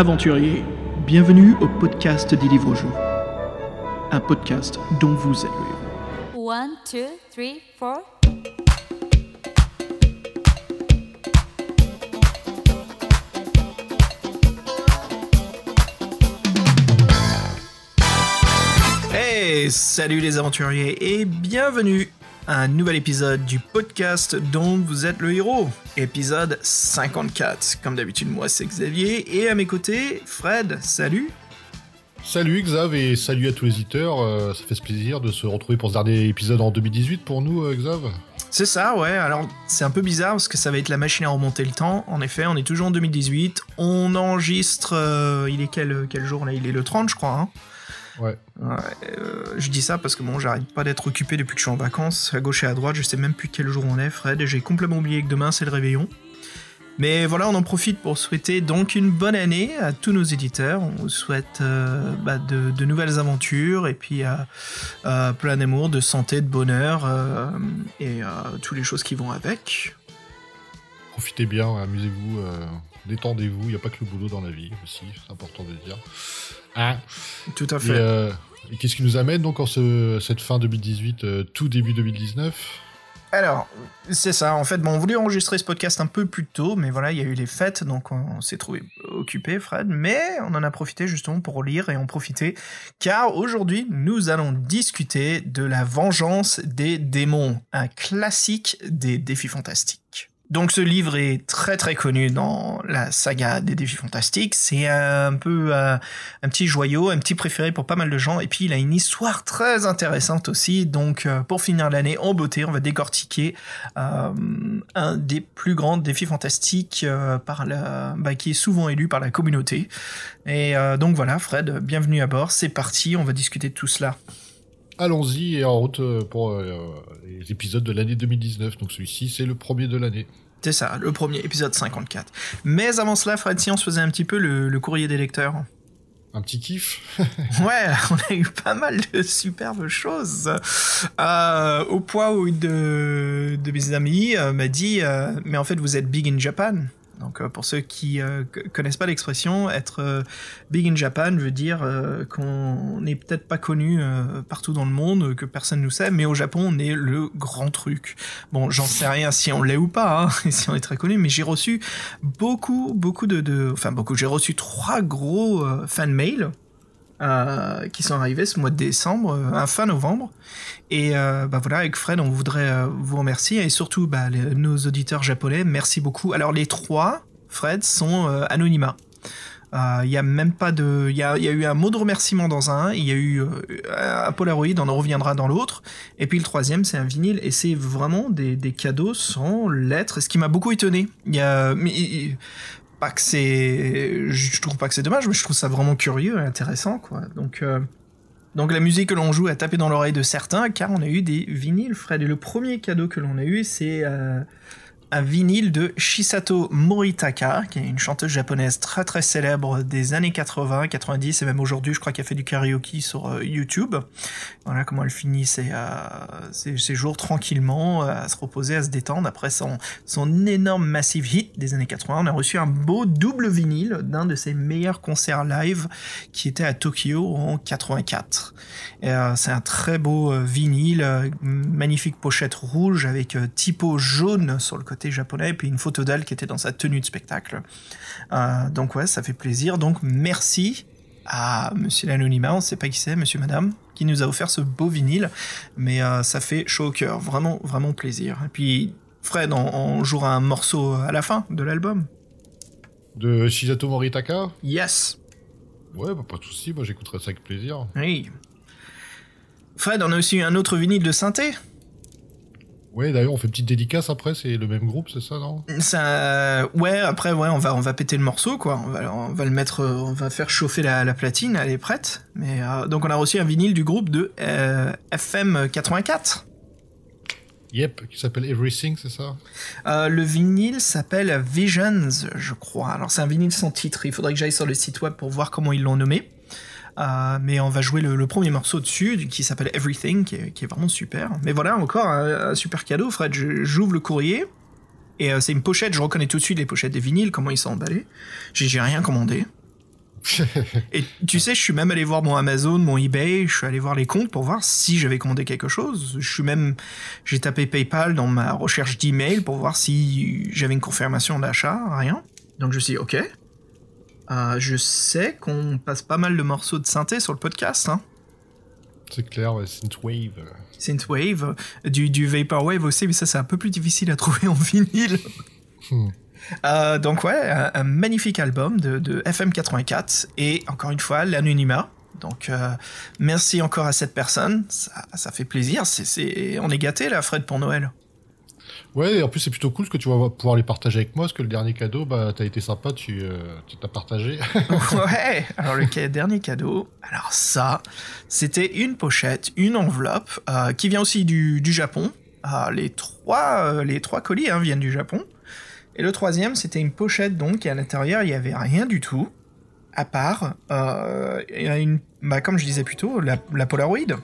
aventuriers, bienvenue au podcast des livres jeux. Un podcast dont vous êtes le héros. One, two, three, four. Hey, salut les aventuriers et bienvenue à un nouvel épisode du podcast dont vous êtes le héros. Épisode 54. Comme d'habitude, moi c'est Xavier et à mes côtés, Fred. Salut. Salut Xav et salut à tous les éditeurs. Euh, ça fait plaisir de se retrouver pour ce dernier épisode en 2018 pour nous, euh, Xav. C'est ça, ouais. Alors, c'est un peu bizarre parce que ça va être la machine à remonter le temps. En effet, on est toujours en 2018. On enregistre. euh, il est quel, quel jour là? Il est le 30, je crois. Hein Ouais. Ouais, euh, je dis ça parce que bon, j'arrête pas d'être occupé depuis que je suis en vacances, à gauche et à droite, je sais même plus quel jour on est, Fred, et j'ai complètement oublié que demain c'est le réveillon. Mais voilà, on en profite pour souhaiter donc une bonne année à tous nos éditeurs. On vous souhaite euh, bah, de, de nouvelles aventures et puis euh, euh, plein d'amour, de santé, de bonheur euh, et toutes les choses qui vont avec. Profitez bien, amusez-vous, détendez-vous. Il n'y a pas que le boulot dans la vie aussi, c'est important de le dire. Hein Tout à et fait. euh, et qu'est-ce qui nous amène donc en ce- cette fin 2018, euh, tout début 2019 Alors, c'est ça. En fait, bon, on voulait enregistrer ce podcast un peu plus tôt, mais voilà, il y a eu les fêtes, donc on s'est trouvé occupé, Fred. Mais on en a profité justement pour lire et en profiter, car aujourd'hui, nous allons discuter de la vengeance des démons, un classique des défis fantastiques. Donc ce livre est très très connu dans la saga des défis fantastiques. C'est un peu euh, un petit joyau, un petit préféré pour pas mal de gens. Et puis il a une histoire très intéressante aussi. Donc euh, pour finir l'année en beauté, on va décortiquer euh, un des plus grands défis fantastiques euh, par la, bah, qui est souvent élu par la communauté. Et euh, donc voilà, Fred, bienvenue à bord. C'est parti, on va discuter de tout cela. Allons-y et en route euh, pour euh, les épisodes de l'année 2019. Donc celui-ci, c'est le premier de l'année. C'est ça, le premier épisode 54. Mais avant cela, Fred, si on se faisait un petit peu le, le courrier des lecteurs. Un petit kiff Ouais, on a eu pas mal de superbes choses. Euh, au point où une de, de mes amis euh, m'a dit euh, Mais en fait, vous êtes big in Japan. Donc, euh, pour ceux qui euh, co- connaissent pas l'expression, être euh, big in Japan veut dire qu'on n'est peut-être pas connu partout dans le monde, que personne nous sait, mais au Japon, on est le grand truc. Bon, j'en sais rien si on l'est ou pas, hein, si on est très connu, mais j'ai reçu beaucoup, beaucoup de, enfin beaucoup, j'ai reçu trois gros fan mails qui sont arrivés ce mois de décembre, euh, fin novembre. Et euh, bah voilà, avec Fred, on voudrait euh, vous remercier et surtout bah, nos auditeurs japonais, merci beaucoup. Alors les trois, Fred, sont euh, anonymat. Il y a même pas de, il y a, eu un mot de remerciement dans un, il y a eu un Polaroid, on en reviendra dans l'autre, et puis le troisième c'est un vinyle et c'est vraiment des, des cadeaux sans lettres. Ce qui m'a beaucoup étonné. Il y a, pas que c'est, je trouve pas que c'est dommage, mais je trouve ça vraiment curieux et intéressant quoi. Donc euh, donc la musique que l'on joue a tapé dans l'oreille de certains, car on a eu des vinyles, Fred. Et le premier cadeau que l'on a eu, c'est euh, un vinyle de Shisato Moritaka, qui est une chanteuse japonaise très très célèbre des années 80, 90 et même aujourd'hui, je crois qu'elle fait du karaoke sur euh, YouTube. Voilà comment elle finit ses, euh, ses, jours tranquillement, euh, à se reposer, à se détendre après son, son énorme massive hit des années 80. On a reçu un beau double vinyle d'un de ses meilleurs concerts live qui était à Tokyo en 84. Et, euh, c'est un très beau vinyle, magnifique pochette rouge avec typo jaune sur le côté japonais et puis une photo d'elle qui était dans sa tenue de spectacle. Euh, donc ouais, ça fait plaisir. Donc merci à Monsieur l'anonymat, on sait pas qui c'est, Monsieur Madame, qui nous a offert ce beau vinyle, mais euh, ça fait chaud au cœur, vraiment vraiment plaisir. Et puis Fred, on, on jouera un morceau à la fin de l'album. de Shizato Moritaka? Yes. Ouais, bah, pas de soucis, moi j'écouterai ça avec plaisir. Oui. Fred, on a aussi eu un autre vinyle de synthé. Ouais, d'ailleurs, on fait une petite dédicace après, c'est le même groupe, c'est ça, non? Ça, ouais, après, ouais, on va, on va péter le morceau, quoi. On va, on va le mettre, euh, on va faire chauffer la, la platine, elle est prête. Mais euh, donc, on a reçu un vinyle du groupe de euh, FM 84. Yep, qui s'appelle Everything, c'est ça? Euh, le vinyle s'appelle Visions, je crois. Alors, c'est un vinyle sans titre. Il faudrait que j'aille sur le site web pour voir comment ils l'ont nommé. Euh, mais on va jouer le, le premier morceau dessus, qui s'appelle Everything, qui est, qui est vraiment super. Mais voilà, encore un, un super cadeau, Fred. J'ouvre le courrier, et euh, c'est une pochette, je reconnais tout de suite les pochettes des vinyles, comment ils sont emballés. J'ai j'ai rien commandé. Et tu sais, je suis même allé voir mon Amazon, mon eBay, je suis allé voir les comptes pour voir si j'avais commandé quelque chose. Je suis même, j'ai tapé PayPal dans ma recherche d'email pour voir si j'avais une confirmation d'achat, rien. Donc je me suis dit, ok. Euh, je sais qu'on passe pas mal de morceaux de synthé sur le podcast, hein. C'est clair, ouais, Synthwave. Synthwave, du, du Vaporwave aussi, mais ça c'est un peu plus difficile à trouver en vinyle. Hmm. Euh, donc ouais, un, un magnifique album de, de FM84 et encore une fois l'anonymat. Donc euh, merci encore à cette personne, ça, ça fait plaisir. C'est, c'est... On est gâté là, Fred, pour Noël. Ouais, en plus c'est plutôt cool ce que tu vas pouvoir les partager avec moi, parce que le dernier cadeau, bah t'as été sympa, tu euh, t'as partagé. ouais. Alors le dernier cadeau, alors ça, c'était une pochette, une enveloppe euh, qui vient aussi du, du Japon. Euh, les trois, les trois colis hein, viennent du Japon. Et le troisième, c'était une pochette donc, et à l'intérieur, il n'y avait rien du tout, à part, une, bah, comme je disais plus tôt, la Polaroid.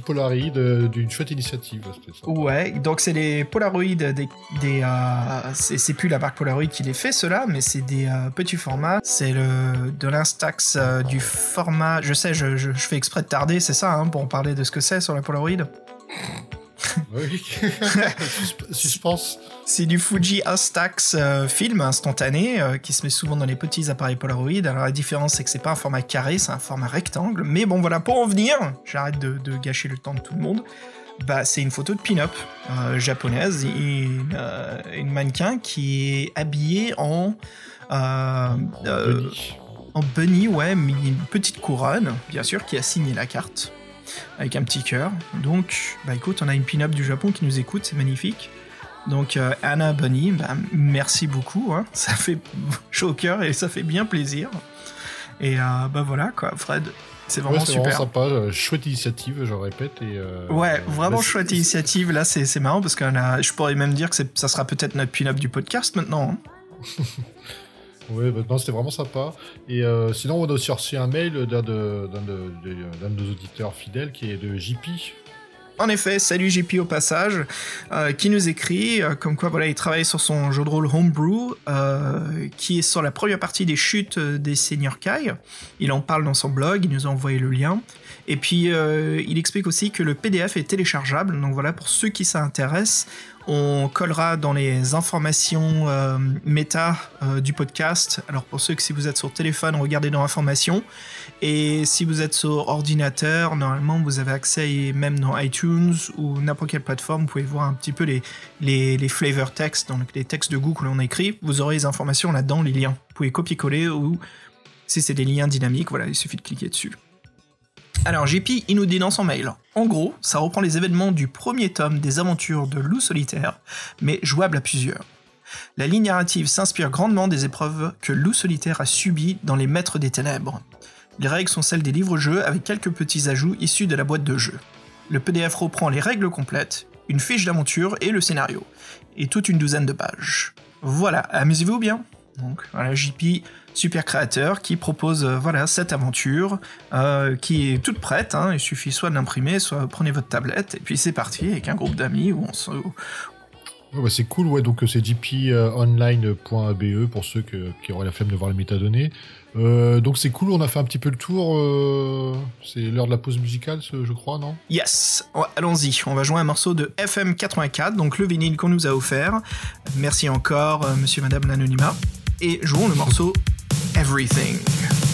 Polaroid euh, d'une chouette initiative. Ouais, donc c'est les Polaroid des, des euh, c'est plus la marque Polaroid qui les fait cela, mais c'est des euh, petits formats. C'est de l'instax du format. Je sais, je fais exprès de tarder, c'est ça, hein, pour en parler de ce que c'est sur la Polaroid? Oui. Susp- Suspense. C'est du Fuji Instax euh, film instantané euh, qui se met souvent dans les petits appareils Polaroid. Alors la différence c'est que c'est pas un format carré, c'est un format rectangle. Mais bon voilà, pour en venir, j'arrête de, de gâcher le temps de tout le monde. Bah c'est une photo de pin-up euh, japonaise, une, euh, une mannequin qui est habillée en euh, euh, Denis. en bunny, ouais, mais une petite couronne, bien sûr, qui a signé la carte avec un petit cœur. Donc, bah écoute, on a une pin-up du Japon qui nous écoute, c'est magnifique. Donc euh, Anna Bunny, bah, merci beaucoup, hein. ça fait chaud au cœur et ça fait bien plaisir. Et euh, bah voilà quoi, Fred, c'est vraiment Ouais, super. vraiment sympa, euh, chouette initiative, je répète. Et, euh, Ouais, vraiment bah, chouette initiative. Là, c'est marrant parce a, je pourrais même dire que ça sera peut-être notre pin-up du podcast maintenant. hein. Ouais, bah, non, c'était vraiment sympa. Et euh, sinon, on a aussi reçu un mail d'un de, de nos auditeurs fidèles qui est de JP. En effet, salut JP au passage, euh, qui nous écrit euh, comme quoi voilà, il travaille sur son jeu de rôle Homebrew, euh, qui est sur la première partie des chutes euh, des seigneurs Kai. Il en parle dans son blog, il nous a envoyé le lien. Et puis euh, il explique aussi que le PDF est téléchargeable, donc voilà, pour ceux qui s'intéressent, on collera dans les informations euh, méta euh, du podcast. Alors pour ceux que si vous êtes sur téléphone, regardez dans informations. Et si vous êtes sur ordinateur, normalement vous avez accès même dans iTunes ou n'importe quelle plateforme, vous pouvez voir un petit peu les, les, les flavor texts, donc les textes de goût que l'on écrit. Vous aurez les informations là-dedans, les liens. Vous pouvez copier-coller ou si c'est des liens dynamiques, voilà, il suffit de cliquer dessus. Alors JP, il nous dit dans son mail, en gros, ça reprend les événements du premier tome des aventures de Loup Solitaire, mais jouable à plusieurs. La ligne narrative s'inspire grandement des épreuves que Loup Solitaire a subies dans Les Maîtres des Ténèbres. Les règles sont celles des livres-jeux avec quelques petits ajouts issus de la boîte de jeu. Le PDF reprend les règles complètes, une fiche d'aventure et le scénario, et toute une douzaine de pages. Voilà, amusez-vous bien. Donc voilà, JP, super créateur, qui propose euh, voilà cette aventure, euh, qui est toute prête. hein. il suffit soit de l'imprimer, soit prenez votre tablette et puis c'est parti avec un groupe d'amis où on se, Ouais, bah, c'est cool, ouais, donc euh, c'est jponline.be pour ceux que- qui auraient la flemme de voir les métadonnées. Euh, donc c'est cool, on a fait un petit peu le tour. euh, c'est l'heure de la pause musicale, je crois, non? Yes, allons-y, on va jouer un morceau de FM84, donc le vinyle qu'on nous a offert. Merci encore, monsieur, madame l'anonymat. Et jouons le morceau Everything.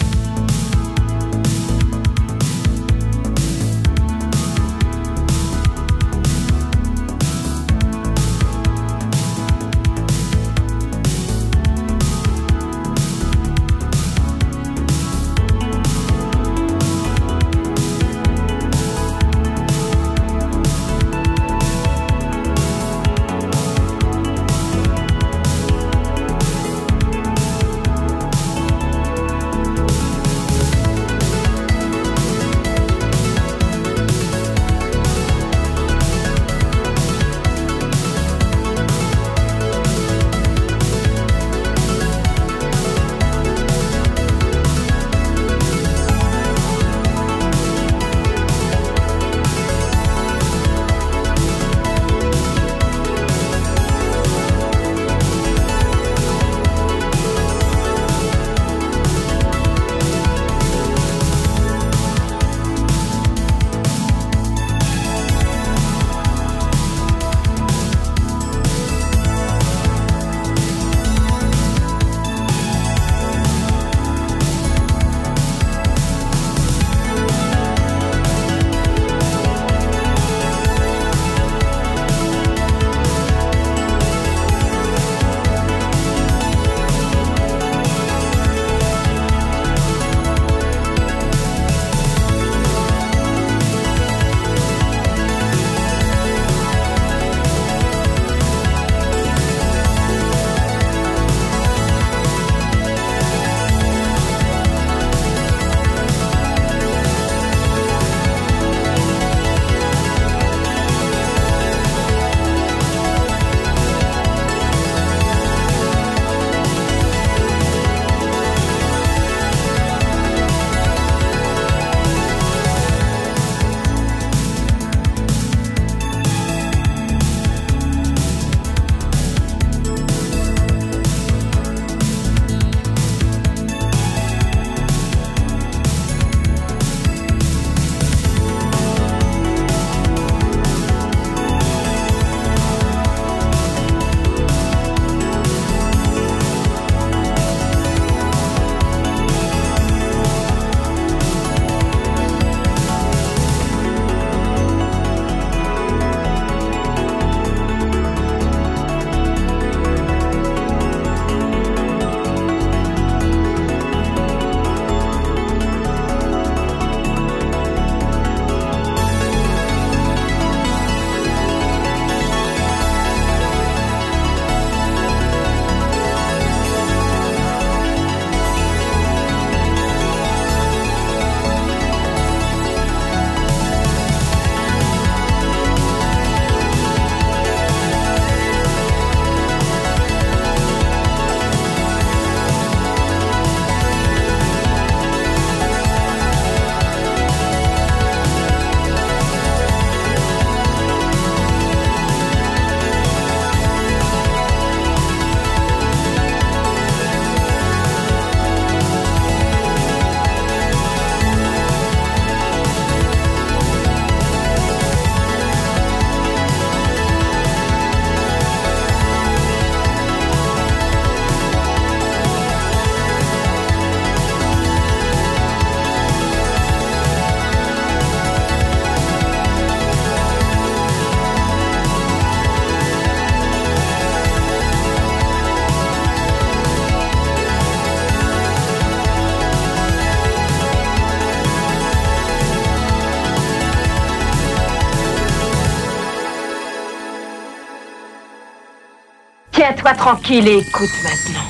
Tiens-toi tranquille et écoute maintenant.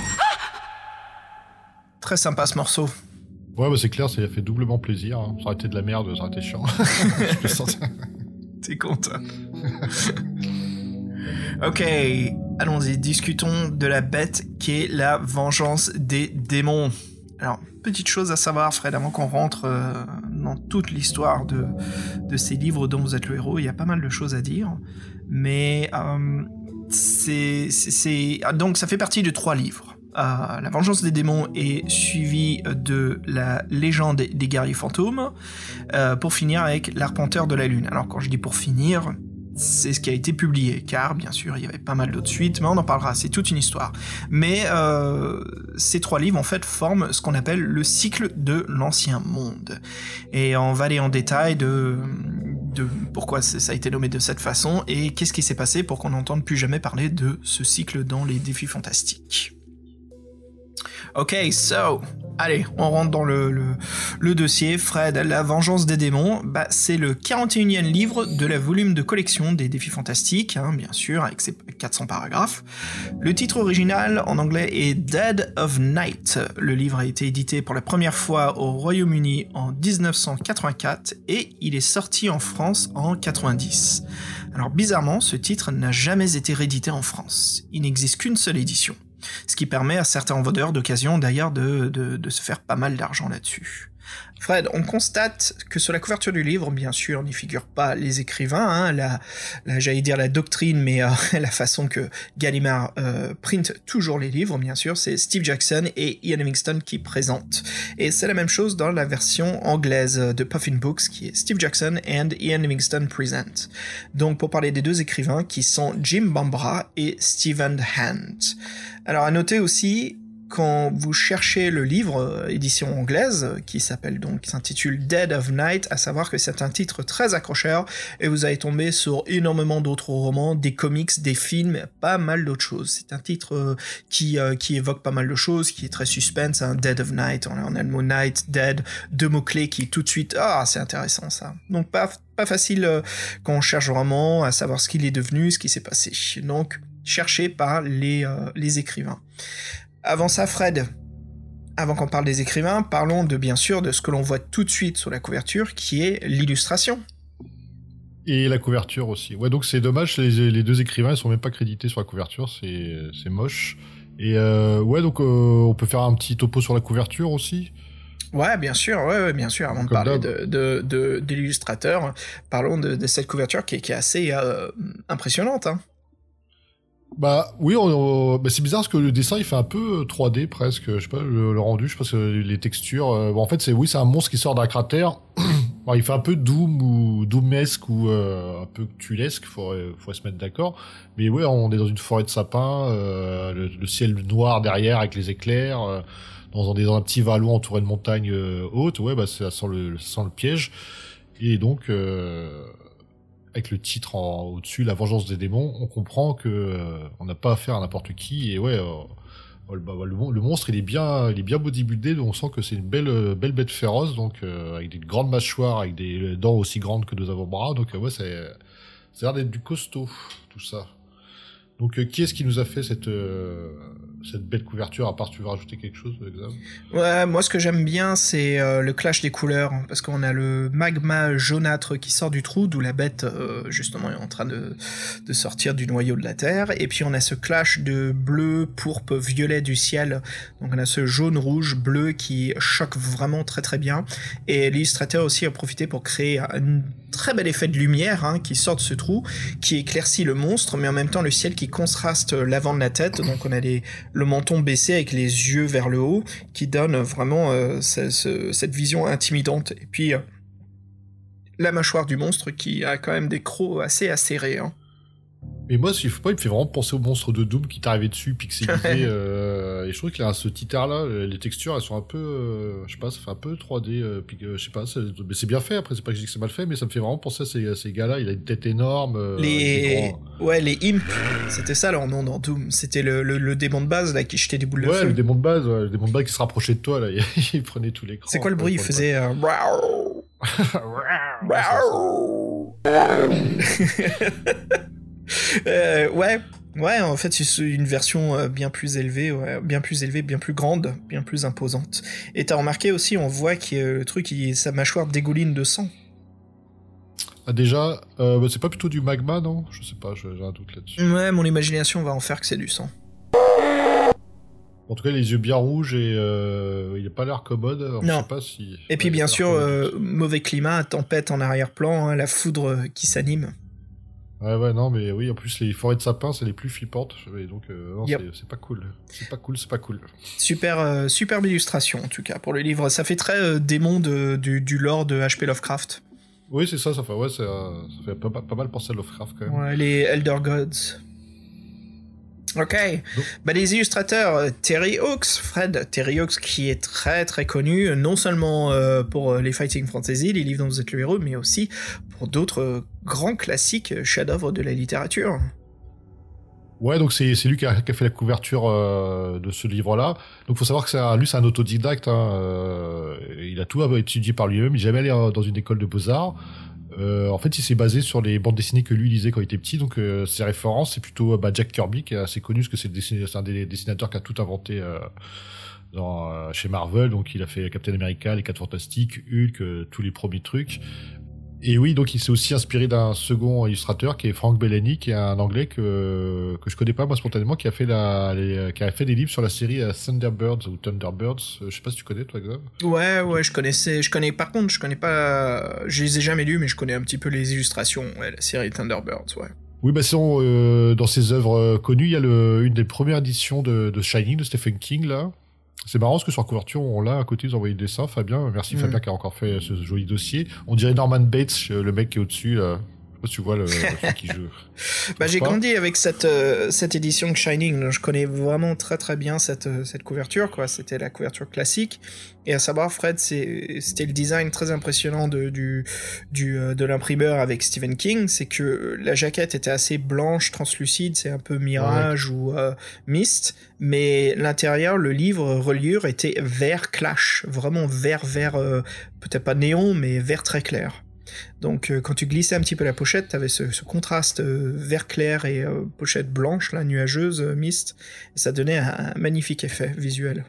Très sympa ce morceau. Ouais, bah c'est clair, ça a fait doublement plaisir. hein. Ça aurait été de la merde, ça aurait été chiant. T'es content. ok, allons-y, discutons de la bête qui est la vengeance des démons. Alors, petite chose à savoir, Fred, avant qu'on rentre euh, dans toute l'histoire de, de ces livres dont vous êtes le héros, il y a pas mal de choses à dire. Mais euh, c'est, donc ça fait partie de trois livres. Euh, la vengeance des démons est suivie de la légende des guerriers fantômes, euh, pour finir avec l'arpenteur de la lune. Alors quand je dis pour finir, c'est ce qui a été publié, car bien sûr il y avait pas mal d'autres suites, mais on en parlera, c'est toute une histoire. Mais euh, ces trois livres en fait forment ce qu'on appelle le cycle de l'ancien monde. Et on va aller en détail de, de pourquoi ça a été nommé de cette façon et qu'est-ce qui s'est passé pour qu'on n'entende plus jamais parler de ce cycle dans les défis fantastiques. Ok, so, allez, on rentre dans le, dossier. Fred, La vengeance des démons, bah, c'est le 41e livre de la volume de collection des défis fantastiques, hein, bien sûr, avec ses 400 paragraphes. Le titre original en anglais est Dead of Night. Le livre a été édité pour la première fois au Royaume-Uni en 1984 et il est sorti en France en 90. Alors bizarrement, ce titre n'a jamais été réédité en France. Il n'existe qu'une seule édition ce qui permet à certains vendeurs d'occasion d'ailleurs de, de, de se faire pas mal d'argent là-dessus. Fred, on constate que sur la couverture du livre, bien sûr, n'y figurent pas les écrivains, hein, la, la j'allais dire la doctrine, mais euh, la façon que Gallimard euh, print toujours les livres, bien sûr, c'est Steve Jackson et Ian Livingstone qui présentent. Et c'est la même chose dans la version anglaise de Puffin Books, qui est Steve Jackson and Ian Livingstone present. Donc pour parler des deux écrivains qui sont Jim Bambra et Stephen Hand. Alors à noter aussi quand vous cherchez le livre euh, édition anglaise euh, qui s'appelle donc s'intitule Dead of Night, à savoir que c'est un titre très accrocheur et vous allez tomber sur énormément d'autres romans, des comics, des films, pas mal d'autres choses. C'est un titre euh, qui qui évoque pas mal de choses, qui est très suspense, hein, Dead of Night, on a, le mot Night, Dead, deux mots clés qui tout de suite ah c'est intéressant ça. Donc pas pas facile quand on cherche vraiment à savoir ce qu'il est devenu, ce qui s'est passé. Donc cherché par les, les écrivains. Avant ça, Fred, avant qu'on parle des écrivains, parlons de bien sûr de ce que l'on voit tout de suite sur la couverture, qui est l'illustration. Et la couverture aussi. Ouais, donc c'est dommage, les, les deux écrivains ils sont même pas crédités sur la couverture, c'est moche. Et euh, ouais, donc euh, on peut faire un petit topo sur la couverture aussi? Ouais, bien sûr, ouais, ouais, bien sûr. Avant de parler de, de, de, de l'illustrateur, parlons de, de cette couverture qui est, qui est assez euh, impressionnante. Hein. Bah oui, on- bah, c'est bizarre parce que le dessin il fait un peu 3D presque, je sais pas, le, rendu, je sais pas que les textures. euh, bon, en fait, c'est oui, c'est un monstre qui sort d'un cratère. Bon, il fait un peu Doom ou Doomesque ou euh, un peu Cthulesque, faudrait, faudrait se mettre d'accord. Mais ouais, on est dans une forêt de sapins, euh, le, le ciel noir derrière avec les éclairs, euh, dans, dans un petit vallon entouré de montagnes euh, hautes. Ouais, bah ça sent le, ça sent le piège. Et donc, euh, avec le titre en, au-dessus, La vengeance des démons, on comprend que euh, on n'a pas affaire à n'importe qui. Et ouais, euh, oh, le, bah, le mon- le monstre, il est bien, il est bien bodybuildé, donc on sent que c'est une belle, euh, belle bête féroce, donc euh, avec des grandes mâchoires, avec des dents aussi grandes que deux avant-bras. Donc euh, ouais, c'est, ça a l'air d'être du costaud, tout ça. Donc euh, qui est-ce qui nous a fait cette, euh, cette belle couverture À part, tu veux rajouter quelque chose, Xav Ouais, moi ce que j'aime bien c'est euh, le clash des couleurs hein, parce qu'on a le magma jaunâtre qui sort du trou d'où la bête euh, justement est en train de, de sortir du noyau de la terre. Et puis on a ce clash de bleu, pourpre, violet du ciel. Donc on a ce jaune, rouge, bleu qui choque vraiment très très bien. Et l'illustrateur aussi a profité pour créer un très bel effet de lumière hein, qui sort de ce trou qui éclaircit le monstre mais en même temps le ciel qui contraste l'avant de la tête donc on a les, le menton baissé avec les yeux vers le haut qui donne vraiment euh, ce- ce- cette vision intimidante. Et puis, euh, la mâchoire du monstre qui a quand même des crocs assez acérés. Hein. Mais moi, il faut pas, il me fait vraiment penser au monstre de Doom qui arrivé dessus, pixelisé. euh, et je trouve qu'il a ce petit air là, euh, les textures, elles sont un peu, euh, je sais pas, ça fait un peu 3D. Euh, puis, euh, je sais pas, c'est- mais c'est bien fait. Après, c'est pas que je dis que c'est mal fait, mais ça me fait vraiment penser à ces, à ces gars-là. Il a une tête énorme. euh, les... Ouais, les imps, c'était ça leur nom dans Doom. C'était le, le, le démon de base là qui jetait des boules de Ouais, feu. le démon de base, ouais, le démon de base qui se rapprochait de toi là, il prenait tout l'écran. C'est quoi le bruit Il faisait... euh, ouais, ouais, en fait, c'est une version euh, bien plus élevée, ouais, bien plus élevée, bien plus grande, bien plus imposante. Et t'as remarqué aussi, on voit que euh, le truc, il- sa mâchoire dégouline de sang. Ah, déjà, euh, bah, c'est pas plutôt du magma, non? Je sais pas, j'ai un doute là-dessus. Ouais, mon imagination va en faire que c'est du sang. En tout cas, les yeux bien rouges et euh, il a pas l'air commode. alors Non. Je sais pas si. Et puis bien sûr, euh, mauvais climat, tempête en arrière-plan, hein, la foudre qui s'anime. Ouais, ouais, non, mais oui, en plus, les forêts de sapins, c'est les plus flippantes. Et donc, euh, non, Yep. c'est- pas cool. C'est pas cool, c'est pas cool. Super, euh, superbe illustration en tout cas pour le livre. Ça fait très euh, démon de- du, du lore de H.P. Lovecraft. Oui, c'est ça, ça fait, ouais, ça, ça fait pas, pas- pas mal penser à Lovecraft quand même. Ouais, les Elder Gods. Ok. Donc- Bah, les illustrateurs, euh, Terry Hawks, Fred Terry Hawks, qui est très très connu, euh, non seulement euh, pour euh, les Fighting Fantasy, les livres dont vous êtes le héros, mais aussi d'autres euh, grands classiques euh, chefs-d'œuvre de la littérature. Ouais, donc c'est lui qui a, fait la couverture euh, de ce livre-là. Donc faut savoir que lui, c'est un autodidacte. Hein, il a tout étudié par lui-même. Il n'est jamais allé dans une école de beaux-arts. En fait, il s'est basé sur les bandes dessinées que lui lisait quand il était petit. Donc ses références, c'est plutôt bah, Jack Kirby, qui est assez connu, parce que c'est un des dessinateurs qui a tout inventé chez Marvel. Donc il a fait Captain America, les 4 Fantastiques, Hulk, tous les premiers trucs. Et oui, donc il s'est aussi inspiré d'un second illustrateur qui est Frank Bellany, qui est un anglais que, que je connais pas moi spontanément, qui a fait la, les- qui a fait des livres sur la série euh, Thunderbirds ou Thunderbirds. Euh, Je sais pas si tu connais toi, Xav. Ouais, ouais, je connaissais, je connais, par contre, je connais pas, je les ai jamais lus, mais je connais un petit peu les illustrations, ouais, la série Thunderbirds, ouais. Oui, bah sinon, euh, dans ses œuvres euh, connues, il y a le, une des premières éditions de, de Shining de Stephen King là. C'est marrant parce que sur la couverture, on l'a à côté, vous envoyez le dessin, Fabien. Merci Mhm. Fabien qui a encore fait ce joli dossier. On dirait Norman Bates, euh, le mec qui est au-dessus là. Si tu vois le, celui qui joue. Bah, j'ai grandi avec cette, euh, cette édition de Shining. donc Je connais vraiment très très bien cette, euh, cette couverture. quoi. C'était la couverture classique. Et à savoir, Fred, c'était le design très impressionnant de, du, du, euh, de l'imprimeur avec Stephen King. C'est que la jaquette était assez blanche, translucide. C'est un peu mirage ou euh, mist. Mais l'intérieur, le livre, reliure, était vert clash. Vraiment vert, vert, euh, peut-être pas néon, mais vert très clair. Donc euh, quand tu glissais un petit peu la pochette, tu avais ce, contraste euh, vert clair et euh, pochette blanche, là, nuageuse, mist, ça donnait un, magnifique effet visuel.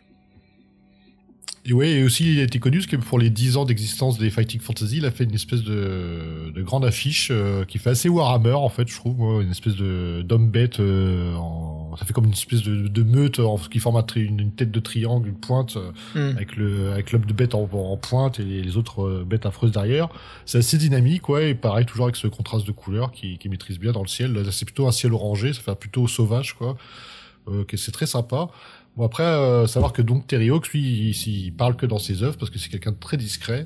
Et ouais, et aussi il a été connu parce que pour les 10 ans d'existence des Fighting Fantasy, il a fait une espèce de, de grande affiche qui fait assez Warhammer en fait, je trouve, une espèce d'homme bête. en- ça fait comme une espèce de, de meute en, qui forme un une, une tête de triangle, une pointe euh, Hmm. avec le avec l'homme de bête en, en pointe et les autres euh, bêtes affreuses derrière. C'est assez dynamique, ouais, et pareil toujours avec ce contraste de couleurs qui, qui maîtrise bien dans le ciel. Là, c'est plutôt un ciel orangé, ça fait plutôt sauvage, quoi. Euh, c'est très sympa. Bon après, euh, savoir que donc Terry Hawks, lui, il, il parle que dans ses œuvres parce que c'est quelqu'un de très discret.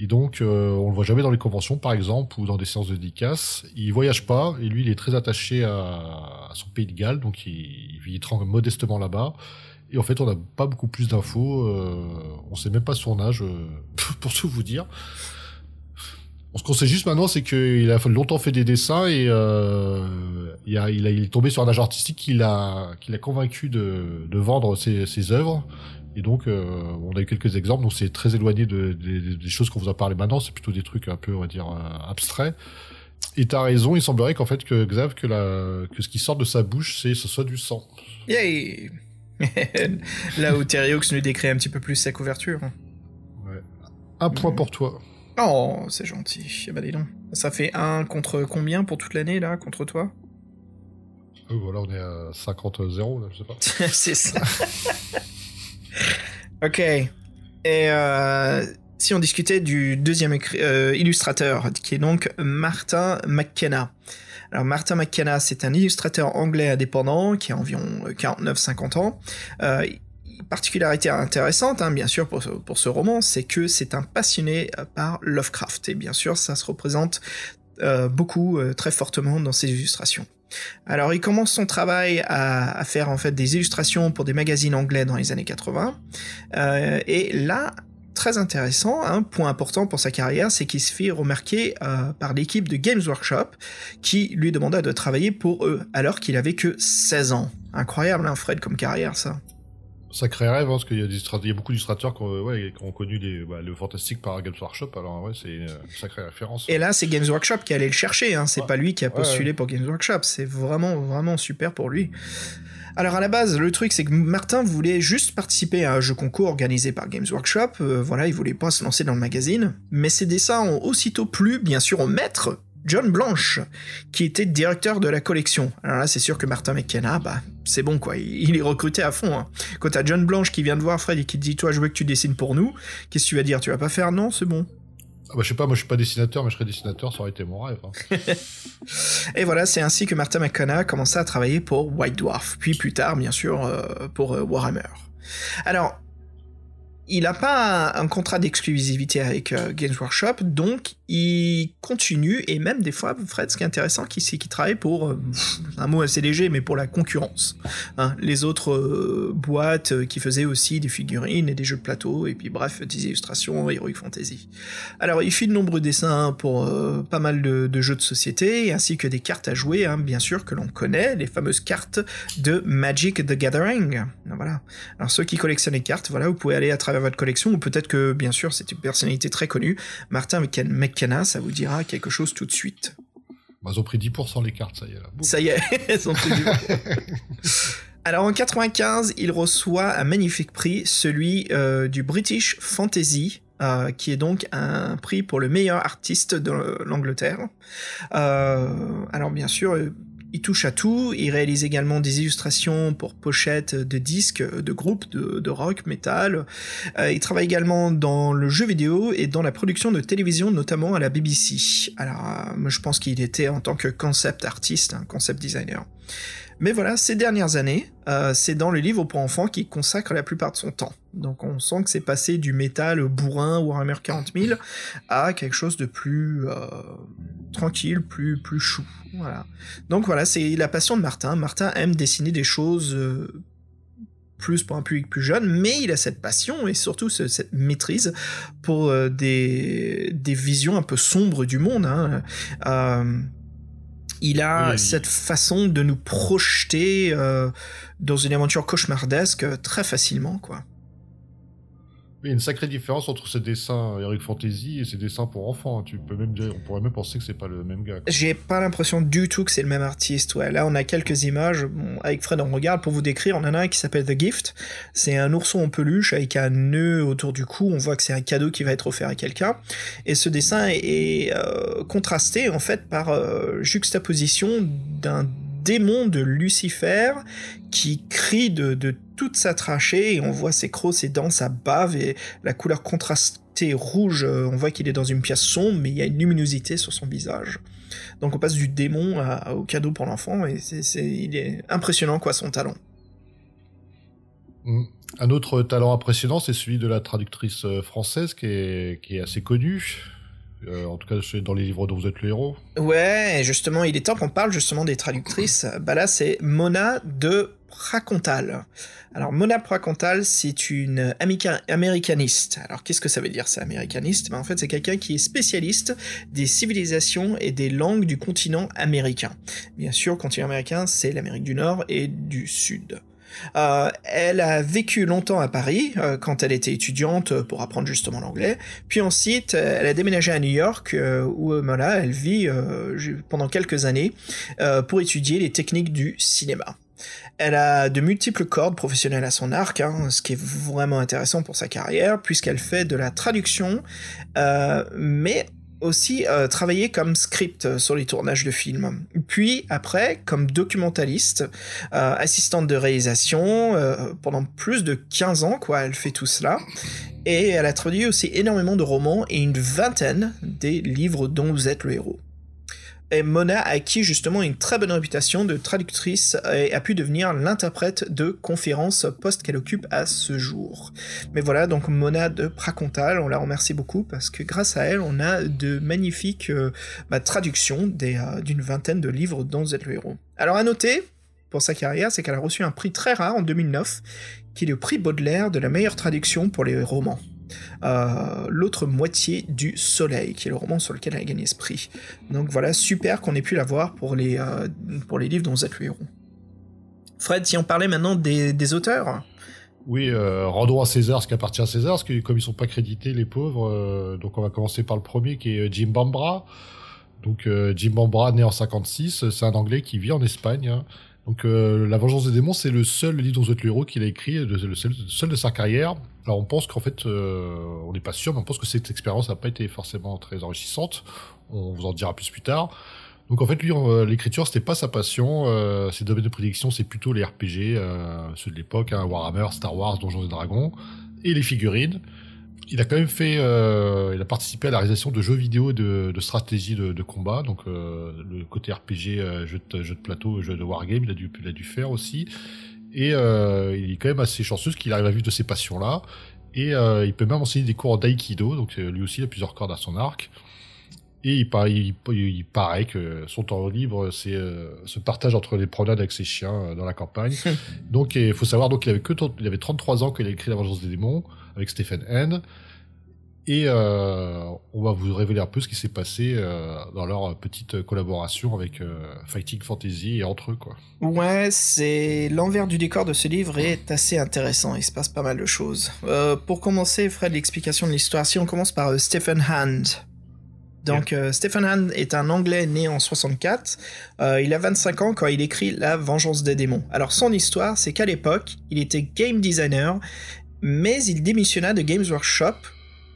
Et donc, euh, on le voit jamais dans les conventions, par exemple, ou dans des séances de dédicaces. Il voyage pas, et lui, il est très attaché à, son pays de Galles, donc il, il vit modestement là-bas. Et en fait, on n'a pas beaucoup plus d'infos. Euh, on sait même pas son âge, euh, pour tout vous dire. Ce qu'on sait juste maintenant, c'est qu'il a longtemps fait des dessins et euh, il, a, est tombé sur un agent artistique qui l'a convaincu de, vendre ses œuvres. Et donc, euh, on a eu quelques exemples. Donc, c'est très éloigné de, de- des choses qu'on vous a parlé maintenant. C'est plutôt des trucs un peu, on va dire, euh, abstraits. Et t'as raison. Il semblerait qu'en fait, que Xav, que, la, que ce qui sort de sa bouche, c'est ce soit du sang. Yay Là où Hawks nous décrit un petit peu plus sa couverture. Un point Mhm. pour toi. Oh, c'est gentil. Eh ben, dis donc. Ça fait un contre combien pour toute l'année, là, contre toi? Euh, voilà, on est à 50-0, là, je sais pas. C'est ça. ok. Et euh, si on discutait du deuxième euh, illustrateur, qui est donc Martin McKenna. Alors Martin McKenna, c'est un illustrateur anglais indépendant qui a environ euh, 49-50 ans. Euh, particularité intéressante, hein, bien sûr, pour ce, roman, c'est que c'est un passionné euh, par Lovecraft. Et bien sûr, ça se représente beaucoup, très fortement dans ses illustrations. Alors, il commence son travail à, faire en fait des illustrations pour des magazines anglais dans les années 80. Euh, et là, très intéressant, un point important pour sa carrière, c'est qu'il se fait remarquer euh, par l'équipe de Games Workshop qui lui demanda de travailler pour eux alors qu'il avait que 16 ans. Incroyable, hein, Fred, comme carrière, ça. Sacré rêve, hein, parce qu'il y, a des illustra- il y a beaucoup d'illustrateurs qui ont, ouais, qui ont connu les, bah, le fantastique par Games Workshop, alors ouais, c'est une sacrée référence. Et là, c'est Games Workshop qui allait le chercher. Hein. C'est Ouais. pas lui qui a Ouais, postulé pour Games Workshop. C'est vraiment, vraiment super pour lui. Alors à la base, le truc c'est que Martin voulait juste participer à un jeu concours organisé par Games Workshop. Euh, voilà, il voulait pas se lancer dans le magazine. Mais ses dessins ont aussitôt plu, bien sûr, au maître John Blanche, qui était directeur de la collection. Alors là, c'est sûr que Martin McKenna, bah, c'est bon quoi, il est recruté à fond. hein. Quand t'as John Blanche qui vient te voir, Fred, et qui te dit Toi, je veux que tu dessines pour nous, qu'est-ce que tu vas dire? Tu vas pas faire Non, c'est bon. Ah bah, je sais pas, moi je suis pas dessinateur, mais je serais dessinateur, ça aurait été mon rêve. hein. Et voilà, c'est ainsi que Martin McKenna a commencé à travailler pour White Dwarf, puis plus tard, bien sûr, euh, pour euh, Warhammer. Alors, il n'a pas un, un contrat d'exclusivité avec euh, Games Workshop, donc il continue, et même des fois, Fred, ce qui est intéressant, c'est qu'il travaille pour, euh, un mot assez léger, mais pour la concurrence. Hein, les autres euh, boîtes euh, qui faisaient aussi des figurines et des jeux de plateau, et puis bref, des illustrations, Heroic Fantasy. Alors, il fait de nombreux dessins pour euh, pas mal de, jeux de société, ainsi que des cartes à jouer, hein, bien sûr, que l'on connaît, les fameuses cartes de Magic the Gathering. Voilà. Alors, ceux qui collectionnent les cartes, voilà, vous pouvez aller à travers votre collection, ou peut-être que, bien sûr, c'est une personnalité très connue. Martin McKen- Ça vous dira quelque chose tout de suite. Bah, ils ont pris 10% les cartes, ça y est. Là. Ça y est. Alors en 95, il reçoit un magnifique prix, celui euh, du British Fantasy, euh, qui est donc un prix pour le meilleur artiste de l'Angleterre. Euh, alors bien sûr, il touche à tout. Il réalise également des illustrations pour pochettes de disques, de groupes de, rock, metal. Euh, il travaille également dans le jeu vidéo et dans la production de télévision, notamment à la BBC. Alors, euh, je pense qu'il était en tant que concept artiste, un concept designer. Mais voilà, ces dernières années, euh, c'est dans le livre pour enfants qu'il consacre la plupart de son temps. Donc on sent que c'est passé du métal bourrin Warhammer 40 000 à quelque chose de plus euh, tranquille, plus plus chou. Voilà. Donc voilà, c'est la passion de Martin. Martin aime dessiner des choses euh, plus pour un public plus jeune, mais il a cette passion et surtout ce- cette maîtrise pour euh, des, des visions un peu sombres du monde. hein. Il a Oui, cette façon de nous projeter dans une aventure cauchemardesque très facilement, quoi. Il y a une sacrée différence entre ces dessins Eric Fantasy et ces dessins pour enfants. Tu peux même dire, on pourrait même penser que c'est pas le même gars. J'ai pas l'impression du tout que c'est le même artiste. Là on a quelques images. Avec Fred, on regarde pour vous décrire. On en a un qui s'appelle The Gift. C'est un ourson en peluche avec un nœud autour du cou. On voit que c'est un cadeau qui va être offert à quelqu'un. Et ce dessin est, est, euh, contrasté en fait par euh, juxtaposition d'un démon de Lucifer qui crie de, toute sa trachée et on voit ses crocs, ses dents, sa bave et la couleur contrastée rouge. euh, On voit qu'il est dans une pièce sombre, mais il y a une luminosité sur son visage. Donc on passe du démon au cadeau pour l'enfant et il est impressionnant quoi son talent. Mm. Un autre talent impressionnant, c'est celui de la traductrice euh, française qui est assez connue. Euh, en tout cas, c'est dans les livres dont vous êtes le héros. Ouais, justement, il est temps qu'on parle justement des traductrices. Bah là, c'est Mona de Pracontal. Alors, Mona Pracontal, c'est une américaniste. Alors, qu'est-ce que ça veut dire, c'est américaniste? Ben, En fait, c'est quelqu'un qui est spécialiste des civilisations et des langues du continent américain. Bien sûr, continent américain, c'est l'Amérique du Nord et du Sud. Euh, elle a vécu longtemps à Paris euh, quand elle était étudiante euh, pour apprendre justement l'anglais. Puis ensuite, elle a déménagé à New York où elle vit pendant quelques années pour étudier les techniques du cinéma. Elle a de multiples cordes professionnelles à son arc, hein, ce qui est vraiment intéressant pour sa carrière, puisqu'elle fait de la traduction, aussi euh, travaillé comme script euh, sur les tournages de films. Puis après, comme documentaliste, euh, assistante de réalisation, euh, pendant plus de 15 ans, quoi, elle fait tout cela. Et elle a traduit aussi énormément de romans et une vingtaine des livres dont vous êtes le héros. Et Mona a acquis justement une très bonne réputation de traductrice et a pu devenir l'interprète de conférences postes qu'elle occupe à ce jour. Mais voilà, donc Mona de Pracontal, on la remercie beaucoup parce que grâce à elle, on a de magnifiques euh, bah, traductions euh, d'une vingtaine de livres dont vous êtes le héros. Alors à noter, pour sa carrière, c'est qu'elle a reçu un prix très rare en 2009, qui est le prix Baudelaire de la meilleure traduction pour les romans. Euh, L'autre moitié du soleil, qui est le roman sur lequel elle a gagné ce prix. Donc voilà, super qu'on ait pu l'avoir pour les, euh, pour les livres dont vous êtes le héros. Fred, si on parlait maintenant des, auteurs, Oui, euh, rendons à César ce qui appartient à César, parce que comme ils sont pas crédités, les pauvres, euh, donc on va commencer par le premier qui est Jim Bambra. Donc euh, Jim Bambra, né en 56, c'est un Anglais qui vit en Espagne. hein. Donc euh, La Vengeance des démons, c'est le seul livre dont vous êtes le héros qu'il a écrit, le seul, de sa carrière. Alors on pense qu'en fait, euh, on n'est pas sûr, mais on pense que cette expérience n'a pas été forcément très enrichissante. On vous en dira plus plus tard. Donc en fait, lui, euh, l'écriture, c'était pas sa passion. Ses domaines de prédiction, c'est plutôt les RPG, ceux de l'époque, hein, Warhammer, Star Wars, Donjons et Dragons, et les figurines. Il a quand même fait, euh, il a participé à la réalisation de jeux vidéo de, de stratégie de, de combat, donc euh, le côté RPG, euh, jeu, de, jeu de plateau, jeu de wargame, il a dû, il a dû faire aussi. Et euh, il est quand même assez chanceux qu'il arrive à vivre de ses passions-là. Et il peut même enseigner des cours d'aïkido, donc lui aussi il a plusieurs cordes à son arc. Et il, par- il, il paraît que son temps libre, c'est se partage entre les promenades avec ses chiens dans la campagne. donc il faut savoir donc il avait que t- il avait 33 ans quand il a écrit La Vengeance des démons avec Stephen Hand. Et euh, on va vous révéler un peu ce qui s'est passé euh, dans leur petite collaboration avec euh, Fighting Fantasy et entre eux quoi. Ouais, c'est l'envers du décor de ce livre est assez intéressant. Il se passe pas mal de choses. Pour commencer, Fred, l'explication de l'histoire. Si on commence par Stephen Hand. Donc, euh, Stephen Hand est un Anglais né en 64. Euh, il a 25 ans quand il écrit La Vengeance des démons. Alors, son histoire, c'est qu'à l'époque, il était game designer, mais il démissionna de Games Workshop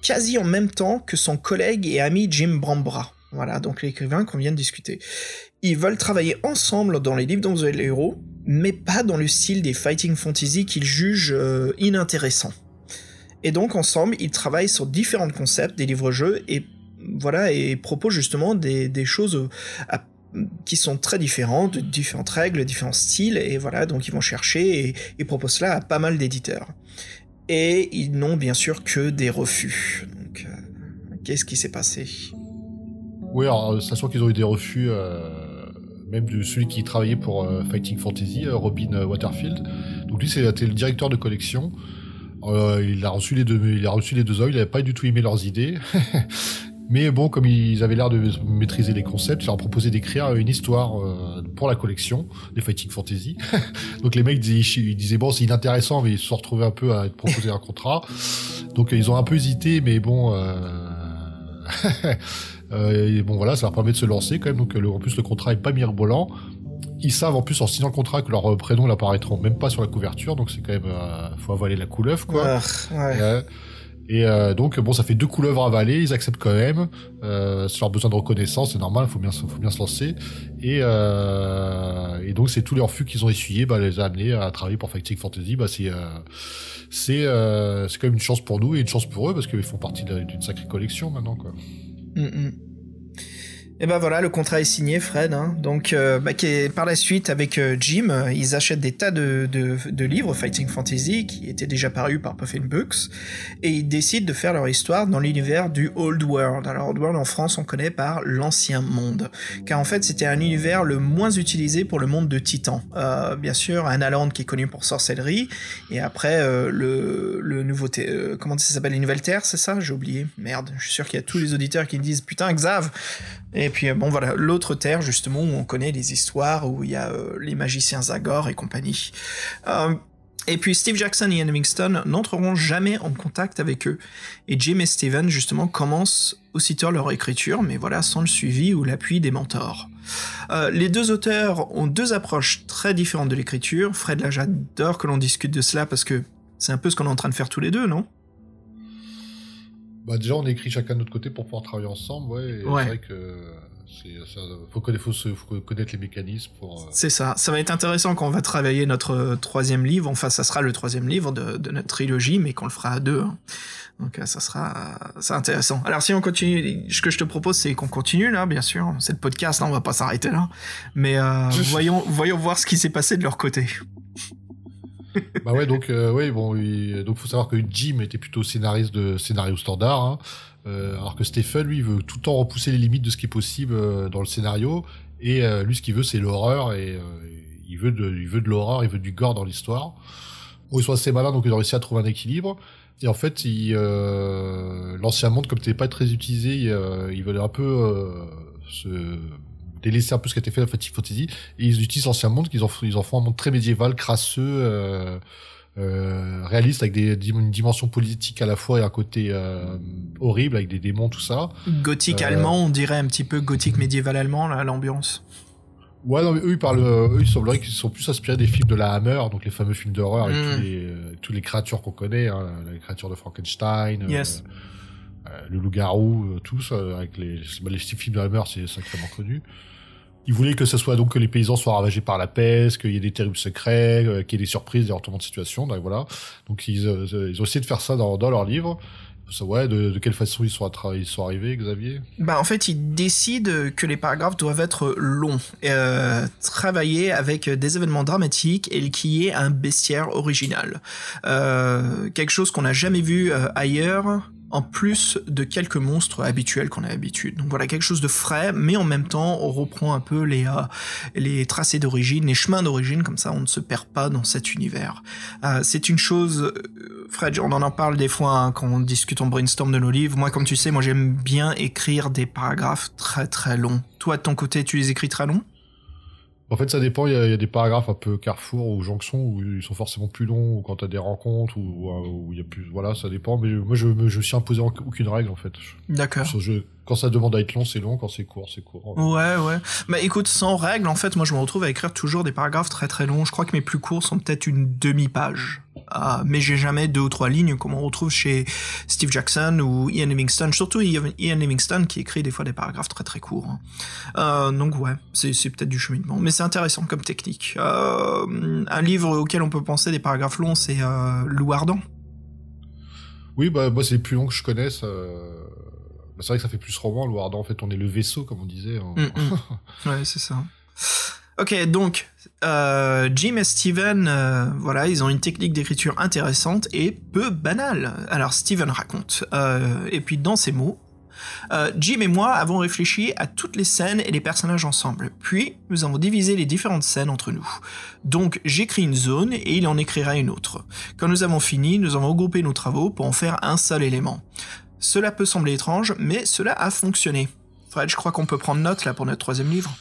quasi en même temps que son collègue et ami Jim Brambra. Voilà, donc l'écrivain qu'on vient de discuter. Ils veulent travailler ensemble dans les livres dont vous êtes les héros, mais pas dans le style des fighting fantasy qu'ils jugent euh, inintéressants. Et donc ensemble, ils travaillent sur différents concepts des livres-jeux et voilà et proposent justement des, choses euh, qui sont très différentes, différentes règles, différents styles et voilà donc ils vont chercher et ils proposent cela à pas mal d'éditeurs. Et ils n'ont bien sûr que des refus. Donc euh, qu'est-ce qui s'est passé? Oui, alors, euh, sachant qu'ils ont eu des refus, euh, même de celui qui travaillait pour Fighting Fantasy, Robin Waterfield. Donc lui, c'était le directeur de collection. Il a reçu les deux, il a reçu les deux hommes. Il n'avait pas du tout aimé leurs idées. Mais bon, comme ils avaient l'air de maîtriser les concepts, il leur proposé d'écrire une histoire euh, pour la collection des Fighting Fantasy. Donc les mecs disaient, ils disaient bon, c'est inintéressant, mais ils se sont retrouvés un peu à être proposé un contrat. Donc ils ont un peu hésité, mais bon. Euh... Euh, et bon voilà, ça leur permet de se lancer quand même. Donc le- en plus le contrat est pas mirobolant. Ils savent en plus en signant le contrat que leurs prénoms n'apparaîtront même pas sur la couverture, donc c'est quand même euh, faut avaler la couleuvre quoi. Ah, ouais. Euh, et euh, donc bon, ça fait deux couleuvres avalées, ils acceptent quand même. Euh, c'est leur besoin de reconnaissance, c'est normal, faut bien, faut bien se lancer. Et, euh, et donc c'est tous les refus qu'ils ont essuyés, bah, les a amenés à travailler pour Fighting Fantasy. Bah, c'est euh, c'est euh, c'est quand même une chance pour nous et une chance pour eux parce qu'ils font partie d'une sacrée collection maintenant quoi. Mm, mm. Et ben voilà, le contrat est signé, Fred. hein. Donc, euh, bah, qui est- par la suite, avec euh, Jim, ils achètent des tas de, de, de livres Fighting Fantasy qui étaient déjà parus par Puffin Books, et ils décident de faire leur histoire dans l'univers du Old World. Alors, Old World en France, on connaît par l'ancien monde, car en fait, c'était un univers le moins utilisé pour le monde de Titan. Euh, bien sûr, Analand qui est connu pour sorcellerie, et après euh, le, le nouveau, euh, comment ça s'appelle, les nouvelles terres, c'est ça? J'ai oublié. Merde, je suis sûr qu'il y a tous les auditeurs qui me disent putain Xav. Et puis euh, bon voilà, l'autre terre justement où on connaît les histoires où il y a euh, les magiciens Zagor et compagnie. Euh, et puis Steve Jackson et Ian Livingstone n'entreront jamais en contact avec eux. Et Jim et Steven justement commencent aussitôt leur écriture, mais voilà sans le suivi ou l'appui des mentors. Les deux auteurs ont deux approches très différentes de l'écriture. Fred, là, j'adore que l'on discute de cela parce que c'est un peu ce qu'on est en train de faire tous les deux, non? Bah déjà on écrit chacun de notre côté pour pouvoir travailler ensemble, ouais. et Ouais. C'est vrai que ça, faut connaître, faut, faut connaître les mécanismes pour. euh, C'est ça. Ça va être intéressant quand on va travailler notre euh, troisième livre. Enfin, ça sera le troisième livre de, de notre trilogie, mais qu'on le fera à deux. hein. Donc, euh, ça sera, c'est intéressant. Alors, si on continue, ce que je te propose, c'est qu'on continue là, bien sûr. C'est le podcast, là, on va pas s'arrêter là. Mais euh, voyons, voyons voir ce qui s'est passé de leur côté. Bah ouais, donc euh, ouais, bon, il- donc faut savoir que Jim était plutôt scénariste de scénario standard, hein, euh, alors que Stephen lui veut tout le temps repousser les limites de ce qui est possible euh, dans le scénario, et euh, lui ce qu'il veut c'est l'horreur et euh, il veut de, il veut de l'horreur, il veut du gore dans l'histoire. Bon, ils sont assez malins donc ils ont réussi à trouver un équilibre. Et en fait, il, euh, l'ancien monde comme t'es pas très utilisé, il, veulent un peu se délaisser un peu ce qui a été fait dans Fighting Fantasy et ils utilisent l'ancien monde qu'ils en, ils en font un monde très médiéval, crasseux, euh, euh, réaliste avec des, une dimension politique à la fois et un côté euh, horrible avec des démons tout ça. Gothique allemand, on dirait un petit peu gothique médiéval allemand, là, l'ambiance. Ouais, non, mais eux, ils parlent, eux, il semblerait qu'ils sont plus inspirés des films de la Hammer, donc les fameux films d'horreur avec Mm. tous les, toutes les créatures qu'on connaît, hein, les créatures de Frankenstein, Yes. euh, le loup-garou, euh, tous, euh, avec les, bah, les films de la Hammer, c'est sacrément connu. Ils voulaient que ce soit donc que les paysans soient ravagés par la peste, qu'il y ait des terribles secrets, euh, qu'il y ait des surprises, des retournements de situation, donc voilà. Donc ils, euh, ils ont essayé de faire ça dans, dans leur livre. Ouais, de, de quelle façon ils sont, ils sont arrivés, Xavier? Bah, en fait, ils décident que les paragraphes doivent être longs, euh, travaillés avec des événements dramatiques et qu'il y ait un bestiaire original. Euh, quelque chose qu'on n'a jamais vu euh, ailleurs, en plus de quelques monstres habituels qu'on a l'habitude. Donc voilà, quelque chose de frais, mais en même temps, on reprend un peu les, euh, tracés d'origine, les chemins d'origine, comme ça on ne se perd pas dans cet univers. Euh, c'est une chose, euh, Fred, on en en parle des fois hein, quand on discute en brainstorm de nos livres. Moi, comme tu sais, moi j'aime bien écrire des paragraphes très très longs. Toi, de ton côté, tu les écris très longs? En fait, ça dépend. Il y, a, il y a des paragraphes un peu carrefour ou jonction où ils sont forcément plus longs ou quand t'as des rencontres ou où il y a plus. Voilà, ça dépend. Mais moi, je me je suis imposé aucune règle en fait. D'accord. Quand ça demande à être long, c'est long. Quand c'est court, c'est court. Ouais, ouais. Bah écoute, sans règle, en fait, moi je me retrouve à écrire toujours des paragraphes très très longs. Je crois que mes plus courts sont peut-être une demi-page. Ah, mais j'ai jamais deux ou trois lignes comme on retrouve chez Steve Jackson ou Ian Livingstone. Surtout Ian Livingstone qui écrit des fois des paragraphes très très courts. hein. Euh, donc ouais, c'est c'est peut-être du cheminement. Mais c'est intéressant comme technique. Euh, un livre auquel on peut penser des paragraphes longs, c'est euh, Ardent. Oui, bah moi, c'est les plus long que je connaisse. euh, c'est vrai que ça fait plus roman. Le Ardent, en fait, on est le vaisseau, comme on disait. hein. Mm, mm. Ouais, c'est ça. Ok, donc euh, Jim et Steven, euh, voilà, ils ont une technique d'écriture intéressante et peu banale. Alors Steven raconte, euh, et puis dans ses mots, Jim et moi avons réfléchi à toutes les scènes et les personnages ensemble. Puis nous avons divisé les différentes scènes entre nous. Donc j'écris une zone et il en écrira une autre. Quand nous avons fini, nous avons regroupé nos travaux pour en faire un seul élément. Cela peut sembler étrange, mais cela a fonctionné. Fred, je crois qu'on peut prendre note là pour notre troisième livre.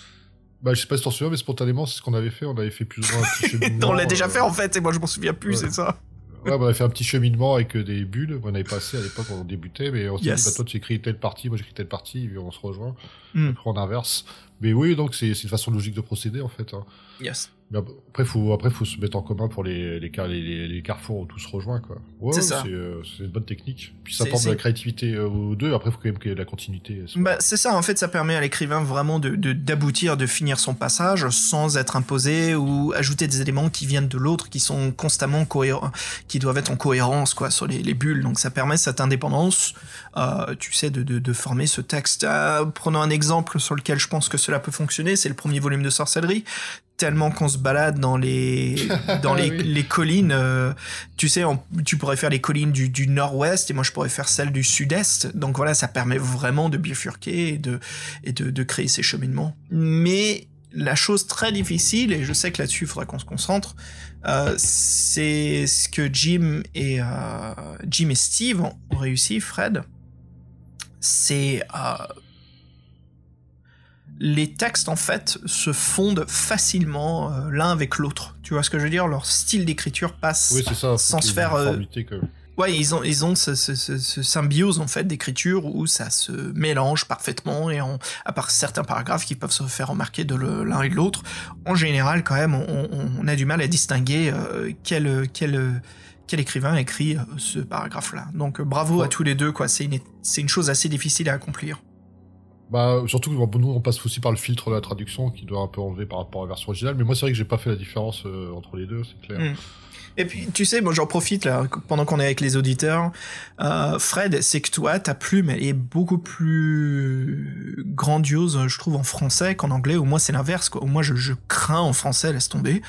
Bah, je sais pas si t'en souviens, mais spontanément, c'est ce qu'on avait fait. On avait fait plus ou moins un petit cheminement. on l'a déjà euh, fait en fait, et moi je m'en souviens plus, ouais. c'est ça. Ouais, bah, on a fait un petit cheminement avec euh, des bulles. On avait passé à l'époque on débutait, mais on s'est Yes. dit, bah, toi, tu écris telle partie, moi, j'écris telle partie, et on se rejoint. Hmm. Après, on inverse. Mais oui, donc, c'est c'est une façon logique de procéder, en fait. hein. Yes. Mais après, faut, après, faut se mettre en commun pour les, les, car- les, les, carrefours où tout se rejoint, quoi. Ouais, C'est ça. C'est euh, c'est une bonne technique. Puis ça apporte de la créativité euh, aux deux. Après, faut quand même que la continuité. soit- Bah, c'est ça, en fait, ça permet à l'écrivain vraiment de, de- d'aboutir, de finir son passage sans être imposé ou ajouter des éléments qui viennent de l'autre, qui sont constamment cohérents, qui doivent être en cohérence, quoi, sur les, les bulles. Donc, ça permet cette indépendance, euh, tu sais, de, de, de former ce texte. Euh, prenons un exemple sur lequel je pense que cela peut fonctionner, c'est le premier volume de Sorcellerie. Tellement qu'on se balade dans les dans les, Oui. les collines, euh, tu sais, on- tu pourrais faire les collines du, du nord-ouest et moi je pourrais faire celles du sud-est. Donc voilà, ça permet vraiment de bifurquer et de et de, de créer ces cheminements. Mais la chose très difficile, et je sais que là-dessus il faudra qu'on se concentre, euh, c'est ce que Jim et euh, Jim et Steve ont réussi, Fred. C'est euh, les textes en fait se fondent facilement euh, l'un avec l'autre. Tu vois ce que je veux dire? Leur style d'écriture passe Oui, ça. sans se faire, euh, que- Ouais, ils ont, ils ont ce, ce- ce- ce symbiose en fait d'écriture où ça se mélange parfaitement et on, à part certains paragraphes qui peuvent se faire remarquer de l'un et de l'autre, en général quand même on, a du mal à distinguer euh, quel, quel, quel écrivain écrit euh, ce paragraphe-là. Donc bravo Ouais. à tous les deux, quoi. C'est une, c'est une chose assez difficile à accomplir. Bah, surtout que nous, on passe aussi par le filtre de la traduction qui doit un peu enlever par rapport à la version originale. Mais moi, c'est vrai que j'ai pas fait la différence euh, entre les deux, c'est clair. Mm. Et puis, tu sais, moi j'en profite là, pendant qu'on est avec les auditeurs. Euh, Fred, c'est que toi, ta plume, elle est beaucoup plus grandiose, je trouve, en français qu'en anglais. Ou moi, c'est l'inverse, quoi. Ou moi, je, je crains en français, laisse tomber.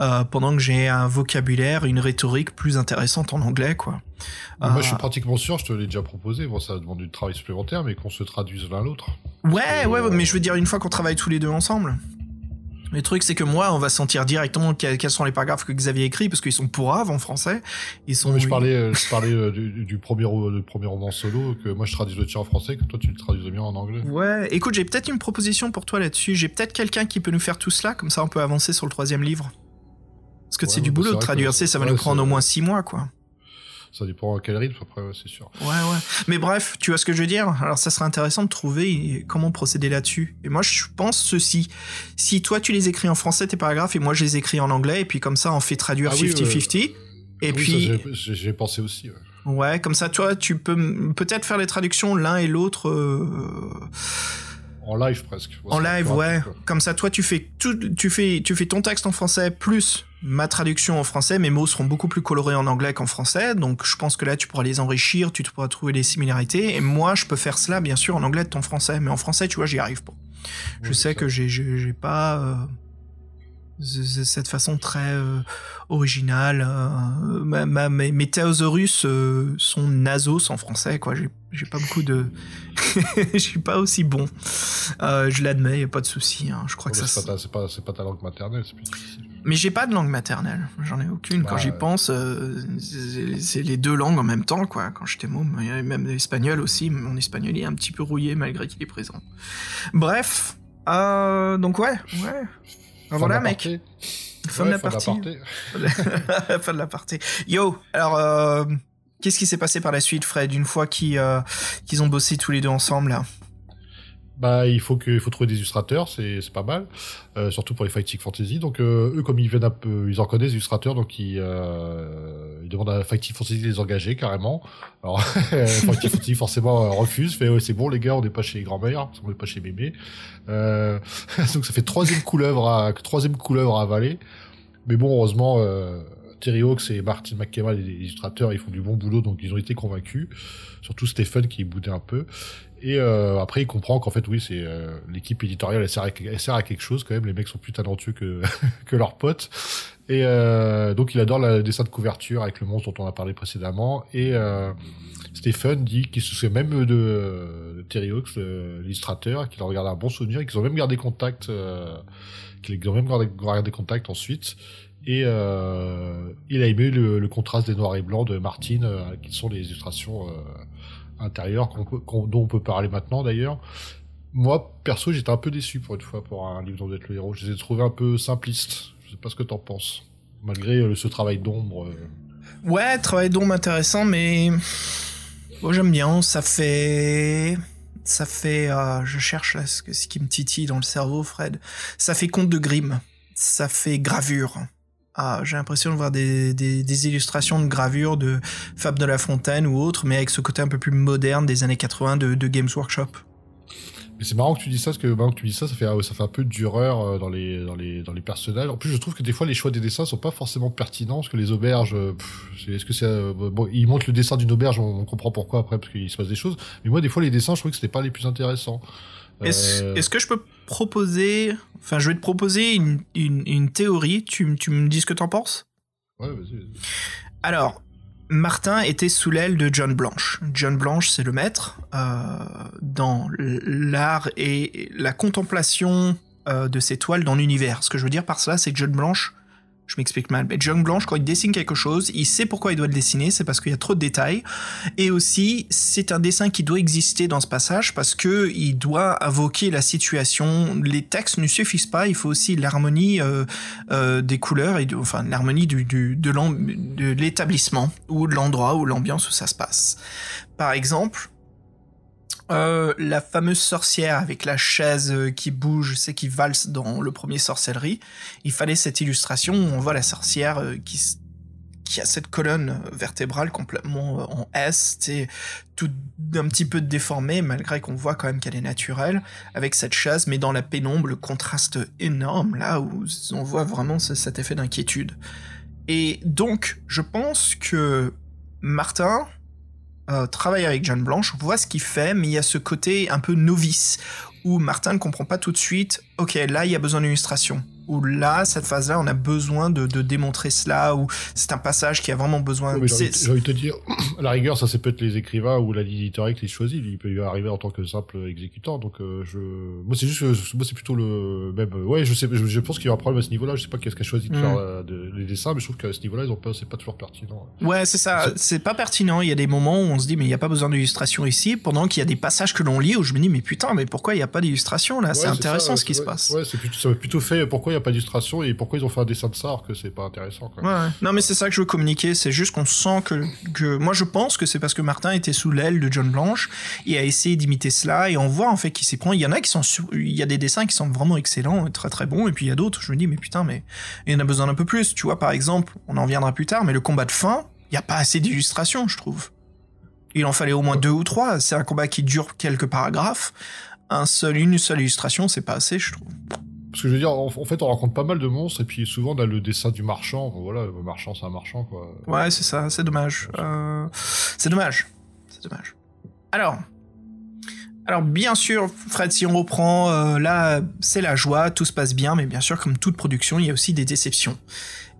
Euh, pendant que j'ai un vocabulaire, une rhétorique plus intéressante en anglais, quoi. Moi, je Euh, suis pratiquement sûr, je te l'ai déjà proposé. Bon, ça demande du travail supplémentaire, mais qu'on se traduise l'un l'autre. Ouais, que- ouais, ouais, mais je veux dire, une fois qu'on travaille tous les deux ensemble. Le truc, c'est que moi, on va sentir directement quels, sont les paragraphes que Xavier écrit, parce qu'ils sont pourraves en français. Ils sont. Je parlais, je parlais du, du premier, ro- du premier roman solo, que moi je traduis le tien en français, que toi tu le traduis bien en anglais. Ouais, écoute, j'ai peut-être une proposition pour toi là-dessus. J'ai peut-être quelqu'un qui peut nous faire tout cela, comme ça on peut avancer sur le troisième livre. Est-ce que Ouais, c'est du bah, boulot de traduire, que- ça va ouais, nous prendre au moins six mois, quoi. Ça dépend à quel rythme, après, ouais, c'est sûr. Ouais, ouais. Mais bref, tu vois ce que je veux dire? Alors, ça serait intéressant de trouver comment procéder là-dessus. Et moi, je pense ceci. Si toi, tu les écris en français, tes paragraphes, et moi, je les écris en anglais, et puis comme ça, on fait traduire Ah oui, 50-50. et Oui, puis, j'ai- pensé aussi. ouais. ouais, comme ça, toi, tu peux peut-être faire les traductions l'un et l'autre euh, En live presque. en live, ouais. Comme ça, toi, tu fais tout, tu fais, tu fais ton texte en français plus ma traduction en français. Mes mots seront beaucoup plus colorés en anglais qu'en français. Donc, je pense que là, tu pourras les enrichir, tu pourras trouver des similarités. Et moi, je peux faire cela, bien sûr, en anglais de ton français. Mais en français, tu vois, j'y arrive pas. Je sais ça. que j'ai, pas euh, cette façon très euh, originale. euh, ma, ma- mes, mes thésaurus euh, sont nasos en français, quoi. J'ai, pas beaucoup de, je suis pas aussi bon. Je l'admets, y a pas de souci. hein. Je crois Ouais, que ça. c'est pas, ta- c'est pas, c'est pas ta langue maternelle, c'est plus difficile. Mais j'ai pas de langue maternelle. J'en ai aucune. Quand Bah, j'y pense, euh, c'est les deux langues en même temps, quoi. Quand j'étais môme, même l'espagnol aussi. Mon espagnol est un petit peu rouillé malgré qu'il est présent. Bref. Euh, donc ouais, ouais. Fin voilà, de mec. Fin Ouais, de la partie. l'aparté. fin de la partie. Yo, alors, euh, qu'est-ce qui s'est passé par la suite, Fred, une fois qu'ils euh, qu'ils ont bossé tous les deux ensemble, là? Bah, il faut que, il faut trouver des illustrateurs, c'est, c'est pas mal, euh, surtout pour les Fighting Fantasy. Donc, euh, eux, comme ils viennent un peu, ils en connaissent des illustrateurs, donc ils, euh, demandent à Fighting Fantasy de les engager carrément. Alors, Fighting Fantasy forcément refuse, fait c'est bon les gars, on n'est pas chez grand-mère, on n'est pas chez bébé. Donc ça fait troisième couleuvre à troisième couleuvre à avaler. Mais bon, heureusement, Terry Hawks et Martin McKemal, les illustrateurs, ils font du bon boulot, donc ils ont été convaincus. Surtout Stephen qui boudait un peu. Et euh, après, il comprend qu'en fait, oui, c'est euh, l'équipe éditoriale, elle sert, à, elle sert à quelque chose quand même. Les mecs sont plus talentueux que, que leurs potes. Et euh, donc, il adore le dessin de couverture avec le monstre dont on a parlé précédemment. Et euh, Stephen dit qu'il se souvient même de, Terry Hawks, l'illustrateur, qu'il en regarde un bon souvenir et qu'ils ont même gardé contact, euh, qu'ils ont même gardé, gardé contact ensuite. Et euh, il a aimé le, le contraste des noirs et blancs de Martine, euh, qui sont les illustrations euh, qu'on- dont on peut parler maintenant d'ailleurs. Moi, perso, j'étais un peu déçu pour une fois pour un livre dont vous êtes le héros. Je les ai trouvés un peu simplistes. Je sais pas ce que t'en penses. Malgré euh, ce travail d'ombre. euh. Ouais, travail d'ombre intéressant, mais j'aime bien. Ça fait, ça fait. euh, je cherche là ce, ce qui me titille dans le cerveau, Fred. Ça fait conte de Grimm. Ça fait gravure. Ah, j'ai l'impression de voir des, illustrations de gravure de Fab de la Fontaine ou autre, mais avec ce côté un peu plus moderne des années 80 de, Games Workshop. Mais c'est marrant que tu dis ça, parce que maintenant que tu dis ça, ça fait, ouais, ça fait un peu dureur euh, dans les, dans, les, dans les personnages. En plus, je trouve que des fois, les choix des dessins sont pas forcément pertinents, parce que les auberges, euh, est-ce que c'est... euh, ils montrent le dessin d'une auberge, on, on comprend pourquoi après, parce qu'il se passe des choses. Mais moi, des fois, les dessins, je trouvais que c'était pas les plus intéressants. Est-ce Euh, est-ce que je peux proposer... Enfin, je vais te proposer une, une, une théorie. Tu, me dis ce que t'en penses? Ouais, vas-y, vas-y. Alors, Martin était sous l'aile de John Blanche. John Blanche, c'est le maître euh, dans l'art et la contemplation euh, de ces toiles dans l'univers. Ce que je veux dire par cela, c'est que John Blanche, je m'explique mal, mais John Blanche, quand il dessine quelque chose, il sait pourquoi il doit le dessiner, c'est parce qu'il y a trop de détails. Et aussi, c'est un dessin qui doit exister dans ce passage parce que il doit invoquer la situation. Les textes ne suffisent pas, il faut aussi l'harmonie euh, euh, des couleurs et de- enfin l'harmonie de l'établissement ou de l'endroit ou l'ambiance où ça se passe. Par exemple, euh, la fameuse sorcière avec la chaise euh, qui bouge, c'est qui valse dans le premier sorcellerie. Il fallait cette illustration où on voit la sorcière euh, qui, qui a cette colonne vertébrale complètement en S, tout un petit peu déformée, malgré qu'on voit quand même qu'elle est naturelle, avec cette chaise, mais dans la pénombre, le contraste énorme là où on voit vraiment ce- cet effet d'inquiétude. Et donc, je pense que Martin euh, travaille avec John Blanche, voit ce qu'il fait, mais il y a ce côté un peu novice où Martin ne comprend pas tout de suite. Ok, là il y a besoin d'illustration. Ou là, cette phase-là, on a besoin de, de démontrer cela. Ou c'est un passage qui a vraiment besoin. Mais j'ai envie, de te dire, à la rigueur, ça c'est peut-être les écrivains ou la éditoriale qui les choisit. Il peut y arriver en tant que simple exécutant. Donc, euh, je, moi c'est juste, que- moi c'est plutôt le même. Ouais, je sais, je, je pense qu'il y a un problème à ce niveau-là. Je sais pas qu'est-ce qu'a choisi de Mm. faire euh, de- les dessins, mais je trouve qu'à ce niveau-là, ils ont pas, c'est pas toujours pertinent. Ouais, c'est ça. C'est- pas pertinent. Il y a des moments où on se dit, mais il n'y a pas besoin d'illustration ici, pendant qu'il y a des passages que l'on lit où je me dis, mais putain, mais pourquoi il n'y a pas d'illustration là? C'est intéressant ça, ce qui ouais, se passe. Ouais, c'est plutôt, ça m'a plutôt fait. Pourquoi il pas d'illustration et pourquoi ils ont fait un dessin de ça que c'est pas intéressant. Quoi. Ouais. Non, mais c'est ça que je veux communiquer. C'est juste qu'on sent que, que. Moi, je pense que c'est parce que Martin était sous l'aile de John Blanche et a essayé d'imiter cela. Et on voit en fait qu'il s'y prend. Il y en a qui sont. sur- Il y a des dessins qui sont vraiment excellents, très très bons. Et puis il y a d'autres. Je me dis, mais putain, mais il y en a besoin d'un peu plus. Tu vois, par exemple, on en reviendra plus tard, mais le combat de fin, il n'y a pas assez d'illustrations, je trouve. Il en fallait au moins deux ou trois. C'est un combat qui dure quelques paragraphes. Un seul, une seule illustration, c'est pas assez, je trouve. Parce que je veux dire, en, en fait, on rencontre pas mal de monstres et puis souvent on a le dessin du marchand. Bon, voilà, le marchand, c'est un marchand quoi. Ouais, c'est ça, c'est dommage. Euh, c'est dommage. C'est dommage. Alors, alors bien sûr, Fred, si on reprend, euh, là, c'est la joie, tout se passe bien, mais bien sûr, comme toute production, il y a aussi des déceptions.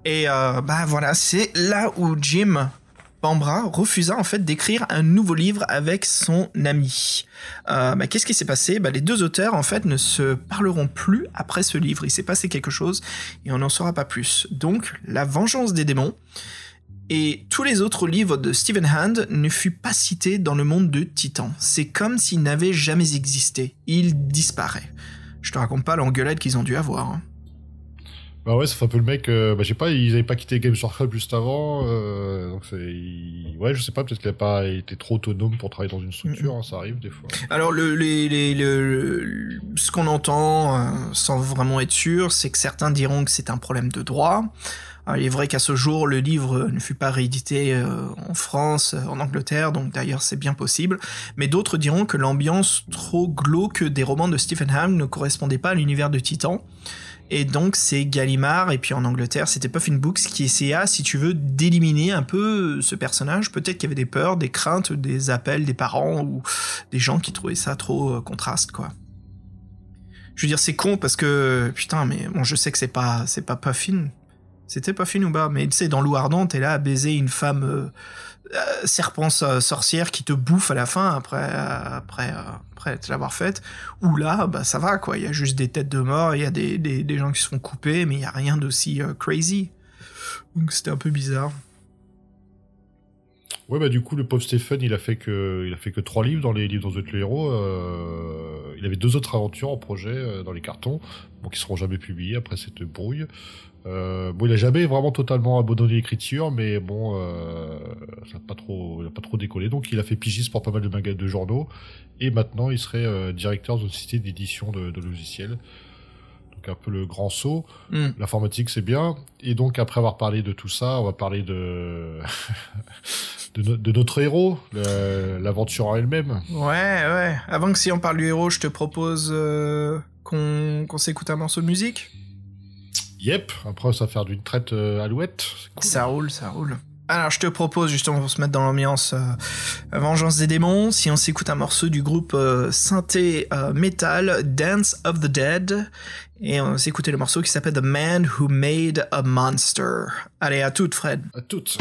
Et euh, bah voilà, c'est là où Jim Bambra refusa en fait d'écrire un nouveau livre avec son ami. Euh, bah, Qu'est-ce qui s'est passé? Bah, Les deux auteurs en fait ne se parleront plus après ce livre. Il s'est passé quelque chose et on n'en saura pas plus. Donc, La Vengeance des démons et tous les autres livres de Stephen Hand ne fut pas cité dans le monde de Titan. C'est comme s'il n'avait jamais existé. Il disparaît. Je te raconte pas l'engueulade qu'ils ont dû avoir. hein. Bah ouais, ça fait un peu le mec. euh, bah, je sais pas, ils avaient pas quitté Games Workshop juste avant. euh, donc c'est. il- Ouais, je sais pas, peut-être qu'il a pas été trop autonome pour travailler dans une structure. hein, ça arrive des fois. Alors, le, les- les- le- le- ce qu'on entend, euh, sans vraiment être sûr, c'est que certains diront que c'est un problème de droit. Alors, il est vrai qu'à ce jour, le livre ne fut pas réédité euh, en France, euh, en Angleterre, donc d'ailleurs c'est bien possible. Mais d'autres diront que l'ambiance trop glauque des romans de Stephen Ham ne correspondait pas à l'univers de Titan. Et donc c'est Gallimard, et puis en Angleterre, c'était Puffin Books qui essaya, si tu veux, d'éliminer un peu ce personnage. Peut-être qu'il y avait des peurs, des craintes, des appels des parents ou des gens qui trouvaient ça trop euh, contraste, quoi. Je veux dire, c'est con parce que, putain, mais bon, je sais que c'est pas, c'est pas Puffin. C'était Puffin ou pas, mais tu sais, dans Loup Ardent, t'es là à baiser une femme euh, euh, serpent so- sorcière qui te bouffe à la fin après, euh, après, euh, après te l'avoir faite. Ou là, bah ça va quoi, il y a juste des têtes de mort, il y a des, des, des gens qui se font couper, mais il y a rien d'aussi euh, crazy. Donc c'était un peu bizarre. Ouais, bah du coup, le pauvre Stephen, il a fait que, il a fait que trois livres dans les livres dans le héros. Euh... Il avait deux autres aventures en projet euh, dans les cartons, bon, qui seront jamais publiés après cette brouille. Euh, bon, il a jamais vraiment totalement abandonné l'écriture, mais bon, euh, ça a pas trop, il a pas trop décollé. Donc, il a fait pigiste pour pas mal de magasins de journaux, et maintenant, il serait euh, directeur d'une société d'édition de, de logiciels. Donc, un peu le grand saut. Hmm. L'informatique, c'est bien. Et donc, après avoir parlé de tout ça, on va parler de de, no- de notre héros, l'aventure en elle-même. Ouais, ouais. Avant que si on parle du héros, je te propose qu'on qu'on s'écoute un morceau de musique. Yep. Après, ça va faire d'une traite euh, alouette. Cool. Ça roule, ça roule. Alors, je te propose justement pour se mettre dans l'ambiance euh, Vengeance des démons, si on s'écoute un morceau du groupe euh, synthé euh, metal Dance of the Dead, et on va s'écouter le morceau qui s'appelle The Man Who Made a Monster. Allez, à toutes, Fred. À toutes.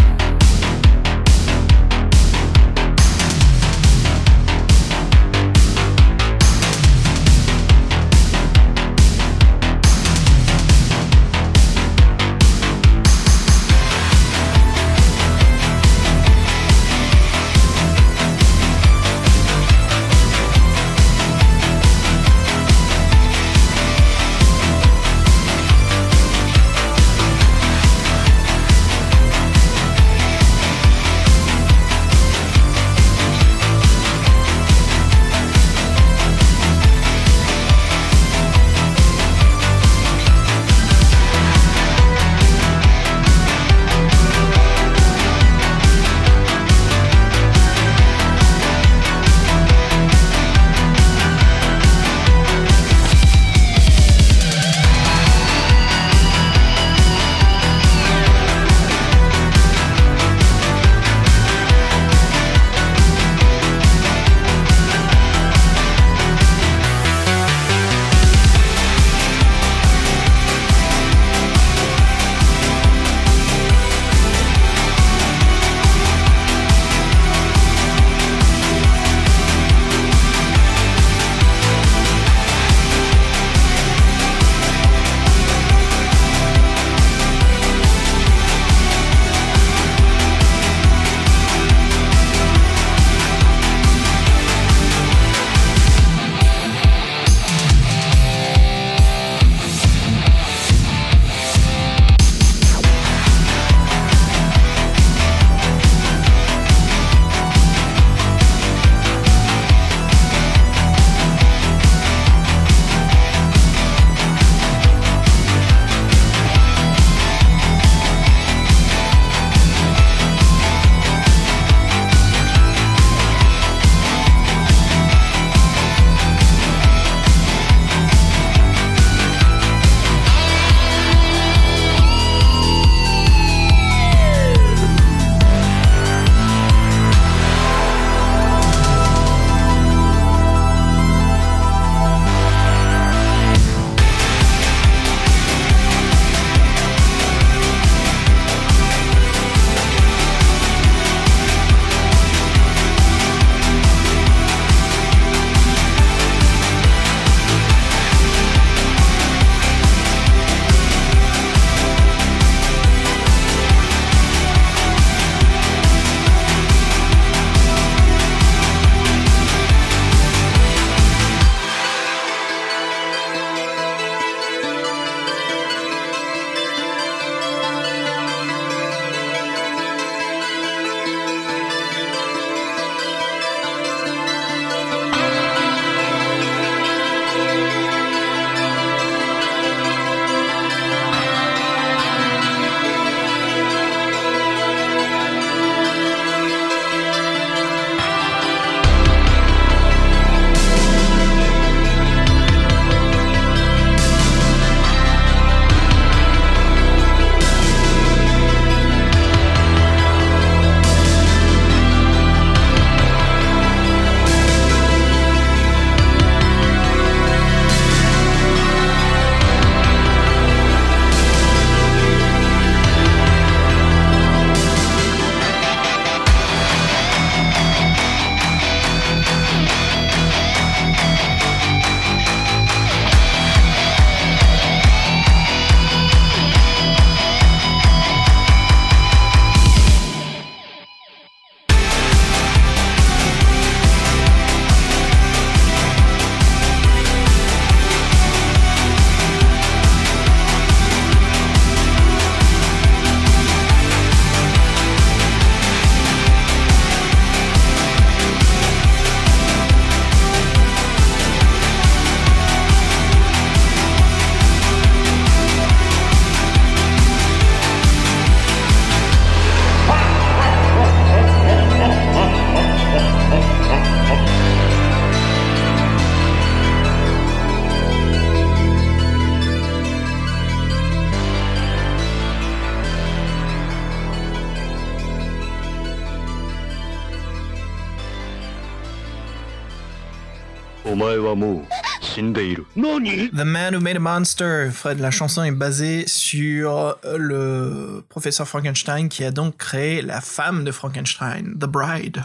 Made a Monster. Fred, la chanson est basée sur le professeur Frankenstein qui a donc créé la femme de Frankenstein, The Bride.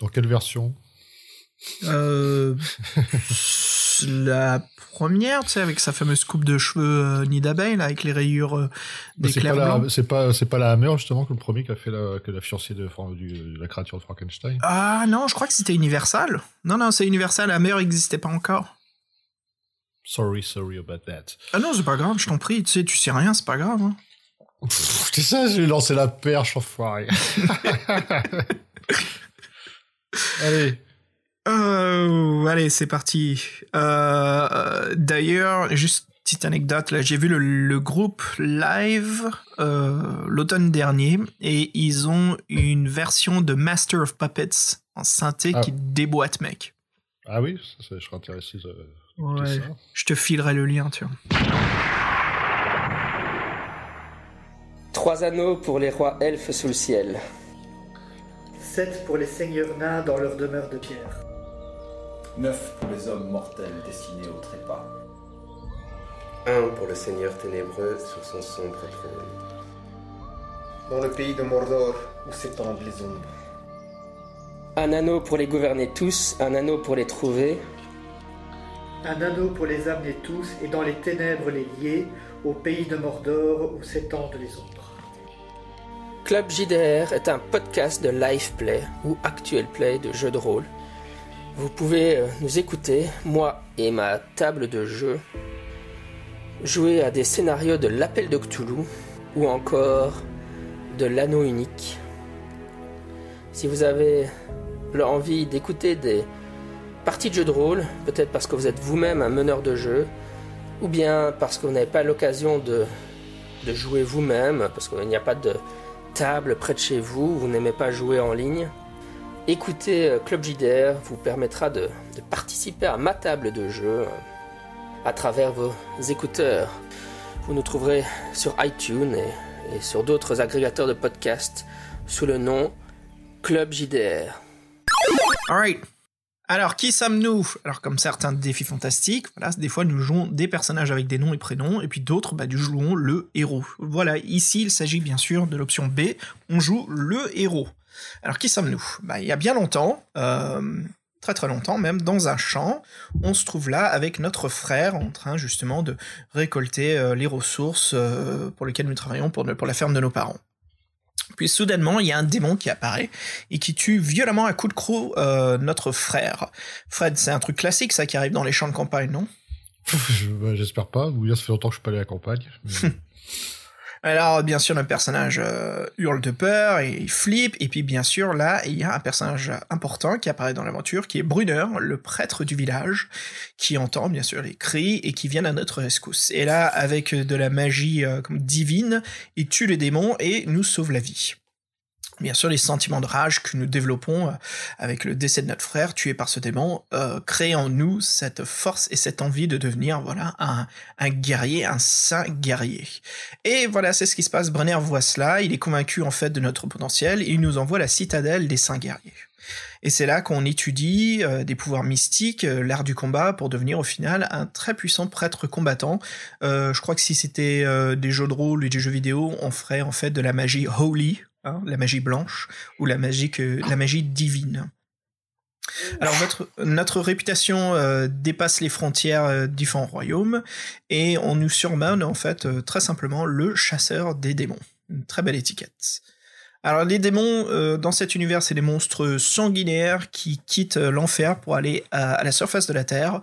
Dans quelle version? Euh, la première, tu sais, avec sa fameuse coupe de cheveux euh, nid d'abeille, là, avec les rayures euh, Bah, C'est pas, la- c'est pas, c'est pas la Hammer, justement, que le premier qui a fait la, que la fiancée de, du- de la créature de Frankenstein. Ah non, je crois que c'était Universal. Non, non, c'est Universal, la meilleure n'existait pas encore. Sorry, sorry about that. Ah non, c'est pas grave, je t'en prie, tu sais, tu sais rien, c'est pas grave. hein. C'est ça, j'ai lancé la perche, enfoiré. Allez. Euh, allez, c'est parti. Euh, D'ailleurs, juste petite anecdote, là, j'ai vu le, le groupe live euh, l'automne dernier et ils ont une version de Master of Puppets en synthé Ah. qui déboîte, mec. Ah oui, ça, ça, je serais intéressé de Ouais. Je te filerai le lien, tu vois. Trois anneaux pour les rois elfes sous le ciel. 7 pour les seigneurs nains dans leur demeure de pierre. 9 pour les hommes mortels destinés au trépas. Un pour le seigneur ténébreux sur son sombre trône. Dans le pays de Mordor où s'étendent les ombres. Un anneau pour les gouverner tous, un anneau pour les trouver, Un anneau pour les amener tous et dans les ténèbres les lier au pays de Mordor où s'étendent les ombres. Club JDR est un podcast de live play ou actuel play de jeux de rôle. Vous pouvez euh, nous écouter, moi et ma table de jeu, jouer à des scénarios de l'appel de Cthulhu ou encore de l'anneau unique. Si vous avez envie d'écouter des parties de jeux de rôle, peut-être parce que vous êtes vous-même un meneur de jeu, ou bien parce que vous n'avez pas l'occasion de, de jouer vous-même, parce qu'il n'y a pas de table près de chez vous, vous n'aimez pas jouer en ligne, écouter euh, Club JDR vous permettra de, participer à ma table de jeu euh, à travers vos écouteurs. Vous nous trouverez sur iTunes et, et sur d'autres agrégateurs de podcasts sous le nom Club JDR. Alright. Alors, qui sommes-nous? Alors, comme certains défis fantastiques, des fois nous jouons des personnages avec des noms et prénoms, et puis d'autres, bah, nous jouons le héros. Voilà, ici il s'agit bien sûr de l'option B, on joue le héros. Alors, qui sommes-nous? Bah, Il y a bien longtemps, euh, très très longtemps même, dans un champ, on se trouve là avec notre frère en train justement de récolter euh, les ressources euh, pour lesquelles nous travaillons pour la ferme de nos parents. Puis soudainement, il y a un démon qui apparaît et qui tue violemment à coups de croc euh, notre frère. Fred, c'est un truc classique ça qui arrive dans les champs de campagne, non? Je- bah, J'espère pas. Ou bien ça fait longtemps que je suis pas allé à la campagne. mais- Alors, bien sûr, le personnage euh, hurle de peur et il flippe. Et puis, bien sûr, là, il y a un personnage important qui apparaît dans l'aventure, qui est Brunner, le prêtre du village, qui entend, bien sûr, les cris et qui vient à notre rescousse. Et là, avec de la magie euh, divine, il tue les démons et nous sauve la vie. Bien sûr, les sentiments de rage que nous développons euh, avec le décès de notre frère tué par ce démon euh, créent en nous cette force et cette envie de devenir voilà un, guerrier, un saint guerrier. Et voilà, c'est ce qui se passe. Brenner voit cela, il est convaincu en fait de notre potentiel, il nous envoie la citadelle des saints guerriers. Et c'est là qu'on étudie euh, des pouvoirs mystiques, l'art du combat, pour devenir au final un très puissant prêtre combattant. Je crois que si c'était des jeux de rôle et des jeux vidéo, on ferait en fait de la magie holy, hein, la magie blanche, ou la magie, que, la magie divine. Alors votre, notre réputation euh, dépasse les frontières euh, différents royaumes et on nous surnomme en fait euh, très simplement le chasseur des démons. Une très belle étiquette. Alors les démons euh, dans cet univers c'est des monstres sanguinaires qui quittent l'enfer pour aller à, à la surface de la terre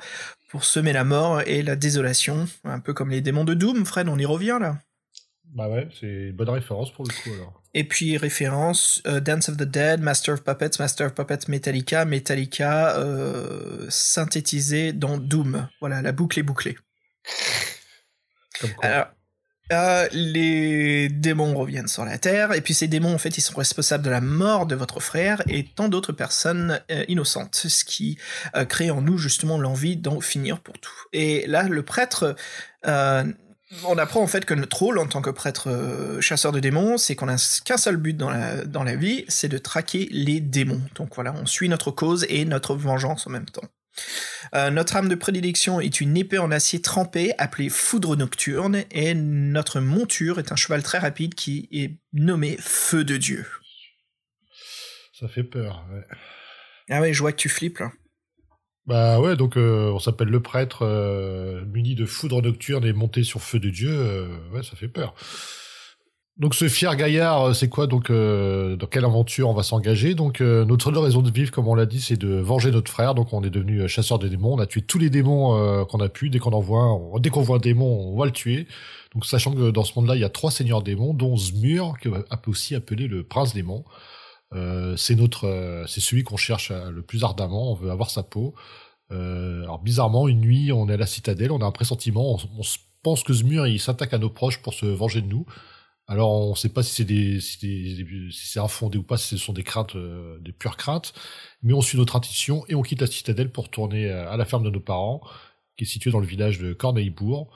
pour semer la mort et la désolation, un peu comme les démons de Doom. Fred, on y revient là? Bah ouais, c'est une bonne référence pour le coup alors. Et puis référence euh, Dance of the Dead, Master of Puppets, Master of Puppets Metallica, Metallica euh, synthétisé dans Doom. Voilà, la boucle est bouclée. Alors, euh, les démons reviennent sur la Terre, et puis ces démons, en fait, ils sont responsables de la mort de votre frère et tant d'autres personnes innocentes, ce qui crée en nous justement l'envie d'en finir pour tout. Et là, le prêtre, euh, on apprend en fait que notre rôle en tant que prêtre euh, chasseur de démons, c'est qu'on a qu'un seul but dans la, dans la vie, c'est de traquer les démons. Donc voilà, on suit notre cause et notre vengeance en même temps. Euh, notre arme de prédilection est une épée en acier trempé appelée Foudre Nocturne et notre monture est un cheval très rapide qui est nommé Feu de Dieu. Ça fait peur, ouais. Ah ouais, je vois que tu flippes là. Bah ouais, donc euh, on s'appelle le prêtre euh, muni de foudre nocturne et monté sur feu de Dieu. euh, ouais, ça fait peur. Donc ce fier gaillard, c'est quoi? Donc dans quelle aventure on va s'engager? Donc notre raison de vivre, comme on l'a dit, c'est de venger notre frère. Donc on est devenu chasseur de démons. On a tué tous les démons qu'on a pu. Dès qu'on en voit dès qu'on voit un démon, on va le tuer. Donc sachant que dans ce monde-là, il y a trois seigneurs démons, dont Zmur, qui est aussi appelé le prince démon. Euh, c'est notre, euh, c'est celui qu'on cherche euh, le plus ardemment. On veut avoir sa peau. Euh, alors bizarrement, une nuit, on est à la citadelle, on a un pressentiment, on, on se pense que Zmur il s'attaque à nos proches pour se venger de nous. Alors on ne sait pas si c'est des, si, si infondé ou pas, si ce sont des craintes, euh, des pures craintes, mais on suit notre intuition et on quitte la citadelle pour retourner euh, à la ferme de nos parents, qui est située dans le village de Corneillebourg.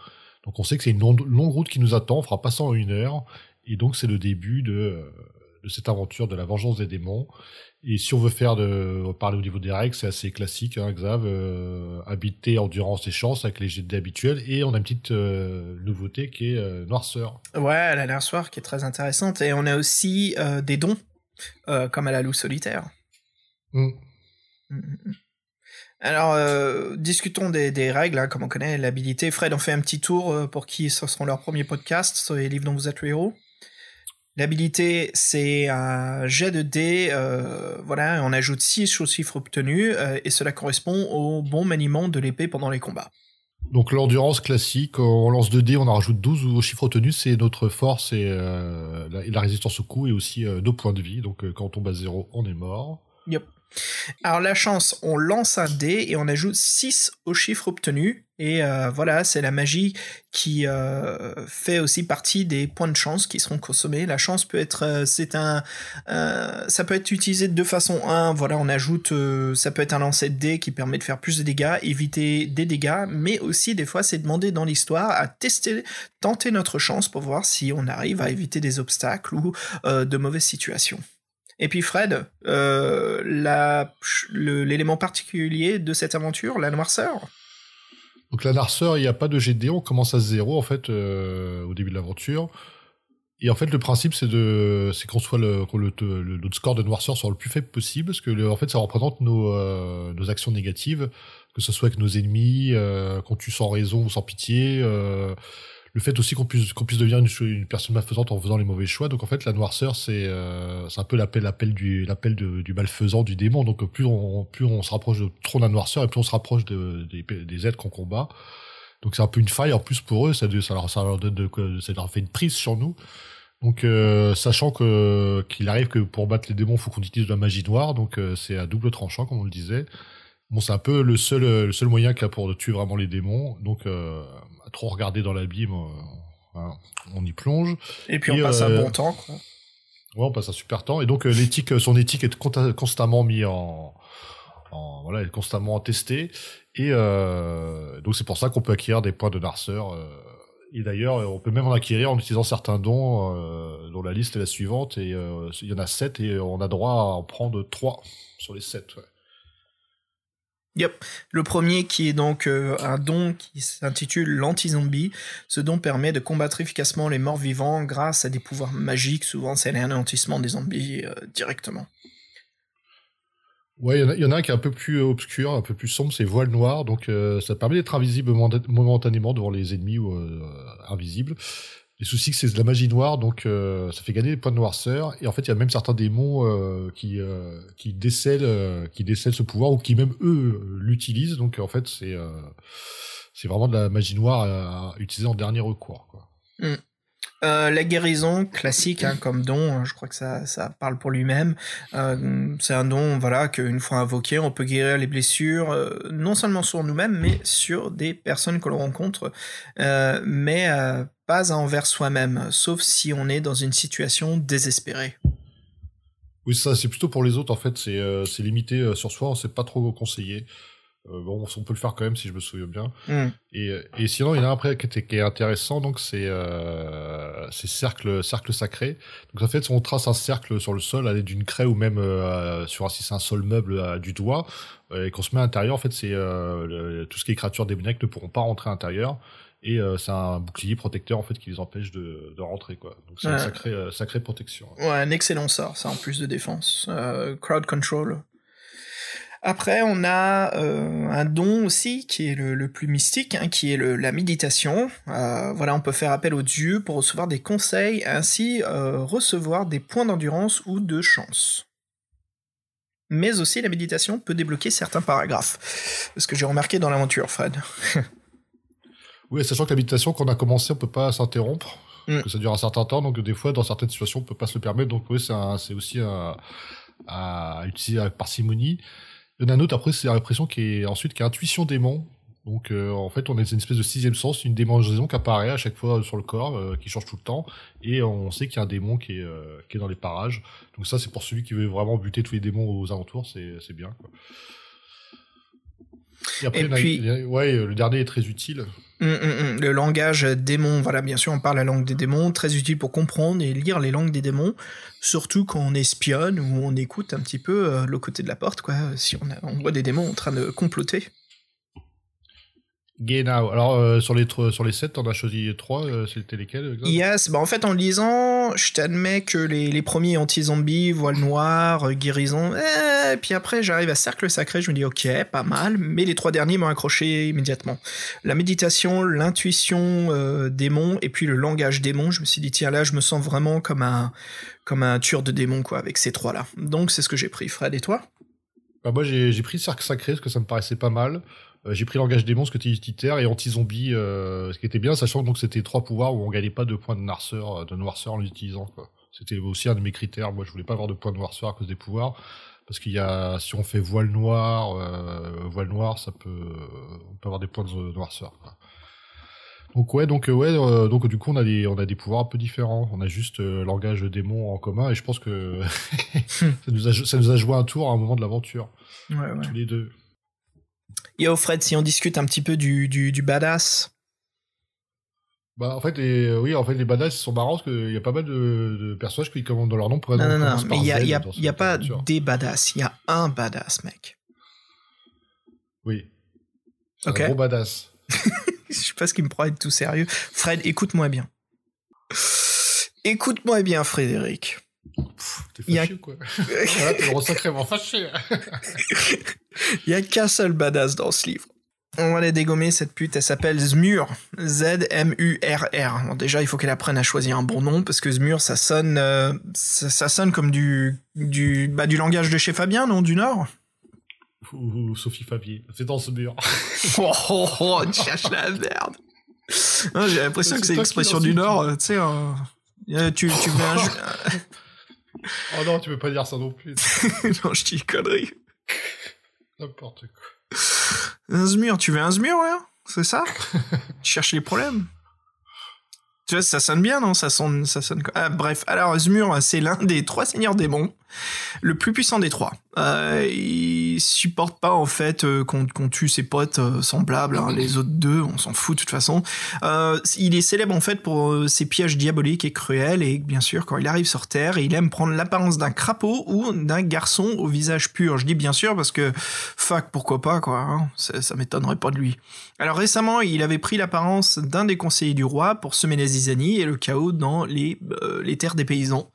Donc on sait que c'est une longue, route qui nous attend, on fera pas ça en une heure, et donc c'est le début de, de cette aventure de la vengeance des démons. Et si on veut faire de parler au niveau des règles, c'est assez classique, hein, Xav, euh, habiter, endurance et chance avec les dés habituels, et on a une petite euh, nouveauté qui est euh, noirceur. Ouais, la soir qui est très intéressante. Et on a aussi des dons, comme à la loup solitaire. Mm. Mm, mm. Alors, euh, discutons des, des règles, hein, comme on connaît l'habilité. Fred, on fait un petit tour euh, pour qui ce seront leurs premiers podcasts sur les livres dont vous êtes le héros? L'habilité, c'est un jet de dés, euh, voilà, on ajoute 6 au chiffre obtenu, euh, et cela correspond au bon maniement de l'épée pendant les combats. Donc l'endurance classique, on lance 2 dés, on en rajoute 12 au chiffre retenu, c'est notre force et, euh, la, et la résistance au coup et aussi euh, nos points de vie. Donc quand on tombe à 0, on est mort. Yep. Alors la chance, on lance un dé et on ajoute 6 au chiffre obtenu. Et euh, voilà, c'est la magie qui euh, fait aussi partie des points de chance qui seront consommés. La chance peut être, euh, c'est un, ça peut être utilisé de deux façons. Un, voilà, on ajoute, ça peut être un lancer de dés qui permet de faire plus de dégâts, éviter des dégâts, mais aussi des fois c'est demander dans l'histoire à tester, tenter notre chance pour voir si on arrive à éviter des obstacles ou de mauvaises situations. Et puis Fred, euh, l'élément particulier de cette aventure, la noirceur. Donc la noirceur, il n'y a pas de dés, on commence à 0 en fait euh, au début de l'aventure. Et en fait, le principe, c'est de, c'est qu'on soit le, le, notre score de noirceur soit le plus faible possible, parce que en fait, ça représente nos, euh, nos actions négatives, que ce soit avec nos ennemis, euh, qu'on tue sans raison ou sans pitié, le fait aussi qu'on puisse, qu'on puisse devenir une, personne malfaisante en faisant les mauvais choix. Donc en fait, la noirceur, c'est, euh, un peu l'appel, du, du malfaisant, du démon. Donc plus on, plus on se rapproche de trop de la noirceur, et plus on se rapproche de- des, êtres qu'on combat. Donc c'est un peu une faille en plus pour eux, ça, leur, ça leur donne ça leur fait une prise sur nous. Donc euh, sachant que qu'il arrive que pour battre les démons, faut qu'on utilise de la magie noire, donc euh, c'est à double tranchant comme on le disait. Bon, c'est un peu le seul le seul moyen qu'il y a pour tuer vraiment les démons. Donc euh, à trop regarder dans l'abîme, euh, hein, on y plonge. Et puis on passe un bon temps. Quoi. Ouais, on passe un super temps. Et donc euh, l'éthique, son éthique est constamment mis en, en- voilà, est constamment testée. Et euh, donc c'est pour ça qu'on peut acquérir des points de narceur. euh, et d'ailleurs, euh, on peut même en acquérir en utilisant certains dons, euh, dont la liste est la suivante. Et euh, il y en a 7 et on a droit à en prendre 3 sur les 7. Ouais. Yep. Le premier qui est donc euh, un don qui s'intitule l'anti-zombie. Ce don permet de combattre efficacement les morts vivants grâce à des pouvoirs magiques. Souvent, c'est l'anéantissement des zombies euh, directement. Ouais, il y, en a- un qui est un peu plus obscur, un peu plus sombre, c'est voile noir, donc euh, ça permet d'être invisible momenta- momentanément devant les ennemis ou invisibles. Les soucis, c'est de la magie noire, donc euh, ça fait gagner des points de noirceur. Et en fait, il y a même certains démons euh, qui euh, qui décèlent, euh, qui ce pouvoir ou qui même eux l'utilisent. Donc en fait, c'est c'est vraiment de la magie noire à, utiliser en dernier recours. Mm. Euh, la guérison classique hein, comme don, hein, je crois que ça, ça parle pour lui-même. Euh, c'est un don, voilà, qu'une fois invoqué, on peut guérir les blessures, euh, non seulement sur nous-mêmes, mais sur des personnes que l'on rencontre, mais pas envers soi-même, sauf si on est dans une situation désespérée. Oui, ça, c'est plutôt pour les autres, en fait. C'est limité sur soi, c'est pas trop conseillé. Euh, bon, on peut le faire quand même si je me souviens bien. Hmm. Et, et sinon, il y en a un après qui, était, qui est intéressant, donc c'est euh, c'est cercle, cercle sacré. Donc en fait, on trace un cercle sur le sol à l'aide d'une craie ou même euh, sur si c'est un sol meuble du doigt euh, et qu'on se met à l'intérieur. En fait, c'est tout ce qui est créatures démoniaques ne pourront pas rentrer à l'intérieur. Et c'est un bouclier protecteur en fait qui les empêche de, de rentrer quoi. Donc c'est une sacrée, sacrée protection. Ouais, un excellent sort, ça, en plus de défense. Crowd control. Après, on a euh, un don aussi qui est le, le plus mystique, hein, qui est le- la méditation. Euh, voilà, on peut faire appel aux dieux pour recevoir des conseils, ainsi euh, recevoir des points d'endurance ou de chance. Mais aussi, la méditation peut débloquer certains paragraphes. Ce que j'ai remarqué dans l'aventure, Fred. Oui, sachant que la méditation, quand on a commencé, on peut pas s'interrompre, Mm. que ça dure un certain temps, donc des fois, dans certaines situations, on peut pas se le permettre. Donc oui, c'est aussi un- à utiliser avec parcimonie. Il y en a un autre, après, c'est l'impression qui est ensuite qui est intuition démon. Donc euh, en fait, on a une espèce de sixième sens, une démangeaison qui apparaît à chaque fois sur le corps, euh, qui change tout le temps, et on sait qu'il y a un démon qui est, euh, qui est dans les parages. Donc ça, c'est pour celui qui veut vraiment buter tous les démons aux alentours, c'est bien. Et après, Et puis- a- ouais, euh, le dernier est très utile. Hum, hum, hum. Le langage démon, voilà, bien sûr, on parle la langue des démons, très utile pour comprendre et lire les langues des démons, surtout quand on espionne ou on écoute un petit peu euh, le côté de la porte, quoi, si on, a- on voit des démons en train de comploter. Genau. Alors, euh, sur les sur les 7, on a choisi 3, c'était lesquels Yes, bah en fait, en lisant, je t'admets que les, les premiers anti-zombies, voile noire, euh, guérison, eh, puis après, j'arrive à cercle sacré, je me dis, ok, pas mal, mais les trois derniers m'ont accroché immédiatement. La méditation, l'intuition euh, démon, et puis le langage démon, je me suis dit, tiens, là, je me sens vraiment comme un, comme un tueur de démons, quoi, avec ces trois-là. Donc, c'est ce que j'ai pris. Fred, et toi? Bah, moi, j'ai pris Cercle Sacré, parce que ça me paraissait pas mal. Euh, j'ai pris Langage Démon, ce que était utilitaire, et Anti-Zombie, euh, ce qui était bien, sachant donc c'était trois pouvoirs où on gagnait pas de points de noirceur, de noirceur en l'utilisant. quoi. C'était aussi un de mes critères. Moi, je voulais pas avoir de points de noirceur à cause des pouvoirs. Parce qu'il y a, si on fait voile noir, euh, voile noir, ça peut, on peut avoir des points de noirceur. quoi. Donc ouais, donc euh, ouais, euh, donc du coup on a des, on a des pouvoirs un peu différents. On a juste euh, langage démon en commun, et je pense que ça, nous a, ça nous a joué un tour à un moment de l'aventure, Ouais, ouais. tous les deux. Yo, Fred, si on discute un petit peu du, du, du badass. Bah en fait les, euh, oui en fait les badass sont marrants parce qu'il y a pas mal de, de personnages qui commandent dans leur nom pour Non, non, non, mais par il y a, y a, y pas des badass, il y a un badass, mec. Oui. Ok. Un gros badass. Je sais pas ce qui me prend être tout sérieux. Fred, écoute-moi bien. Écoute-moi bien, Frédéric. T'es Il y a- fâché ou quoi Là t'es sacrément fâché. Il y a qu'un seul badass dans ce livre. On va la dégommer, cette pute, elle s'appelle Zmur. Z-M-U-R-R. Bon, déjà, il faut qu'elle apprenne à choisir un bon nom, parce que Zmur, ça sonne, euh, ça, ça sonne comme du, du, bah, du langage de chez Fabien, non, du Nord? Ou, ou Sophie Favier. C'est dans ce mur. Oh, oh, oh, tu cherches la merde. J'ai l'impression que c'est l'expression du. Nord, euh, tu sais, euh, tu, tu veux un jeu... Oh non, tu peux pas dire ça non plus. non, je dis une connerie. N'importe quoi. Un Zmur, tu veux un Zmur, ouais C'est ça? Tu cherches les problèmes Tu vois, ça sonne bien, non? Ça sonne, ça sonne... Ah, bref, alors Zmur, c'est l'un des trois seigneurs démons, le plus puissant des trois. Euh, il supporte pas, en fait, euh, qu'on tue ses potes euh, semblables, hein, les autres deux, on s'en fout de toute façon. Il est célèbre, en fait, pour ses pièges diaboliques et cruels, et bien sûr, quand il arrive sur Terre, il aime prendre l'apparence d'un crapaud ou d'un garçon au visage pur. Je dis bien sûr parce que, fuck, pourquoi pas, quoi, hein, ça, m'étonnerait pas de lui. Alors récemment, il avait pris l'apparence d'un des conseillers du roi pour semer la zizanie et le chaos dans les terres des paysans.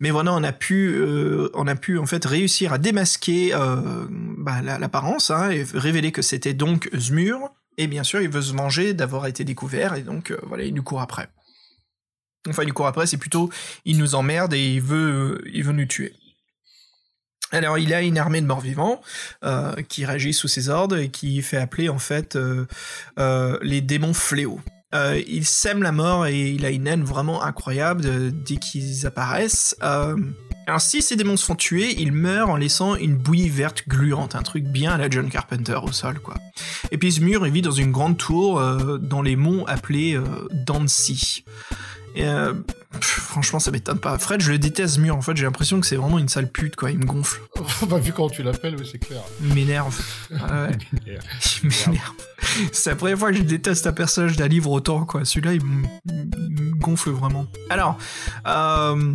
Mais voilà, on a pu, euh, on a pu en fait réussir à démasquer euh, bah, la- l'apparence hein, et révéler que c'était donc Zmur. Et bien sûr, il veut se venger d'avoir été découvert et donc euh, voilà, il nous court après. Enfin, il nous court après, c'est plutôt il nous emmerde et il veut, il veut nous tuer. Alors, il a une armée de morts-vivants qui réagit sous ses ordres et qui fait appeler en fait les démons fléaux. Euh, il sème la mort et il a une haine vraiment incroyable de- dès qu'ils apparaissent. Euh, alors si ces démons se font tuer, ils meurent en laissant une bouillie verte gluante, un truc bien à la John Carpenter au sol, quoi. Et puis Zmur, il vit dans une grande tour euh, dans les monts appelés euh, Dancy. Et, euh, pff, franchement, ça m'étonne pas. Fred, je le déteste, mur. En fait, j'ai l'impression que c'est vraiment une sale pute, quoi. Il me gonfle. bah, vu comment tu l'appelles, oui, c'est clair. Il m'énerve. Ah ouais. Il m'énerve. C'est la première fois que je déteste un personnage d'un livre autant, quoi. Celui-là, il me il me gonfle vraiment. Alors, euh,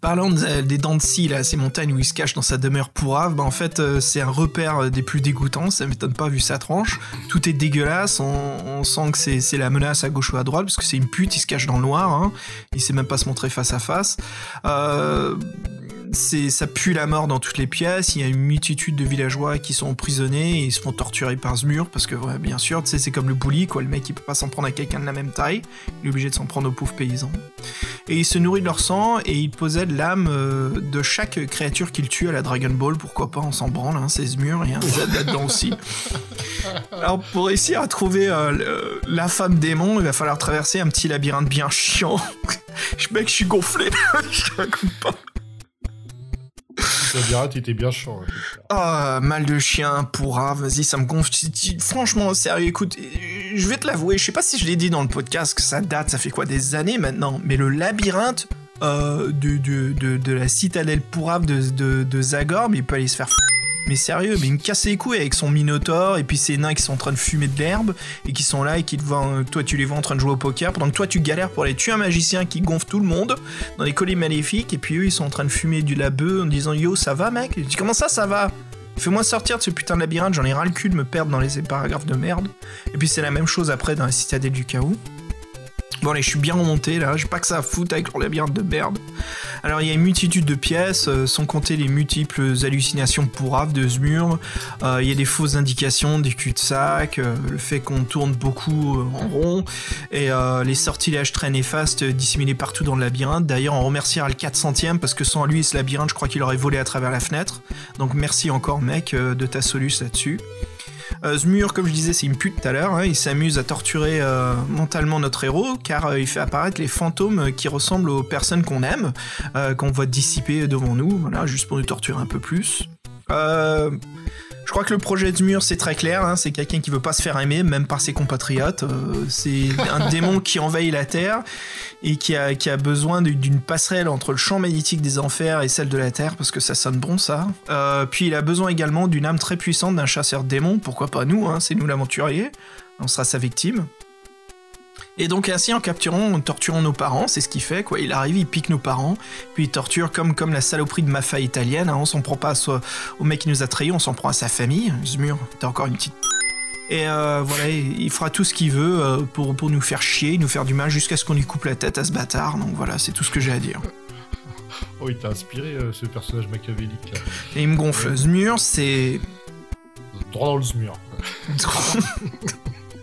Parlant de- des dents de scie, là, ces montagnes où il se cache dans sa demeure pourrave, bah en fait, euh, c'est un repère euh, des plus dégoûtants, ça m'étonne pas vu sa tranche. Tout est dégueulasse, on, sent que c'est la menace à gauche ou à droite, parce que c'est une pute, il se cache dans le noir, hein. il sait même pas se montrer face à face. Euh, c'est ça pue la mort dans toutes les pièces. Il y a une multitude de villageois qui sont emprisonnés et ils se font torturer par ce mur parce que ouais, bien sûr, tu sais, c'est comme le bully quoi. Le mec il peut pas s'en prendre à quelqu'un de la même taille. Il est obligé de s'en prendre aux pauvres paysans. Et il se nourrit de leur sang et il possède l'âme euh, de chaque créature qu'il tue à la Dragon Ball. Pourquoi pas On s'en branle. Hein, c'est ce mur. Il y a un Z là-dedans aussi. Alors pour réussir à trouver euh, le- la femme démon, il va falloir traverser un petit labyrinthe bien chiant. je mec, je suis gonflé. je raconte pas. Labyrinthe était bien chiant. Ah, mal de chien, pourra, vas-y, ça me gonfle. Franchement, sérieux, écoute, je vais te l'avouer, je sais pas si je l'ai dit dans le podcast, que ça date, ça fait quoi, des années maintenant, mais le labyrinthe euh, de, de, de, la citadelle pourrave de, de, Zagor, il peut aller se faire mais sérieux, mais il me casse les couilles avec son minotaure et puis ces nains qui sont en train de fumer de l'herbe et qui sont là et qui te voient, euh, toi tu les vois en train de jouer au poker pendant que toi tu galères pour aller tuer un magicien qui gonfle tout le monde dans les collines maléfiques et puis eux ils sont en train de fumer du labeu en disant yo ça va mec? Je dis comment ça ça va? Fais-moi sortir de ce putain de labyrinthe, j'en ai ras le cul de me perdre dans les paragraphes de merde. Et puis c'est la même chose après dans la citadelle du chaos. Bon allez, je suis bien remonté là, j'ai pas que ça à foutre avec leur labyrinthe de merde. Alors il y a une multitude de pièces, euh, sans compter les multiples hallucinations pourraves de ce mur. Euh, Il y a des fausses indications, des cul-de-sac, euh, le fait qu'on tourne beaucoup en rond, et les sortilèges très néfastes disséminés partout dans le labyrinthe. D'ailleurs on remerciera le 400ème parce que sans lui ce labyrinthe je crois qu'il aurait volé à travers la fenêtre. Donc merci encore mec de ta soluce là-dessus. Euh, ce mur, comme je disais, c'est une pute tout à l'heure. hein. Il s'amuse à torturer euh, mentalement notre héros, car euh, il fait apparaître les fantômes euh, qui ressemblent aux personnes qu'on aime, qu'on voit dissiper devant nous, voilà, juste pour nous torturer un peu plus. Je crois que le projet de mur, c'est très clair. hein. C'est quelqu'un qui veut pas se faire aimer, même par ses compatriotes. Euh, c'est un démon qui envahit la Terre et qui a, qui a besoin d'une- passerelle entre le champ magnétique des enfers et celle de la Terre, parce que ça sonne bon, ça. Euh, puis il a besoin également d'une âme très puissante d'un chasseur de démons. Pourquoi pas nous hein, C'est nous l'aventurier. On sera sa victime. Et donc ainsi, en capturant, en torturant nos parents, c'est ce qu'il fait, quoi. Il arrive, il pique nos parents, puis il torture comme, comme la saloperie de mafia italienne. hein. On s'en prend pas au mec qui nous a trahis, on s'en prend à sa famille. Zmur, t'as encore une petite... Et euh, voilà, il fera tout ce qu'il veut euh, pour, pour nous faire chier, nous faire du mal, jusqu'à ce qu'on lui coupe la tête à ce bâtard. Donc voilà, c'est tout ce que j'ai à dire. Oh, il t'a inspiré euh, ce personnage machiavélique. là. Et il me gonfle. Zmur, c'est... Droit dans le mur.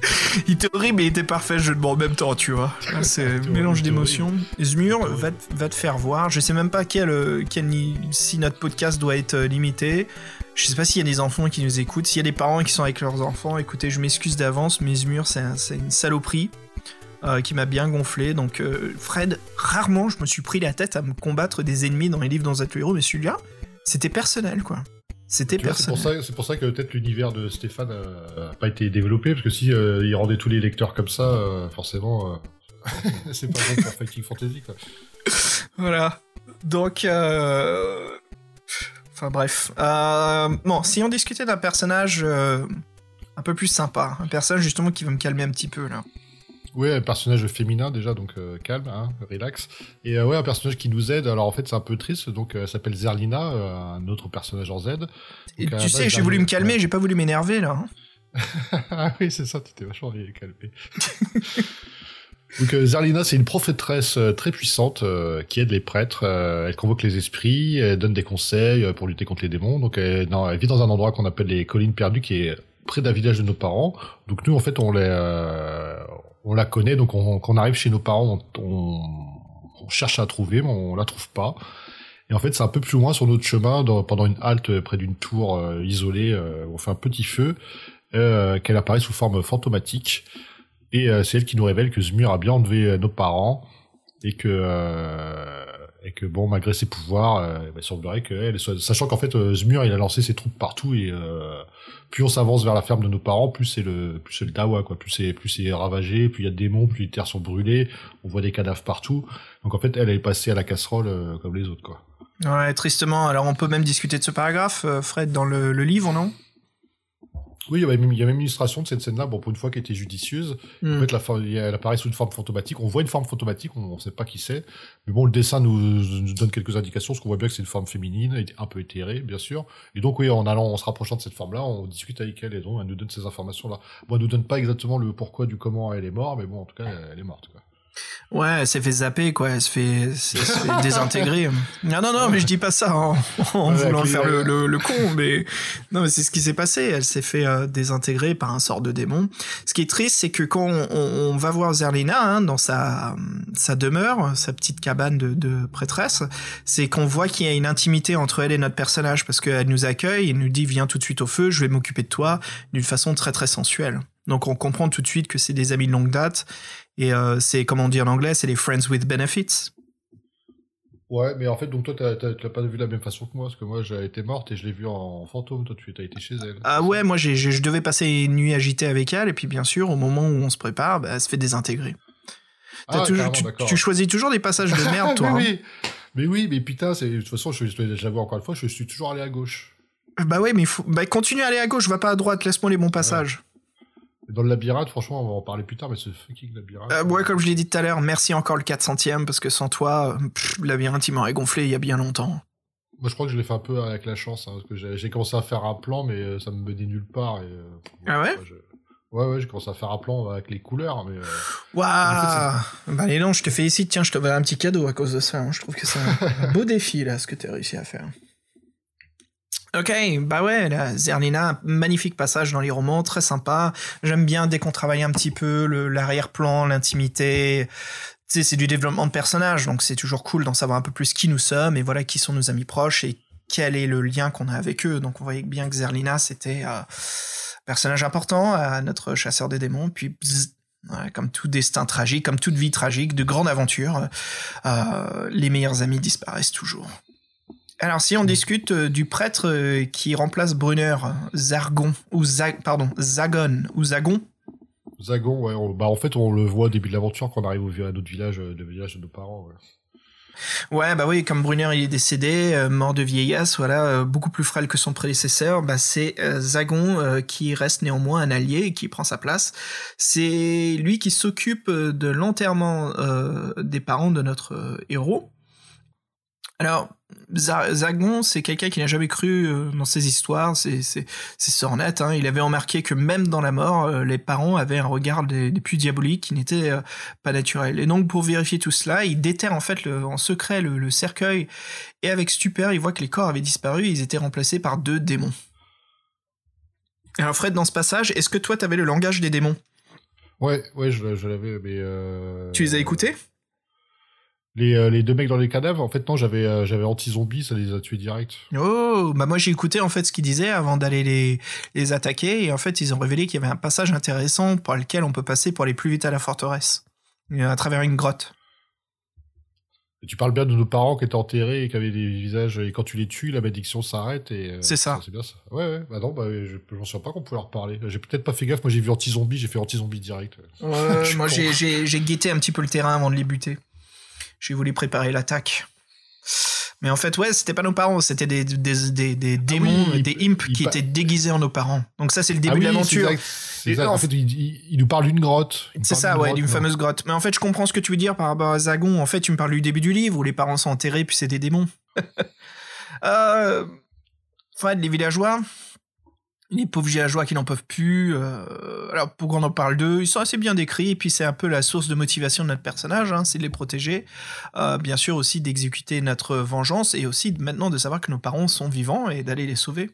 il était horrible et il était parfait, je le en même temps, tu vois. C'est un mélange d'émotions. Zmur va, te- va te faire voir. Je sais même pas quel, euh, quel si notre podcast doit être euh, limité. Je sais pas s'il y a des enfants qui nous écoutent. S'il y a des parents qui sont avec leurs enfants, écoutez, je m'excuse d'avance, mais Zmur, c'est un- une saloperie. euh, qui m'a bien gonflé. Donc, euh, Fred, rarement je me suis pris la tête à me combattre des ennemis dans les livres dans Atelier Héros, mais celui-là, c'était personnel, quoi. C'était C'est pour, ça- c'est pour ça que peut-être l'univers de Stéphane euh, a pas été développé, parce que si euh, il rendait tous les lecteurs comme ça, euh, forcément, euh, c'est pas bon pour Fighting Fantasy. Quoi. Voilà. Donc, euh... enfin bref. Euh, Bon, si on discutait d'un personnage euh, un peu plus sympa, un personnage justement qui va me calmer un petit peu là. Ouais, un personnage féminin déjà, donc euh, calme, hein, relax. Et euh, ouais, un personnage qui nous aide. Alors en fait, c'est un peu triste, donc euh, elle s'appelle Zerlina, euh, un autre personnage en Z. Donc, Et tu sais, j'ai voulu me calmer, j'ai pas voulu m'énerver là. hein. ah oui, c'est ça, tu t'es vachement calmé. Donc euh, Zerlina, c'est une prophétresse euh, très puissante euh, qui aide les prêtres. elle convoque les esprits, elle donne des conseils pour lutter contre les démons. Donc elle, non, elle vit dans un endroit qu'on appelle les collines perdues, qui est près d'un village de nos parents. Donc nous, en fait, on les, on la connaît. Donc on, quand on arrive chez nos parents, on, cherche à la trouver, mais on la trouve pas. Et en fait, c'est un peu plus loin sur notre chemin, pendant une halte près d'une tour euh, isolée, euh, on fait un petit feu, euh, qu'elle apparaît sous forme fantomatique. Et euh, c'est elle qui nous révèle que Zmur a bien enlevé nos parents et que et que bon, malgré ses pouvoirs, euh, il semblerait soit- sachant qu'en fait, euh, Zmur, il a lancé ses troupes partout et euh, plus on s'avance vers la ferme de nos parents, plus c'est le, plus le dawa, quoi. Plus c'est, plus c'est ravagé, plus il y a de démons, plus les terres sont brûlées, on voit des cadavres partout. Donc en fait, elle est passée à la casserole comme les autres, quoi. Ouais, tristement. Alors, on peut même discuter de ce paragraphe, Fred, dans le livre, non? Oui, il y avait même, il y a même une illustration de cette scène-là, bon, pour une fois qui était judicieuse. Hmm. En fait, la, y a- elle apparaît sous une forme fantomatique. On voit une forme fantomatique, on ne sait pas qui c'est. Mais bon, le dessin nous, nous donne quelques indications, parce qu'on voit bien que c'est une forme féminine, un peu éthérée, bien sûr. Et donc, oui, en allant, en se rapprochant de cette forme-là, on discute avec elle, et donc, elle nous donne ces informations-là. Bon, elle nous donne pas exactement le pourquoi du comment elle est morte, mais bon, en tout cas, elle est morte, quoi. Ouais, elle s'est fait zapper, quoi. Elle se fait, elle se fait désintégrer. Non, non, non, mais je dis pas ça en, en Ouais, voulant faire le, le, le con, mais non, mais c'est ce qui s'est passé. Elle s'est fait euh, désintégrer par un sort de démon. Ce qui est triste, c'est que quand on, on- on va voir Zerlina hein, dans sa, sa demeure, sa petite cabane de, de prêtresse, c'est qu'on voit qu'il y a une intimité entre elle et notre personnage parce qu'elle nous accueille et nous dit viens tout de suite au feu, je vais m'occuper de toi d'une façon très très sensuelle. Donc on comprend tout de suite que c'est des amis de longue date et euh, c'est, comme on dit en anglais, c'est les friends with benefits. Ouais, mais en fait, donc toi, tu l'as pas vu de la même façon que moi, parce que moi, j'ai été morte et je l'ai vue en fantôme. Toi, tu as été chez elle. Ah ouais, moi j'ai, je devais passer une nuit agitée avec elle, et puis bien sûr, au moment où on se prépare, bah, elle se fait désintégrer. Ah, tu, tu choisis toujours des passages de merde, toi. mais, hein. oui. mais oui, mais putain, c'est de toute façon, je, l'avoue encore une fois, je suis toujours allé à gauche. Bah ouais, mais faut... bah, continue à aller à gauche, va pas à droite, laisse-moi les bons passages. Dans le labyrinthe, franchement, on va en parler plus tard, mais ce fucking labyrinthe. Euh, ouais, comme je l'ai dit tout à l'heure, merci encore le 4 centième, parce que sans toi, euh, pff, le labyrinthe, il m'aurait gonflé il y a bien longtemps. Moi, je crois que je l'ai fait un peu avec la chance, hein, parce que j'ai commencé à faire un plan, mais euh, ça me menait nulle part. Et, euh, Ah ouais je- Ouais, ouais, j'ai commencé à faire un plan avec les couleurs, mais. euh, Waouh Bah les non, je te félicite, tiens, je te verrai un petit cadeau à cause de ça. hein. Je trouve que c'est un beau défi, là, ce que tu as réussi à faire. Ok, bah ouais, là, Zerlina, un magnifique passage dans les romans, très sympa. J'aime bien dès qu'on travaille un petit peu l'arrière-plan, l'intimité. C'est du développement de personnage, donc c'est toujours cool d'en savoir un peu plus qui nous sommes et voilà qui sont nos amis proches et quel est le lien qu'on a avec eux. Donc on voyait bien que Zerlina, c'était euh, un personnage important à notre chasseur des démons. Puis, comme tout destin tragique, comme toute vie tragique, de grande aventure, euh, les meilleurs amis disparaissent toujours. Alors, si on discute euh, du prêtre euh, qui remplace Brunner, Zargon, ou pardon, Zagon, ou Zagon, Zagon, ouais, on- bah en fait, on le voit au début de l'aventure quand on arrive au vi- à notre village, euh, le village de nos parents. Ouais. Ouais, bah oui, comme Brunner il est décédé, mort de vieillesse, voilà, beaucoup plus frêle que son prédécesseur, bah c'est Zagon qui reste néanmoins un allié et qui prend sa place. C'est lui qui s'occupe de l'enterrement des parents de notre héros. Alors, Za- Zagon, c'est quelqu'un qui n'a jamais cru euh, dans ses histoires, c'est c'est sornette, hein. Il avait remarqué que même dans la mort, euh, les parents avaient un regard des, des plus diaboliques qui n'était euh, pas naturel. Et donc, pour vérifier tout cela, il déterre en fait le- en secret le, le cercueil et avec stupeur, il voit que les corps avaient disparu et ils étaient remplacés par deux démons. Alors Fred, dans ce passage, est-ce que toi t'avais le langage des démons? Ouais, ouais, je, je l'avais, mais. euh, Tu les as écoutés? Les, euh, les deux mecs dans les cadavres, en fait, non, j'avais euh, j'avais anti-zombie, ça les a tués direct. Oh, bah moi j'ai écouté en fait ce qu'ils disaient avant d'aller les, les attaquer et en fait ils ont révélé qu'il y avait un passage intéressant par lequel on peut passer pour aller plus vite à la forteresse, Euh, à travers une grotte. Et tu parles bien de nos parents qui étaient enterrés et qui avaient des visages, et quand tu les tues, la malédiction s'arrête et. C'est ça. C'est bien ça. Ouais, ouais, bah non, bah, je, je m'en souviens pas qu'on pouvait leur parler. J'ai peut-être pas fait gaffe, moi j'ai vu anti-zombie, j'ai fait anti-zombie direct. Moi j'ai guetté un petit peu le terrain avant de les buter. J'ai voulu préparer l'attaque. Mais en fait, ouais, c'était pas nos parents, c'était des, des, des, des démons, des imps qui étaient déguisés en nos parents. Donc ça, c'est le Ah début oui, de l'aventure. en En fait, il, nous parle d'une grotte. C'est ça, ouais, d'une fameuse grotte. Mais en fait, je comprends ce que tu veux dire par rapport à Zagon. En fait, tu me parles du début du livre où les parents sont enterrés puis c'est des démons. euh, Fred, les villageois, les pauvres villageois qui n'en peuvent plus. euh, alors, pour qu'on en parle d'eux, ils sont assez bien décrits. Et puis, c'est un peu la source de motivation de notre personnage, hein, c'est de les protéger. Euh, bien sûr, aussi d'exécuter notre vengeance et aussi maintenant de savoir que nos parents sont vivants et d'aller les sauver.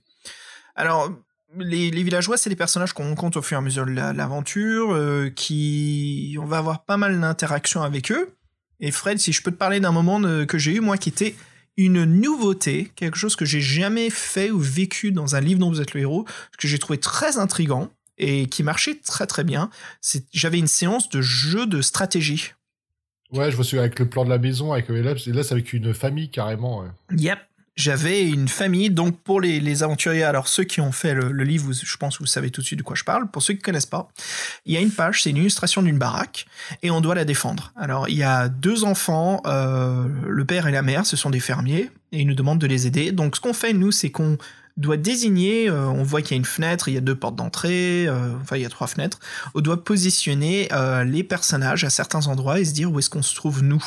Alors, les, villageois, c'est des personnages qu'on rencontre au fur et à mesure de la- l'aventure, euh, qui... On va avoir pas mal d'interactions avec eux. Et Fred, si je peux te parler d'un moment que j'ai eu, moi, qui était une nouveauté, quelque chose que j'ai jamais fait ou vécu dans un livre dont vous êtes le héros, que j'ai trouvé très intrigant et qui marchait très très bien. C'est- J'avais une séance de jeu de stratégie. Ouais, je vois celui avec le plan de la maison, avec et là, c'est- là, c'est avec une famille carrément. ouais. Yep. J'avais une famille, donc pour les, les aventuriers, alors ceux qui ont fait le, livre, je pense que vous savez tout de suite de quoi je parle. Pour ceux qui connaissent pas, il y a une page, c'est une illustration d'une baraque, et on doit la défendre. Alors il y a deux enfants, euh, le père et la mère, ce sont des fermiers, et ils nous demandent de les aider. Donc ce qu'on fait, nous, c'est qu'on doit désigner, euh, on voit qu'il y a une fenêtre, il y a deux portes d'entrée, euh, enfin il y a trois fenêtres, on doit positionner euh, les personnages à certains endroits et se dire où est-ce qu'on se trouve nous.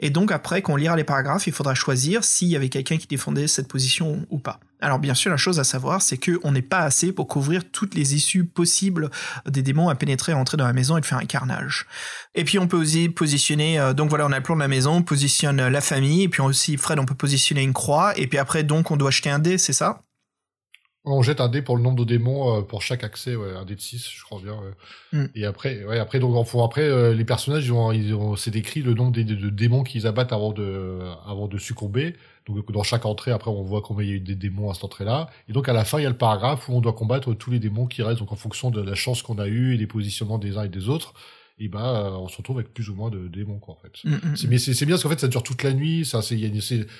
Et donc après qu'on lira les paragraphes, il faudra choisir s'il y avait quelqu'un qui défendait cette position ou pas. Alors bien sûr, la chose à savoir, c'est que on n'est pas assez pour couvrir toutes les issues possibles des démons à pénétrer, à entrer dans la maison et de faire un carnage. Et puis on peut aussi positionner, donc voilà, on a le plan de la maison, on positionne la famille, et puis aussi Fred, on peut positionner une croix, et puis après donc on doit jeter un dé, c'est ça? On jette un dé pour le nombre de démons euh, pour chaque accès, ouais, un dé de 6, je crois bien. ouais. Mm. Et après, ouais, après, donc, en fond, après, euh, les personnages, ils ont, ils ont, c'est décrit le nombre de, de- de démons qu'ils abattent avant de, avant de succomber. Donc, dans chaque entrée, après, on voit combien il y a eu des démons à cette entrée-là. Et donc, à la fin, il y a le paragraphe où on doit combattre tous les démons qui restent. Donc, en fonction de la chance qu'on a eue et des positionnements des uns et des autres, et ben, euh, on se retrouve avec plus ou moins de démons, quoi, en fait. Mm, mm, C'est, mais c'est, bien parce qu'en fait, ça dure toute la nuit. Ça, c'est,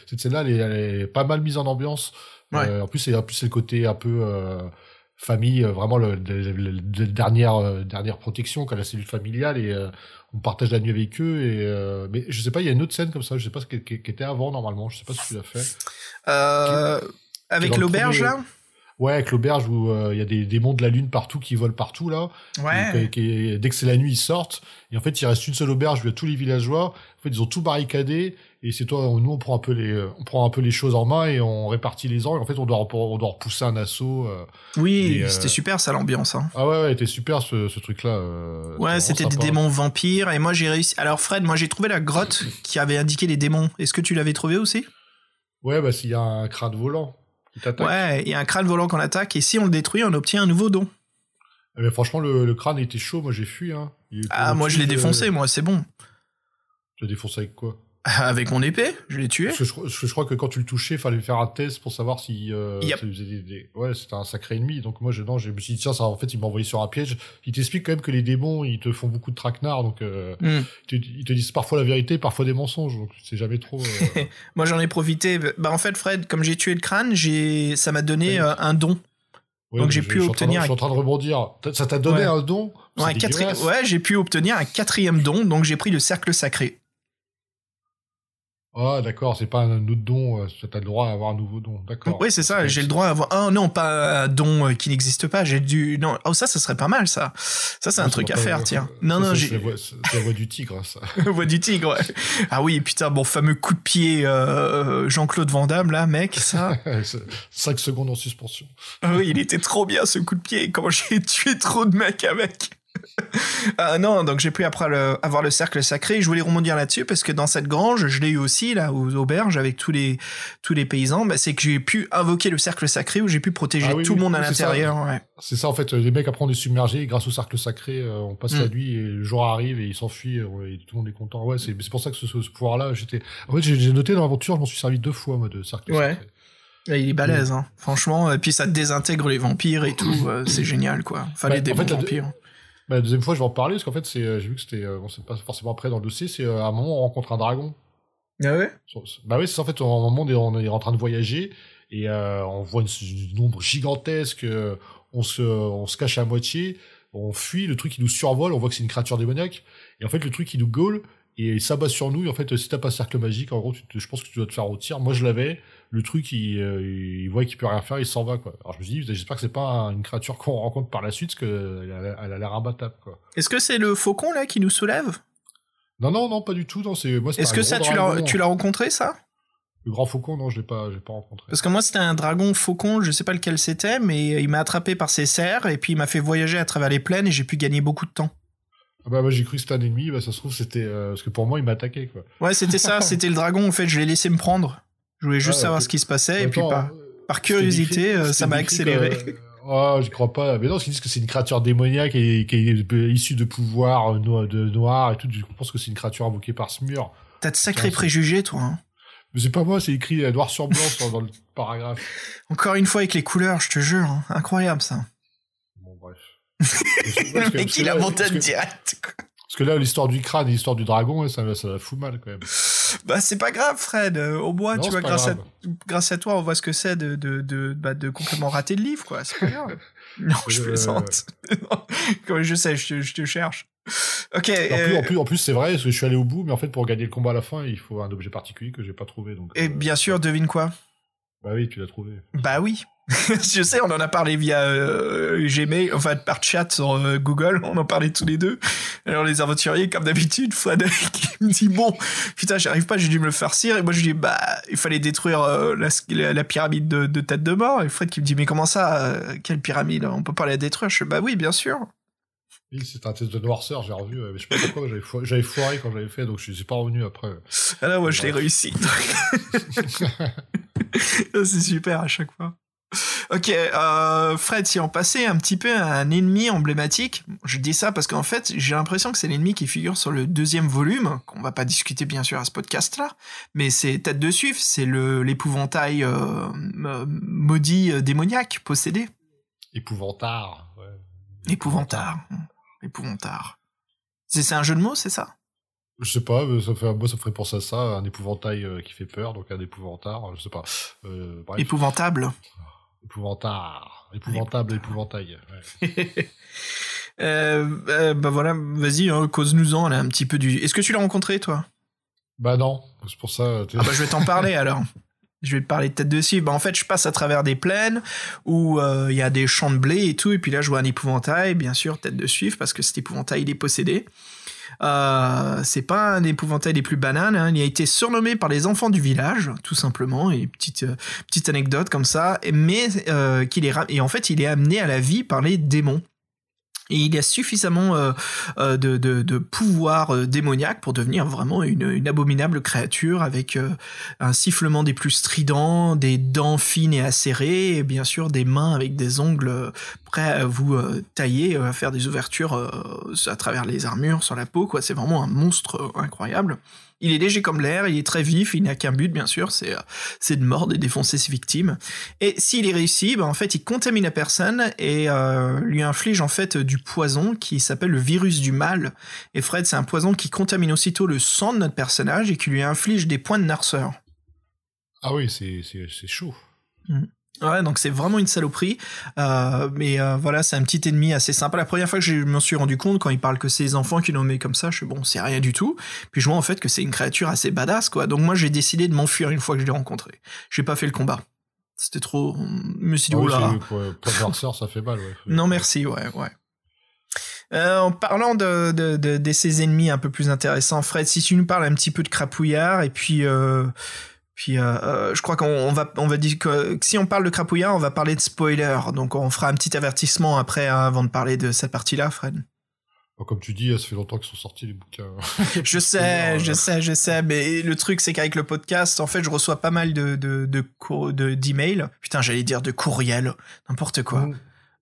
cette scène-là, elle est, elle est pas mal mise en ambiance. Ouais. Euh, en plus, c'est, le côté un peu euh, famille, euh, vraiment le, le- le- le- dernière, euh, dernière protection, quand la cellule familiale et euh, on partage la nuit avec eux. Et euh, mais je sais pas, il y a une autre scène comme ça. Je sais pas ce qui, qui- qui était avant normalement. Je sais pas si tu l'as fait. Avec l'auberge là? Ouais, avec l'auberge où euh, il y a des démons de la lune partout qui volent partout là. Ouais. Euh, dès que c'est la nuit, ils sortent. Et en fait, il reste une seule auberge où il y a tous les villageois. En fait, ils ont tout barricadé. Et c'est toi, nous, on prend un peu les, euh, on prend un peu les choses en main et on répartit les ans. Et en fait, on doit, on doit repousser un assaut. euh. Oui, euh, c'était super ça l'ambiance. Hein. Ah ouais, ouais, était super ce, ce truc-là. Ouais, c'était des démons vampires et moi j'ai réussi. Alors Fred, moi j'ai trouvé la grotte qui avait indiqué les démons. Est-ce que tu l'avais trouvé aussi? Ouais, bah s'il y a un crâne volant. Ouais, il y a un crâne volant qu'on attaque et si on le détruit, on obtient un nouveau don. Eh ben, franchement, le, le crâne était chaud. Moi, j'ai fui. Hein. Ah, moi je l'ai défoncé, moi c'est bon. Tu l'as défoncé avec quoi? Avec mon épée, je l'ai tué. Parce que je, crois- je crois que quand tu le touchais, il fallait faire un test pour savoir si. Euh, Yep. ça lui faisait des- des- Ouais, c'était un sacré ennemi. Donc moi, je, non, je me suis dit, tiens, ça, en fait, il m'a envoyé sur un piège. Il t'explique quand même que les démons, ils te font beaucoup de traquenards. Donc, euh, Hmm. ils, te, ils te disent parfois la vérité, parfois des mensonges. Donc, c'est jamais trop. euh, Moi j'en ai profité. Bah en fait Fred, comme j'ai tué le crâne, j'ai ça m'a donné euh, un don. ouais, Donc j'ai pu obtenir Je suis en train de rebondir. Ça t'a donné un don? Ouais, j'ai pu obtenir un quatrième don, donc j'ai pris le cercle sacré. Ah, d'accord, c'est pas un autre don. euh, T'as le droit à avoir un nouveau don. D'accord. Oui, c'est ça, j'ai le droit à avoir. Ah non, pas un don euh, qui n'existe pas, j'ai dû. Non, oh, ça, ça serait pas mal, ça. Ça, c'est un truc à faire, tiens. Non, non, j'ai. C'est la voix- la du tigre, ça. Voix du tigre, ouais. Ah oui, putain, mon fameux coup de pied euh, Jean-Claude Van Damme, là, mec, ça. 5 secondes en suspension. Ah oui, il était trop bien, ce coup de pied. Comment j'ai tué trop de mecs avec. Ah non, donc j'ai pu après le- avoir le cercle sacré. Je voulais rebondir là-dessus parce que dans cette grange, je l'ai eu aussi là aux auberges avec tous les tous les paysans. Bah, c'est que j'ai pu invoquer le cercle sacré où j'ai pu protéger Ah oui, tout le oui, monde à l'intérieur. Ouais. C'est ça en fait, les mecs après on est submergés et grâce au cercle sacré, euh, on passe Mm. la nuit et le jour arrive et ils s'enfuient euh, et tout le monde est content. Ouais, c'est pour ça que ce, pouvoir-là, j'étais. En fait, j'ai noté dans l'aventure, je m'en suis servi deux fois moi de cercle Ouais. sacré. Et il est balèze, hein. franchement. Et puis ça désintègre les vampires et tout. euh, c'est génial, quoi. Enfin, Bah, les en fait, vampires. Bah, la deuxième fois, je vais en parler parce qu'en fait, c'est, euh, j'ai vu que c'était, euh, bon, c'est pas forcément après dans le dossier, c'est euh, à un moment on rencontre un dragon. Ah ouais? Bah oui, c'est en fait, un moment on est, on est en train de voyager et euh, on voit une, une ombre gigantesque, on se, on se cache à moitié, on fuit, le truc il nous survole, on voit que c'est une créature démoniaque et en fait le truc il nous gaule et il s'abat sur nous et en fait si t'as pas cercle magique, en gros, tu te- je pense que tu dois te faire rôtir. Moi je l'avais, le truc il, euh, il voit qu'il peut rien faire, il s'en va quoi. Alors je me dis, j'espère que c'est pas un- une créature qu'on rencontre par la suite parce qu'elle a, l'air imbattable quoi. Est-ce que c'est le faucon là qui nous soulève? Non non non pas du tout, non c'est Est-ce que ça tu l'as dragon. tu l'as rencontré ça? Le grand faucon non je l'ai pas, pas rencontré. Parce que moi, c'était un dragon faucon, je sais pas lequel c'était, mais il m'a attrapé par ses serres et puis il m'a fait voyager à travers les plaines et j'ai pu gagner beaucoup de temps. Ah bah moi j'ai cru que c'était un ennemi, bah ça se trouve c'était euh, parce que pour moi il m'attaquait quoi. Ouais, c'était ça, c'était le dragon, en fait, je l'ai laissé me prendre. Je voulais juste Ah, savoir ce qui se passait et puis par, euh, par curiosité, euh, ça m'a accéléré. que- Oh, je crois pas. Mais non, ils disent que c'est une créature démoniaque et qui est issue de pouvoirs euh, no- de noir et tout. Je pense que c'est une créature invoquée par ce mur. T'as de sacrés préjugés, toi. hein. Mais c'est pas moi, c'est écrit euh, noir sur blanc dans le paragraphe. Encore une fois avec les couleurs, je te jure. hein. Incroyable, ça. Bon, bref. Le mec, il a monté direct. Parce que là, l'histoire du crâne et l'histoire du dragon, ça, ça fout mal quand même. Bah, c'est pas grave, Fred. Euh, Au moins, Non, tu vois, grâce à, grâce à toi, on voit ce que c'est de, de, de, bah, de complètement rater le livre, quoi. C'est pas grave. Non, je Euh, plaisante. Non, je sais, je te, je te cherche. Ok. En plus, euh, en plus, en plus, c'est vrai, parce que je suis allé au bout, mais en fait, pour gagner le combat à la fin, il faut un objet particulier que j'ai pas trouvé. Donc, et euh, bien sûr, devine quoi? Bah oui, tu l'as trouvé. Bah oui. je sais, on en a parlé via euh, Gmail, enfin par chat sur euh, Google, on en parlait tous les deux. Alors les aventuriers, comme d'habitude, Fred qui me dit bon, putain, j'arrive pas, j'ai dû me le farcir. Et moi je lui dis bah, il fallait détruire euh, la, la- la pyramide de, de tête de mort. Et Fred qui me dit mais comment ça, quelle pyramide? On peut pas la détruire? Je fais bah oui, bien sûr. Oui, c'était un test de noirceur, j'ai revu, mais je sais pas pourquoi, j'avais foiré, quand j'avais fait, donc je suis pas revenu après. Alors moi je l'ai réussi. C'est super à chaque fois. Ok, euh, Fred, si on passait un petit peu à un ennemi emblématique, je dis ça parce qu'en fait, j'ai l'impression que c'est l'ennemi qui figure sur le deuxième volume, qu'on va pas discuter bien sûr à ce podcast-là, mais c'est tête de suif, c'est l'épouvantail euh, euh, maudit euh, démoniaque possédé. Épouvantard. Ouais. Épouvantard. Épouvantard. C'est un jeu de mots, c'est ça? Je sais pas, mais ça fait, moi ça me ferait penser à ça, un épouvantail qui fait peur, donc un épouvantard, je sais pas. Épouvantable. Épouvantard. Épouvantable, épouvantail. ouais. Euh, euh, bah voilà, vas-y, hein, cause-nous-en là, un petit peu du. Est-ce que tu l'as rencontré toi? Bah non, c'est pour ça. Ah bah je vais t'en parler alors. Je vais te parler de tête de cible. Bah, en fait, je passe à travers des plaines où euh, il y a des champs de blé et tout, et puis là je vois un épouvantail, bien sûr, tête de suivre, parce que cet épouvantail il est possédé. Euh, c'est pas un épouvantail des plus bananes, hein. il a été surnommé par les enfants du village, tout simplement, et petite euh, petite anecdote comme ça, mais euh, qu'il est et en fait il est amené à la vie par les démons. Il a suffisamment euh, euh, de, pouvoir euh, démoniaque pour devenir vraiment une, abominable créature avec un sifflement des plus stridents, des dents fines et acérées, et bien sûr des mains avec des ongles prêts à vous tailler, à faire des ouvertures à travers les armures, sur la peau. C'est vraiment un monstre incroyable. Il est léger comme l'air, il est très vif, il n'a qu'un but bien sûr, c'est euh, c'est de mordre et défoncer ses victimes. Et s'il est réussi, ben, en fait il contamine la personne et euh, lui inflige en fait du poison qui s'appelle le virus du mal. Et Fred, c'est un poison qui contamine aussitôt le sang de notre personnage et qui lui inflige des points de narceur. Ah oui, c'est chaud. Ouais, donc c'est vraiment une saloperie. Euh, mais euh, voilà, c'est un petit ennemi assez sympa. La première fois que je m'en suis rendu compte, quand il parle que c'est les enfants qui l'ont mis comme ça, je suis bon, c'est rien du tout. Puis je vois en fait que c'est une créature assez badass, quoi. Donc moi, j'ai décidé de m'enfuir une fois que je l'ai rencontré. J'ai pas fait le combat. C'était trop. Je me suis dit, Ah oui, oula. pour, pour le noirceur, ça fait mal, ouais. Non, merci, ouais, ouais. Euh, en parlant de, de, de, de ces ennemis un peu plus intéressants, Fred, si tu nous parles un petit peu de crapouillard, et puis, euh, puis euh, euh, je crois qu'on on va, on va dire que, si on parle de crapouillard, on va parler de spoiler. Donc on fera un petit avertissement après, hein, avant de parler de cette partie-là, Fred. Comme tu dis, ça fait longtemps qu'ils sont sortis les bouquins. Je sais, je sais, je sais, mais le truc c'est qu'avec le podcast, en fait, je reçois pas mal de de de cour- de- d'emails. Putain, j'allais dire de courriels, n'importe quoi.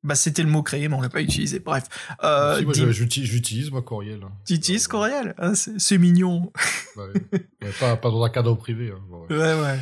Bah c'était le mot créé, mais on l'a pas utilisé. Bref, euh, Si, moi, j'utilise, moi, courriel. hein. tu utilises courriel Ah, c'est mignon. Ouais. Ouais, pas, pas dans un cadre privé. hein, ouais. Ouais, ouais.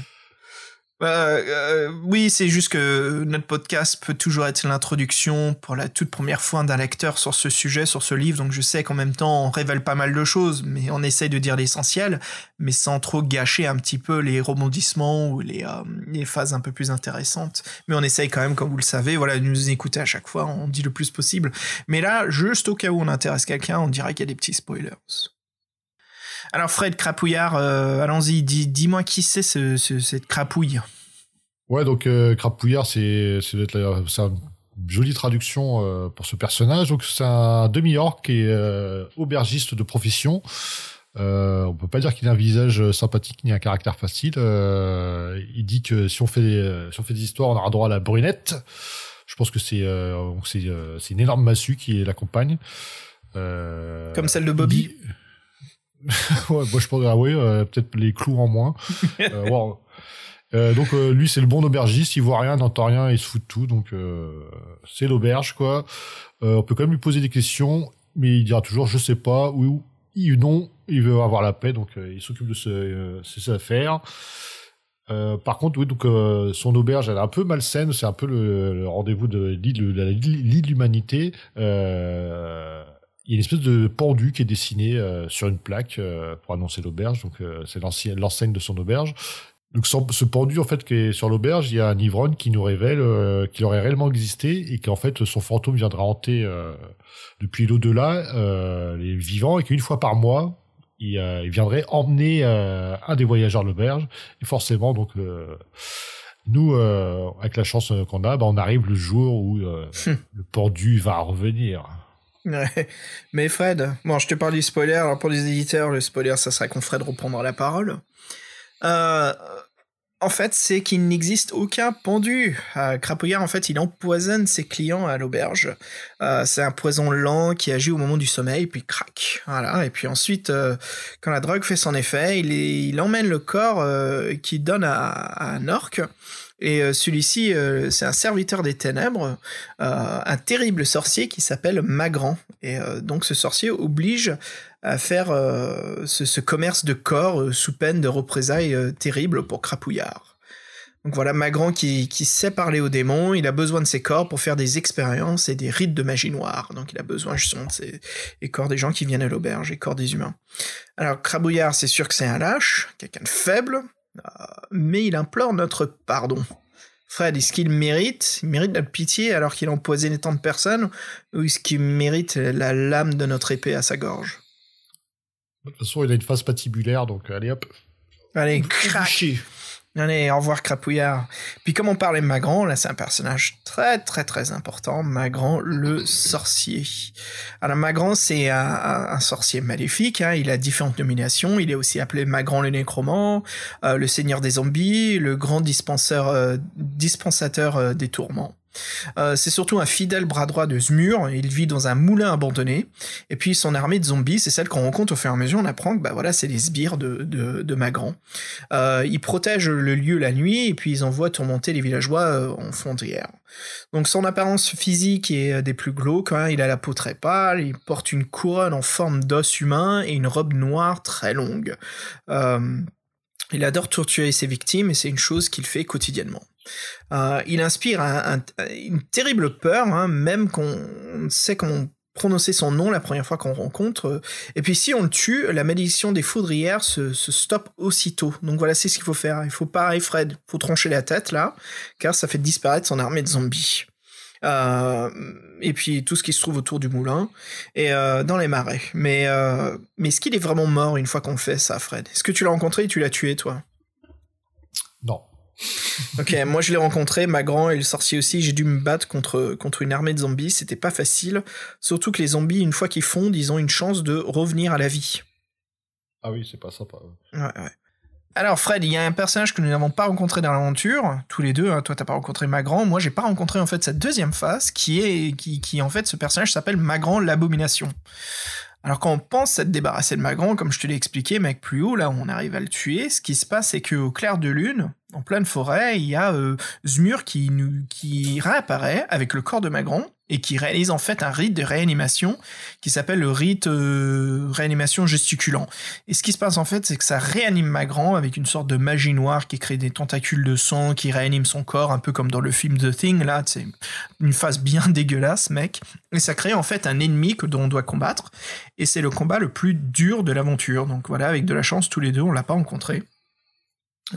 Euh, euh, oui, c'est juste que notre podcast peut toujours être l'introduction pour la toute première fois d'un lecteur sur ce sujet, sur ce livre. Donc je sais qu'en même temps, on révèle pas mal de choses, mais on essaye de dire l'essentiel, mais sans trop gâcher un petit peu les rebondissements ou les, euh, phases un peu plus intéressantes. Mais on essaye quand même, comme vous le savez, voilà, de nous écouter à chaque fois, on dit le plus possible. Mais là, juste au cas où on intéresse quelqu'un, on dirait qu'il y a des petits spoilers. Alors Fred Crapouillard, euh, allons-y, dis- dis-moi qui c'est ce, ce- cette crapouille. Ouais, donc euh, Crapouillard, c'est une jolie traduction euh, pour ce personnage. Donc c'est un demi-orc qui est euh, aubergiste de profession. Euh, on peut pas dire qu'il a un visage sympathique ni un caractère facile. Il dit que si on fait des, si on fait des histoires, on aura droit à la brunette. Je pense que c'est c'est une énorme massue qui l'accompagne. Comme celle de Bobby. dit- ouais, moi je pense ah oui, euh, peut-être les clous en moins. Euh, wow. Euh, donc euh, lui c'est le bon aubergiste, il voit rien, n'entend rien, il se fout de tout, donc euh, c'est l'auberge quoi. Euh, on peut quand même lui poser des questions, mais il dira toujours je sais pas ou ou non, il veut avoir la paix, donc euh, il s'occupe de ce, euh, ses affaires. Euh, par contre, oui, donc euh, son auberge, elle est un peu malsaine. C'est un peu le, le rendez-vous de l'île de la- l'île de l'humanité. Euh, il y a une espèce de pendu qui est dessiné euh, sur une plaque euh, pour annoncer l'auberge. Donc, euh, c'est l'enseigne de son auberge. Donc, ce pendu, en fait, qui est sur l'auberge, il y a un ivrogne qui nous révèle euh, qu'il aurait réellement existé et qu'en fait, son fantôme viendra hanter depuis l'au-delà les vivants et qu'une fois par mois, il, il viendrait emmener un des voyageurs de l'auberge. Et forcément, donc, le- nous, euh, avec la chance qu'on a, bah, on arrive le jour où euh, le pendu va revenir. Mais Fred, bon, je te parle du spoiler. Alors pour les éditeurs, le spoiler, ça serait qu'on Fred reprendra la parole. Euh, en fait, c'est qu'il n'existe aucun pendu. Euh, Crapouillard, en fait, il empoisonne ses clients à l'auberge. Euh, c'est un poison lent qui agit au moment du sommeil, puis crac. Voilà. Et puis ensuite, euh, quand la drogue fait son effet, il, emmène le corps qu'il donne à, à un orc. Et euh, celui-ci, euh, c'est un serviteur des ténèbres, euh, un terrible sorcier qui s'appelle Magran. Et donc ce sorcier oblige à faire ce, ce commerce de corps sous peine de représailles terribles pour Crapouillard. Donc voilà, Magran qui, sait parler aux démons, il a besoin de ses corps pour faire des expériences et des rites de magie noire. Donc il a besoin justement de les corps des gens qui viennent à l'auberge, les corps des humains. Alors Crabouillard, c'est sûr que c'est un lâche, quelqu'un de faible, mais il implore notre pardon. Fred, est-ce qu'il mérite Il mérite notre pitié alors qu'il a empoisonné tant de personnes Ou est-ce qu'il mérite la lame de notre épée à sa gorge? De toute façon, il a une phase patibulaire, donc euh, allez hop. Allez, crac Allez, au revoir Crapouillard. Puis comme on parlait de Magran, là c'est un personnage très très très important, Magran le sorcier. Alors Magran c'est un, sorcier maléfique, hein, il a différentes nominations, il est aussi appelé Magran le nécromant, euh, le seigneur des zombies, le grand dispenseur, euh, dispensateur euh, des tourments. Euh, c'est surtout un fidèle bras droit de Zmur, il vit dans un moulin abandonné, et puis son armée de zombies, c'est celle qu'on rencontre au fur et à mesure, on apprend que bah voilà, c'est les sbires de, de, Magran. Euh, ils protègent le lieu la nuit, et puis ils envoient tourmenter les villageois euh, en fondrière. Donc son apparence physique est des plus glauques, hein, il a la peau très pâle, il porte une couronne en forme d'os humain et une robe noire très longue. Il adore torturer ses victimes et c'est une chose qu'il fait quotidiennement. Euh, il inspire un- un- une terrible peur, hein, même qu'on sait comment prononcer son nom la première fois qu'on rencontre. Et puis si on le tue, la malédiction des foudrières se, stoppe aussitôt. Donc voilà, c'est ce qu'il faut faire. Il faut pareil, Fred, faut trancher la tête là, car ça fait disparaître son armée de zombies. Euh, et puis tout ce qui se trouve autour du moulin et euh, dans les marais. Mais, euh, mais est-ce qu'il est vraiment mort une fois qu'on fait ça, Fred? Est-ce que tu l'as rencontré et tu l'as tué, toi? Non. Ok, moi je l'ai rencontré, Magran et le sorcier aussi. J'ai dû me battre contre, contre une armée de zombies. C'était pas facile. Surtout que les zombies, une fois qu'ils fondent, ils ont une chance de revenir à la vie. Ah oui, c'est pas sympa. Ouais, ouais. Alors Fred, il y a un personnage que nous n'avons pas rencontré dans l'aventure, tous les deux. hein. Toi, t'as pas rencontré Magran. Moi, j'ai pas rencontré en fait cette deuxième phase, qui est qui, en fait ce personnage s'appelle Magran l'abomination. Alors quand on pense s'être débarrassé de Magran, comme je te l'ai expliqué, mec, plus haut, là on arrive à le tuer, ce qui se passe, c'est qu'au clair de lune, en pleine forêt, il y a euh, Zmur qui, qui réapparaît avec le corps de Magran et qui réalise en fait un rite de réanimation qui s'appelle le rite euh, réanimation gesticulant. Et ce qui se passe en fait, c'est que ça réanime Magran avec une sorte de magie noire qui crée des tentacules de sang, qui réanime son corps, un peu comme dans le film The Thing, là, c'est une phase bien dégueulasse, mec. Et ça crée en fait un ennemi que dont on doit combattre. Et c'est le combat le plus dur de l'aventure. Donc voilà, avec de la chance, tous les deux, on l'a pas rencontré.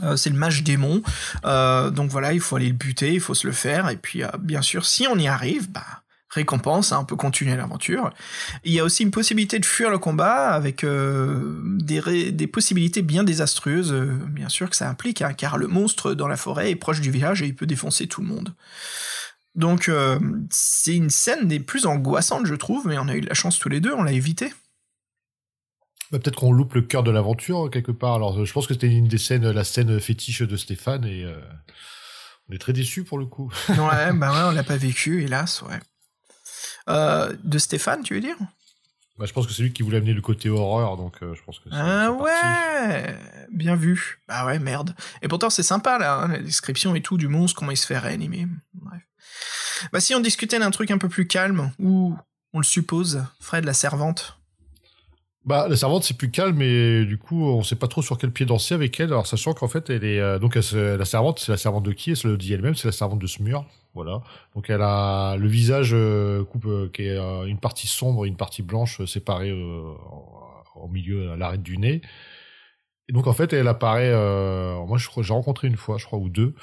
Euh, c'est le mage démon. Euh, donc voilà, il faut aller le buter, il faut se le faire. Et puis, bien sûr, si on y arrive, bah, récompense, hein, on peut continuer l'aventure. Il y a aussi une possibilité de fuir le combat avec euh, des, ré- des possibilités bien désastreuses, euh, bien sûr que ça implique, hein, car le monstre dans la forêt est proche du village et il peut défoncer tout le monde. Donc euh, c'est une scène des plus angoissantes, je trouve, mais on a eu de la chance tous les deux, on l'a évité. Bah, Peut-être qu'on loupe le cœur de l'aventure quelque part. Alors, je pense que c'était une des scènes, la scène fétiche de Stéphane, et on est très déçus pour le coup. Ouais, bah ouais, on l'a pas vécu, hélas, ouais. Euh, de Stéphane, tu veux dire? Bah, je pense que c'est lui qui voulait amener le côté horreur, donc euh, je pense que c'est. Ah ouais, bien vu. Bah ouais, merde. Et pourtant c'est sympa là, hein, la description et tout du monstre, comment il se fait réanimer. Bref. Bah si on discutait d'un truc un peu plus calme, ou on le suppose, Fred la servante? Bah, la servante, c'est plus calme, mais du coup, on sait pas trop sur quel pied danser avec elle. Alors, sachant qu'en fait, elle est, euh, donc, la servante, c'est la servante de qui? Elle se le dit elle-même, c'est la servante de Smur. Voilà. Donc, elle a le visage, euh, coupe, euh, qui est une partie sombre et une partie blanche séparée, au milieu, à l'arête du nez. Et donc, en fait, elle apparaît, moi, j'ai rencontré une fois, je crois, ou deux.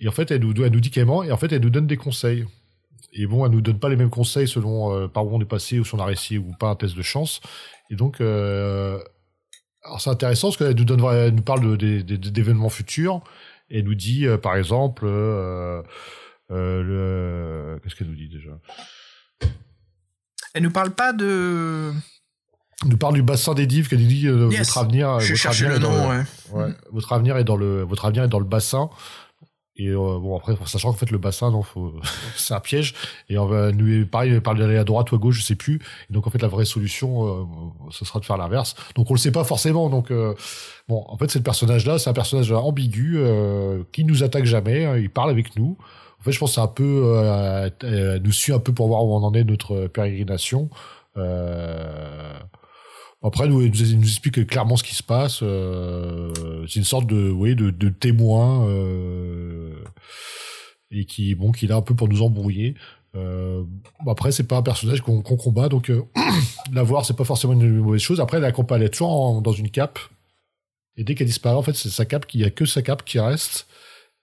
Et en fait, elle nous, elle nous dit qu'elle ment, et en fait, elle nous donne des conseils. Et bon, elle nous donne pas les mêmes conseils selon par où on est passé ou si on a réussi ou pas un test de chance. Et donc, euh, alors c'est intéressant parce qu'elle nous donne, elle nous parle d'événements futurs et elle nous dit, euh, par exemple, euh, le, qu'est-ce qu'elle nous dit déjà? Elle nous parle pas de. Elle nous parle du bassin des divs qu'elle nous dit euh, Yes. votre avenir. Je votre avenir le dans nom, ouais. votre avenir est dans le, votre avenir est dans le bassin. Et euh, bon après, sachant qu'en fait le bassin, non, faut, c'est un piège. Et on va nous, pareil, elle parle d'aller à droite ou à gauche, je sais plus. Et donc en fait, la vraie solution, euh, ce sera de faire l'inverse. Donc on le sait pas forcément. Donc euh, bon, en fait, c'est le personnage-là, c'est un personnage ambigu euh, qui nous attaque jamais. hein, il parle avec nous. En fait, je pense que c'est un peu, euh, nous suit un peu pour voir où on en est notre pérégrination. Euh, après, nous, il nous, il nous explique clairement ce qui se passe. euh, c'est une sorte de, oui, de, de témoin euh, et qui, bon, qui est là un peu pour nous embrouiller. Euh, après, c'est pas un personnage qu'on qu'on combat, donc euh, la voir, c'est pas forcément une mauvaise chose. Après, elle accompagne elle est toujours en- dans une cape. Et dès qu'elle disparaît, en fait, c'est sa cape, qu'il y a que sa cape qui reste.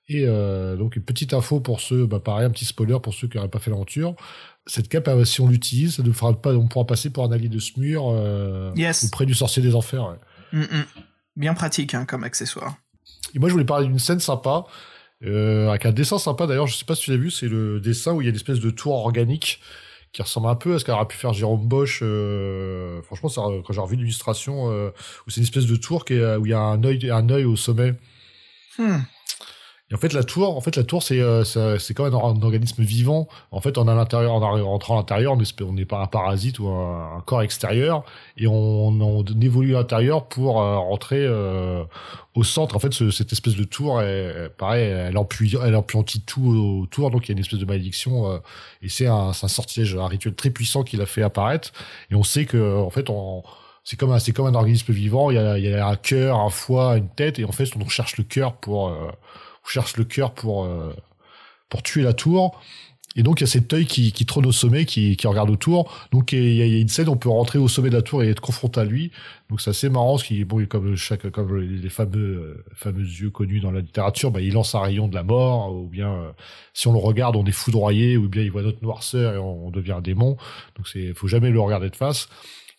Et euh, donc, une petite info pour ceux, bah, pareil, un petit spoiler pour ceux qui n'auraient pas fait l'aventure. Cette cape, euh, si on l'utilise, ça ne fera pas, on pourra passer pour un allié de Smur euh, Yes. auprès du sorcier des enfers. ouais. Mm, mm. Bien pratique hein, comme accessoire. Et moi, je voulais parler d'une scène sympa, euh, avec un dessin sympa d'ailleurs. Je sais pas si tu l'as vu, c'est le dessin où il y a une espèce de tour organique qui ressemble un peu à ce qu'aurait pu faire Jérôme Bosch. euh, franchement, ça, quand j'ai revu l'illustration, où c'est une espèce de tour qui est, où il y a un œil, un œil au sommet. Hmm. Et en fait, la tour, en fait, la tour, c'est euh, c'est quand même un, organisme vivant. En fait, on a l'intérieur, en rentrant à l'intérieur, on n'est pas un parasite ou un, corps extérieur, et on, on évolue à l'intérieur pour euh, rentrer euh, au centre. En fait, ce- cette espèce de tour, est, pareil, elle empuie, elle empuantit tout autour, donc il y a une espèce de malédiction. euh, et c'est un, un sortilège, un rituel très puissant qui l'a fait apparaître. Et on sait que, en fait, on c'est comme un, c'est comme un organisme vivant. Il y a, il y a un cœur, un foie, une tête, et en fait, on cherche le cœur pour, cherche le cœur pour, euh, pour tuer la tour. Et donc, il y a cet œil qui, qui trône au sommet, qui, qui regarde autour. Donc, il y, a, une scène on peut rentrer au sommet de la tour et être confronté à lui. Donc, c'est assez marrant, ce qui, bon, comme chaque, comme les fameux, euh, fameux yeux connus dans la littérature, bah, il lance un rayon de la mort, ou bien, euh, si on le regarde, on est foudroyé, ou bien il voit notre noirceur et on, on devient un démon. Donc, c'est, faut jamais le regarder de face.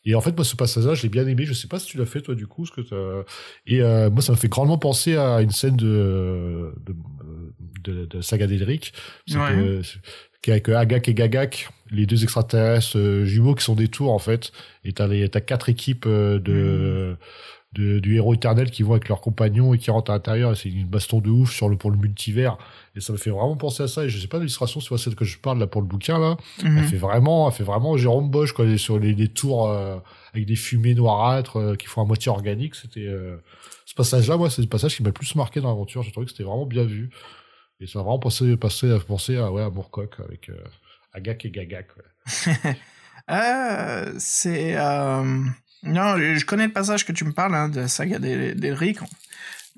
Et en fait, moi, ce passage-là, je l'ai bien aimé. Je sais pas si tu l'as fait, toi, du coup, ce que t'as- Et euh, moi, ça m'a fait grandement penser à une scène de de, de, de saga d'Elric. Ouais. qui est avec Agak et Gagak, les deux extraterrestres euh, jumeaux qui sont des tours, en fait. Et t'as les- t'as quatre équipes euh, de, de- du héros éternel qui vont avec leurs compagnons et qui rentrent à l'intérieur. Et C'est une baston de ouf sur le, pour le multivers. Et ça me fait vraiment penser à ça. Et je sais pas l'illustration, c'est celle que je parle là pour le bouquin, là. Mhm. Elle fait vraiment, elle fait vraiment Jérôme Bosch quoi, sur les, les tours euh, avec des fumées noirâtres euh, qui font à moitié organique. C'était euh, ce passage-là, moi, c'est le passage qui m'a le plus marqué dans l'aventure. J'ai trouvé que c'était vraiment bien vu et ça m'a vraiment passé, passé à penser à ouais à Moorcock avec euh, Agak et Gagak. ouais. C'est. Non, je connais le passage que tu me parles hein, de la saga d'El- d'Elric.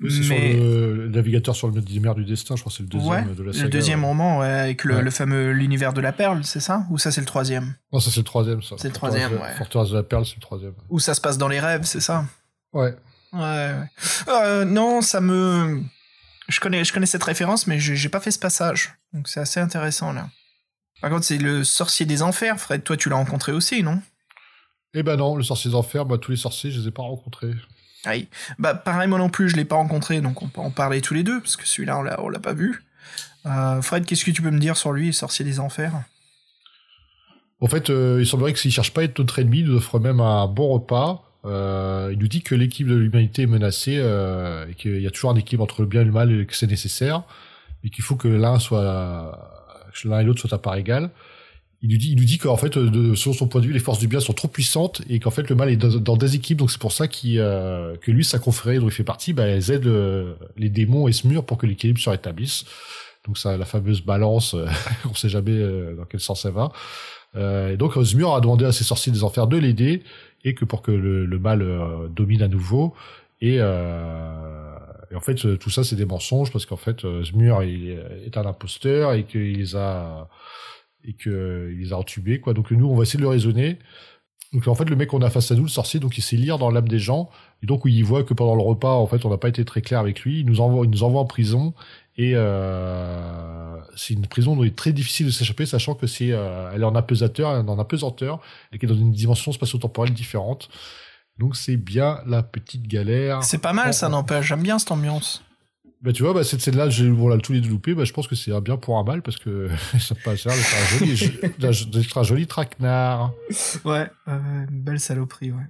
C'est sur Mais- le, le navigateur sur le mer du destin, je crois que c'est le deuxième ouais, de la saga. le deuxième ouais. roman, ouais, avec le, fameux l'univers de la perle, c'est ça? Ou ça c'est le troisième? Non, ça c'est le troisième. ça. C'est le Forteresse troisième, de- ouais. Forteresse de la Perle, c'est le troisième. Ou ça se passe dans les rêves, c'est ça? Ouais. Ouais, ouais. Euh, non, ça me. Je connais, je connais cette référence, mais j'ai pas fait ce passage. Donc c'est assez intéressant là. Par contre, c'est le sorcier des enfers, Fred. Toi, tu l'as rencontré aussi, non? Eh ben non, le sorcier des enfers, tous les sorciers, je les ai pas rencontrés. Aïe. Bah, pareil, moi non plus, je l'ai pas rencontré, donc on peut en parler tous les deux, parce que celui-là, on l'a, on l'a pas vu. Euh, Fred, qu'est-ce que tu peux me dire sur lui, le sorcier des enfers? En fait, euh, il semblerait que s'il cherche pas à être notre ennemi, il nous offre même un bon repas. Euh, il nous dit que l'équipe de l'humanité est menacée et qu'il y a toujours un équilibre entre le bien et le mal et que c'est nécessaire, et qu'il faut que l'un soit que l'un et l'autre soient à part égale. Il nous dit, il nous dit qu'en fait, de, selon son point de vue, les forces du bien sont trop puissantes et qu'en fait le mal est dans, dans des équipes. Donc c'est pour ça qu'il, euh, que lui, sa confrérie dont il fait partie, bah, elles aident euh, les démons et ce mur pour que l'équilibre se rétablisse. Donc ça, la fameuse balance, euh, on sait jamais euh, dans quel sens ça va. Euh, et donc Osmur a demandé à ses sorciers des enfers de l'aider. et que pour que le, le mal domine à nouveau. Et, et en fait, tout ça, c'est des mensonges parce qu'en fait, Zmur il est un imposteur et qu'il les a et que il les a entubés quoi. Donc nous, on va essayer de le raisonner. Donc en fait, le mec qu'on a face à nous, le sorcier, donc il sait lire dans l'âme des gens. Et donc où il voit que pendant le repas, en fait, on n'a pas été très clair avec lui. Il nous envoie, il nous envoie en prison. Et euh, c'est une prison dont il est très difficile de s'échapper, sachant que c'est, euh, elle est en apesateur, elle est en apesanteur, et qu'elle est dans une dimension spatio-temporelle différente. Donc c'est bien la petite galère. C'est pas mal, ça n'empêche. J'aime bien cette ambiance. Bah tu vois, bah, cette scène-là, j'ai voilà, tous les deux loupés. Bah, je pense que c'est un bien pour un mal parce que ça passe l'air d'être un joli, d'être un joli traquenard. Ouais, euh, une belle saloperie, ouais.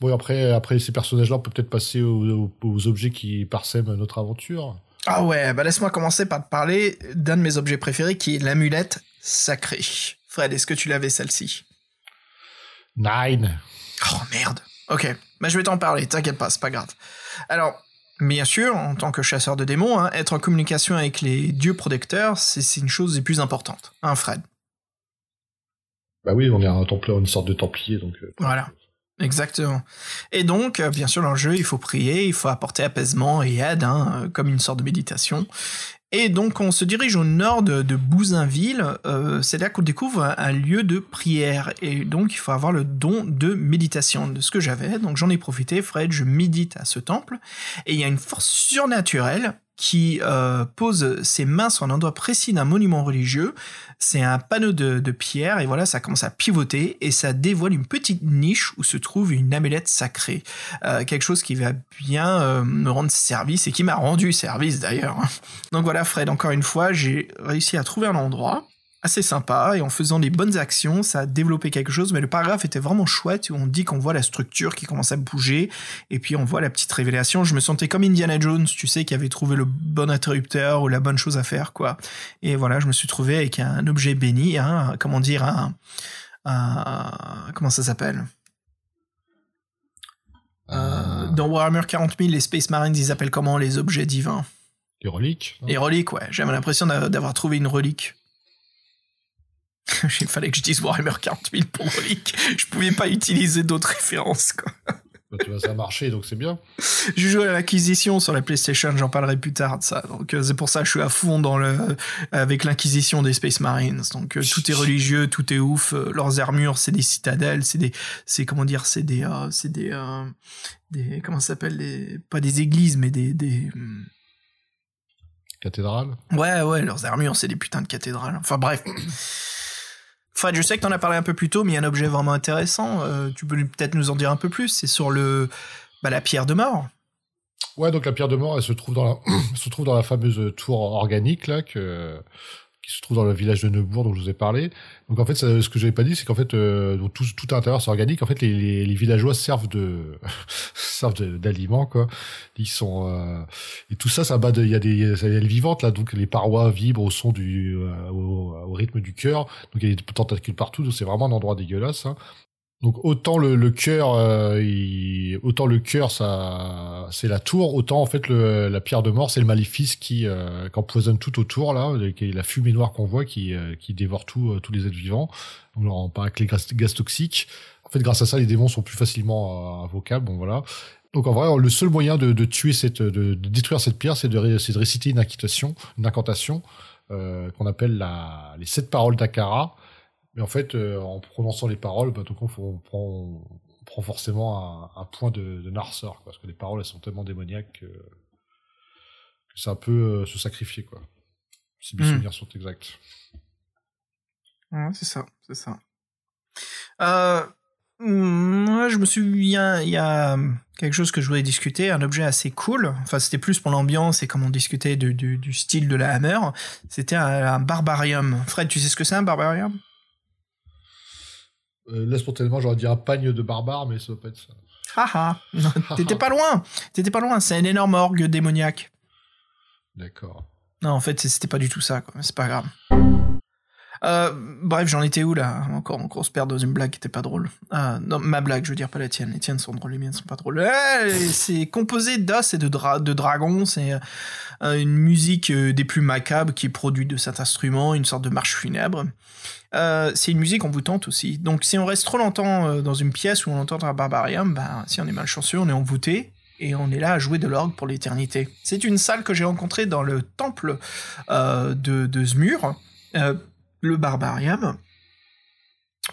Bon, après, après ces personnages-là, on peut peut-être passer aux, aux, objets qui parsèment notre aventure. Ah ouais, bah laisse-moi commencer par te parler d'un de mes objets préférés qui est l'amulette sacrée. Fred, est-ce que tu l'avais celle-ci? Nine. Oh merde. Ok, bah je vais t'en parler, t'inquiète pas, c'est pas grave. Alors, bien sûr, en tant que chasseur de démons, hein, être en communication avec les dieux protecteurs, c'est une chose des plus importantes, hein Fred? Bah oui, on est un templier, une sorte de templier, donc... Euh, voilà. Exactement. Et donc, euh, bien sûr, dans le jeu, il faut prier, il faut apporter apaisement et aide, hein, comme une sorte de méditation. Et donc on se dirige au nord de, Bouzainville, euh, c'est là qu'on découvre un, lieu de prière, et donc il faut avoir le don de méditation, de ce que j'avais, donc j'en ai profité, Fred, je médite à ce temple, et il y a une force surnaturelle qui euh, pose ses mains sur un endroit précis d'un monument religieux. C'est un panneau de, pierre et voilà, ça commence à pivoter et ça dévoile une petite niche où se trouve une amulette sacrée. Euh, quelque chose qui va bien euh, me rendre service et qui m'a rendu service d'ailleurs. Donc voilà, Fred, encore une fois, j'ai réussi à trouver un endroit assez sympa et en faisant des bonnes actions, ça a développé quelque chose. Mais le paragraphe était vraiment chouette où on dit qu'on voit la structure qui commence à bouger et puis on voit la petite révélation. Je me sentais comme Indiana Jones, tu sais, qui avait trouvé le bon interrupteur ou la bonne chose à faire, quoi. Et voilà, je me suis trouvé avec un objet béni, hein, comment dire, un, un comment ça s'appelle? Euh... Dans Warhammer 40 000, les Space Marines, ils appellent comment les objets divins? Les reliques. Les reliques, ouais. J'ai l'impression d'avoir trouvé une relique. Il fallait que je dise Warhammer 40 000 pour relique. Je pouvais pas utiliser d'autres références, quoi. Bah, tu vois, ça a marché, donc c'est bien. J'ai joué à l'acquisition sur la PlayStation, j'en parlerai plus tard de ça. Donc euh, c'est pour ça que je suis à fond dans le avec l'inquisition des Space Marines. Donc euh, tout est religieux, tout est ouf. Euh, leurs armures, c'est des citadelles, c'est des, c'est comment dire, c'est des, c'est des, des, comment ça s'appelle, des, pas des églises, mais des, des cathédrales. Ouais, ouais, leurs armures, c'est des putains de cathédrales. Enfin bref. Fred, je sais que tu en as parlé un peu plus tôt, mais il y a un objet vraiment intéressant. Euh, tu peux peut-être nous en dire un peu plus. C'est sur le bah, la pierre de mort. Ouais, donc la pierre de mort, elle se trouve dans la, se trouve dans la fameuse tour organique là qui se trouve dans le village de Neubourg dont je vous ai parlé. Donc en fait, ce que j'avais pas dit, c'est qu'en fait, euh, tout, tout à c'est organique. En fait, les, villageois servent de servent d'aliments quoi. Ils sont euh, et tout ça, ça bat. Il y a des ça y a le vivante là, donc les parois vibrent au son du euh, au, au, rythme du cœur. Donc il y a des tentacules partout. Donc c'est vraiment un endroit dégueulasse. Hein. Donc autant le, le cœur, euh, il, autant le cœur, ça, c'est la tour, autant en fait le, la pierre de mort, c'est le maléfice qui, euh, qui empoisonne tout autour là, la fumée noire qu'on voit, qui, euh, qui dévore tout, euh, tous les êtres vivants. On leur pas avec les gaz, toxiques. En fait, grâce à ça, les démons sont plus facilement euh, invocables. Bon voilà. Donc en vrai, le seul moyen de, de tuer cette, de, de, détruire cette pierre, c'est de, réciter une incantation, une incantation qu'on appelle la, les sept paroles d'Akara. Mais en fait, euh, en prononçant les paroles, bah, donc on, on, prend, on prend forcément un, un point de, de narceur, parce que les paroles elles sont tellement démoniaques que, que c'est un peu euh, se sacrifier, quoi. Si mes mmh. souvenirs sont exacts. Ouais, c'est ça, c'est ça. Euh, moi, je me souviens, il y a quelque chose que je voulais discuter, un objet assez cool. Enfin, c'était plus pour l'ambiance et comme on discutait du, du, du style de la Hammer. C'était un, un barbarium. Fred, tu sais ce que c'est un barbarium? Euh, là, spontanément, j'aurais dit un pagne de barbare, mais ça va pas être ça. Haha, t'étais pas loin. T'étais pas loin. C'est un énorme orgue démoniaque. D'accord. Non, en fait, c'était pas du tout ça. C'est pas grave. Euh, bref, j'en étais où là? Encore, encore se perdre dans une blague qui était pas drôle. Ah, non, ma blague, je veux dire, pas la tienne. Les tiennes sont drôles, les miennes sont pas drôles. c'est composé d'os et de, dra de dragons. C'est euh, une musique euh, des plus macabres qui est produite de cet instrument, une sorte de marche funèbre. Euh, c'est une musique envoûtante aussi. Donc si on reste trop longtemps euh, dans une pièce où on entend un barbarium, ben, si on est malchanceux, on est envoûté et on est là à jouer de l'orgue pour l'éternité. C'est une salle que j'ai rencontrée dans le temple euh, de, Zmur, euh, le barbarium.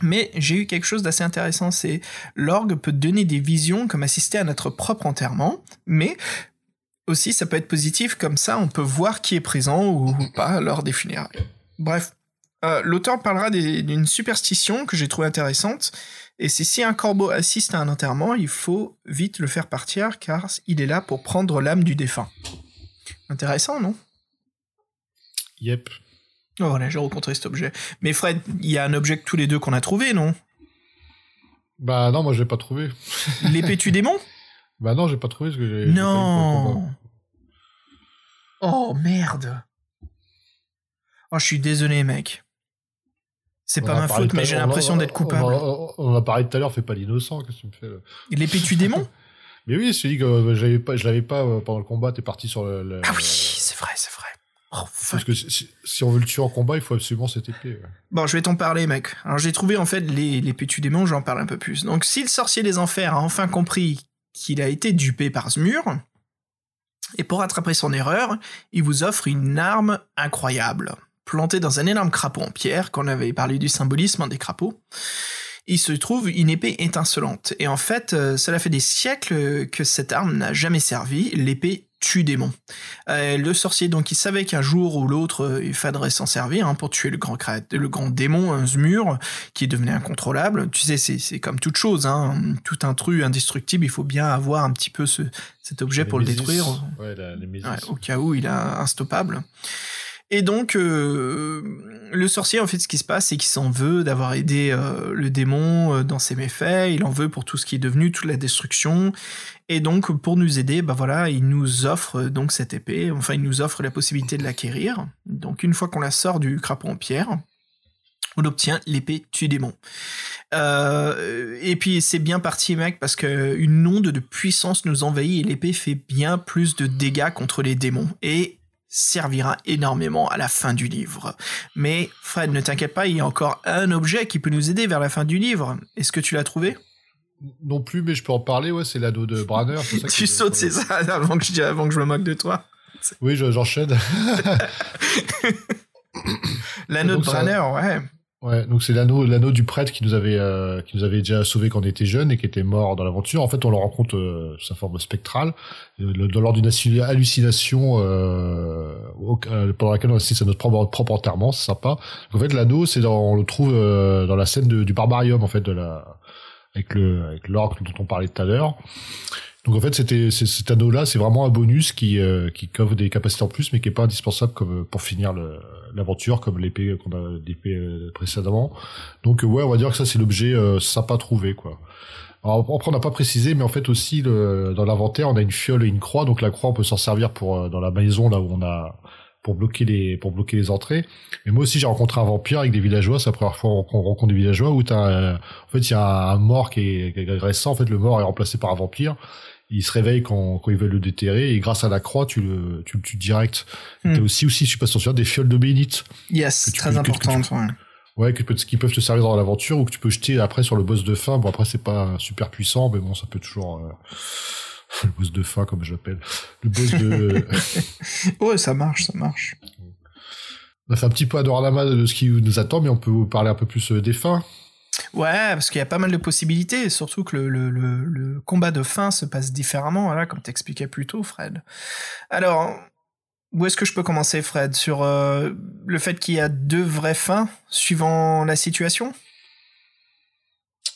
Mais j'ai eu quelque chose d'assez intéressant, c'est l'orgue peut donner des visions comme assister à notre propre enterrement, mais aussi ça peut être positif, comme ça on peut voir qui est présent ou pas lors des funérailles. Bref, euh, l'auteur parlera d'une superstition que j'ai trouvée intéressante, et c'est si un corbeau assiste à un enterrement, il faut vite le faire partir car il est là pour prendre l'âme du défunt. Intéressant, non? Yep. Oh, voilà, j'ai rencontré cet objet. Mais Fred, il y a un objet que tous les deux qu'on a trouvé, non? Bah non, moi je l'ai pas trouvé. L'épée tue démon? Bah non, j'ai pas trouvé parce que j'ai. Non Oh merde Oh, je suis désolé, mec. C'est On pas ma faute, mais j'ai l'impression on- d'être on- coupable. On, on en a parlé tout à l'heure, fais pas l'innocent, qu'est-ce que tu me fais là L'épée tue démon Mais oui, dis que euh, je l'avais pas, je l'avais pas euh, pendant le combat, t'es parti sur le. le- Ah oui, c'est vrai, c'est vrai. Oh, fuck. Parce que si, si- si on veut le tuer en combat, il faut absolument cette épée. ouais. Bon, je vais t'en parler, mec. Alors, j'ai trouvé, en fait, les, les pétus démons, j'en parle un peu plus. Donc, si le sorcier des enfers a enfin compris qu'il a été dupé par ce mur, et pour rattraper son erreur, il vous offre une arme incroyable, plantée dans un énorme crapaud en pierre, qu'on avait parlé du symbolisme des crapauds. Il se trouve une épée étincelante. Et en fait, euh, cela fait des siècles que cette arme n'a jamais servi. L'épée tue démon. Euh, le sorcier, donc, il savait qu'un jour ou l'autre, euh, il faudrait s'en servir hein, pour tuer le grand, le grand démon, un Zmur, qui devenait incontrôlable. Tu sais, c'est c'est comme toute chose, hein, tout intrus indestructible, il faut bien avoir un petit peu ce, cet objet pour le détruire. Ouais, la, les Némésis. Ouais, au cas où il est instoppable. Et donc, euh, le sorcier, en fait, ce qui se passe, c'est qu'il s'en veut d'avoir aidé euh, le démon euh, dans ses méfaits, il en veut pour tout ce qui est devenu, toute la destruction. Et donc, pour nous aider, bah voilà, il nous offre donc cette épée, enfin, il nous offre la possibilité de l'acquérir. Donc, une fois qu'on la sort du crapaud en pierre, on obtient l'épée tue démon. Et puis c'est bien parti, mec, parce que une onde de puissance nous envahit et l'épée fait bien plus de dégâts contre les démons et servira énormément à la fin du livre. Mais Fred, ne t'inquiète pas, il y a encore un objet qui peut nous aider vers la fin du livre. Est-ce que tu l'as trouvé? Non plus, mais je peux en parler, ouais, c'est l'anneau de Branner. ça Tu sautes, c'est ça, avant que, je, avant que je me moque de toi. Oui, je- j'enchaîne. L'anneau de Branner, ouais. Ouais, donc c'est l'anneau, l'anneau du prêtre qui nous avait, euh, qui nous avait déjà sauvé quand on était jeune et qui était mort dans l'aventure. En fait, on le rencontre euh, sous sa forme spectrale, euh, lors d'une hallucination euh, euh, pendant laquelle on assiste à notre propre, enterrement. C'est sympa. En fait, l'anneau, c'est dans, on le trouve euh, dans la scène du barbarium, en fait, de la, avec le, avec l'orque dont on parlait tout à l'heure. Donc en fait, c'était cet anneau-là, c'est vraiment un bonus qui euh, qui coffre des capacités en plus, mais qui est pas indispensable comme pour finir l'aventure, comme l'épée qu'on a l'épée euh, précédemment. Donc euh, ouais, on va dire que ça c'est l'objet euh, sympa à trouver quoi. Alors après on n'a pas précisé, mais en fait aussi le, dans l'inventaire on a une fiole et une croix, donc la croix on peut s'en servir pour euh, dans la maison là où on a pour bloquer les pour bloquer les entrées. Mais moi aussi j'ai rencontré un vampire avec des villageois, c'est la première fois qu'on rencontre des villageois où t'as euh, en fait il y a un mort qui est, qui est agressant, en fait le mort est remplacé par un vampire. Il se réveille quand, quand ils veulent le déterrer et grâce à la croix tu le tu le tues direct. Hmm. T'as aussi aussi je sais pas si des fioles de bénite. Yes, très importante. ouais. Ouais, que qui peuvent te servir dans l'aventure ou que tu peux jeter après sur le boss de fin. Bon, après, c'est pas super puissant, mais bon, ça peut toujours. euh, le boss de fin, comme je l'appelle. Le boss de. Ouais, ça marche, ça marche. on a fait un petit peu panorama de ce qui nous attend, mais on peut vous parler un peu plus euh, des fins. Ouais, parce qu'il y a pas mal de possibilités, surtout que le, le, le, combat de fin se passe différemment, voilà, comme t'expliquais plus tôt, Fred. Alors, où est-ce que je peux commencer, Fred? Sur euh, le fait qu'il y a deux vraies fins, suivant la situation?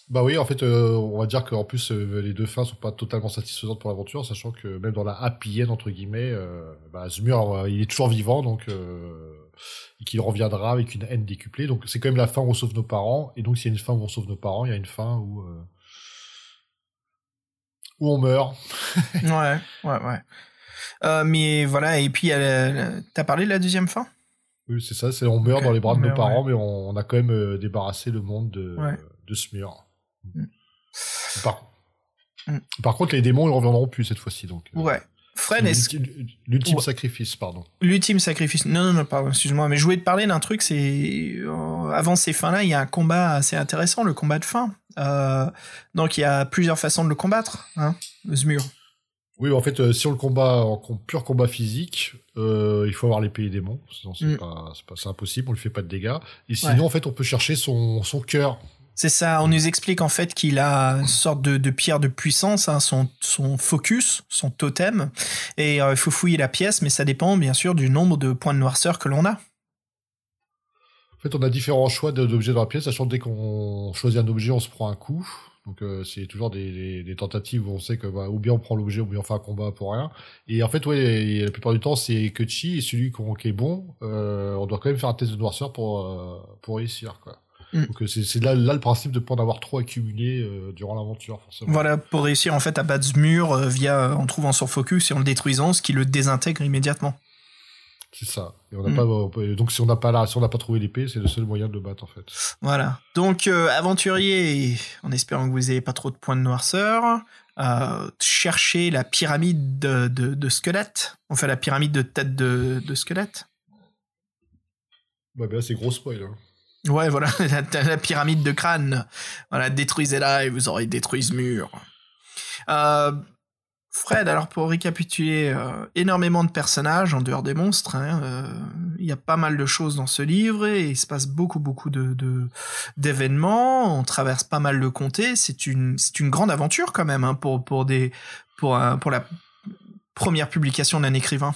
Bah oui, en fait, euh, on va dire qu'en plus, euh, les deux fins sont pas totalement satisfaisantes pour l'aventure, sachant que même dans la happy end, entre guillemets, euh, bah, Zmur, il est toujours vivant, donc, et qu'il reviendra avec une haine décuplée. Donc, c'est quand même la fin où on sauve nos parents, et donc, s'il y a une fin où on sauve nos parents, il y a une fin où, euh, où on meurt. Ouais, ouais, ouais. Euh, mais voilà, et puis, t'as parlé de la deuxième fin? Oui, c'est ça, c'est on meurt dans les bras de nos parents, mais on, on a quand même euh, débarrassé le monde de, Ouais. de Smur. Mm. Par, Mm. par contre, les démons, ils reviendront plus cette fois-ci, donc. Ouais. Fred, est-ce L'ultime sacrifice, pardon. L'ultime sacrifice. Non, non, non, pardon, excuse-moi. Mais je voulais te parler d'un truc, c'est. euh, avant ces fins-là, il y a un combat assez intéressant, le combat de fin. Euh, donc il y a plusieurs façons de le combattre, hein, Zmur. Oui, en fait, euh, si on le combat en com- pur combat physique, euh, il faut avoir et des démons. Sinon, c'est Mm. pas, impossible, on lui fait pas de dégâts. Et sinon, en fait, on peut chercher son, son cœur. C'est ça, on nous explique en fait qu'il a une sorte de, pierre de puissance, hein, son, focus, son totem. Et euh, il faut fouiller la pièce, mais ça dépend bien sûr du nombre de points de noirceur que l'on a. En fait, on a différents choix d'objets dans la pièce, sachant que dès qu'on choisit un objet, on se prend un coup. Donc, euh, c'est toujours des, tentatives où on sait que bah, ou bien on prend l'objet, ou bien on fait un combat pour rien. Et en fait, la plupart du temps, c'est que et celui qui est bon, euh, on doit quand même faire un test de noirceur pour, pour réussir. Quoi. Mm. Donc, euh, c'est là, là le principe de ne pas en avoir trop accumulé euh, durant l'aventure, forcément. Voilà, pour réussir en fait à battre ce mur euh, via, en trouvant son focus et en le détruisant, ce qui le désintègre immédiatement. C'est ça. Et on n'a Mm. pas, donc, si on n'a pas, là, si on n'a pas trouvé l'épée, c'est le seul moyen de le battre, en fait. Voilà. Donc, euh, aventurier, en espérant que vous n'ayez pas trop de points de noirceur, euh, cherchez la pyramide de, de, de squelettes. On fait la pyramide de tête de, de squelette. Bah, ben là, c'est gros spoil. Hein. Ouais, voilà, la, pyramide de crâne. Voilà, détruisez-la et vous aurez détruit ce mur. Euh, Fred, alors pour récapituler, euh, énormément de personnages en dehors des monstres. hein, euh, Il y a pas mal de choses dans ce livre et il se passe beaucoup, beaucoup de d'événements. On traverse pas mal de comtés. C'est une, une grande aventure quand même hein, pour pour des pour pour la première publication d'un écrivain.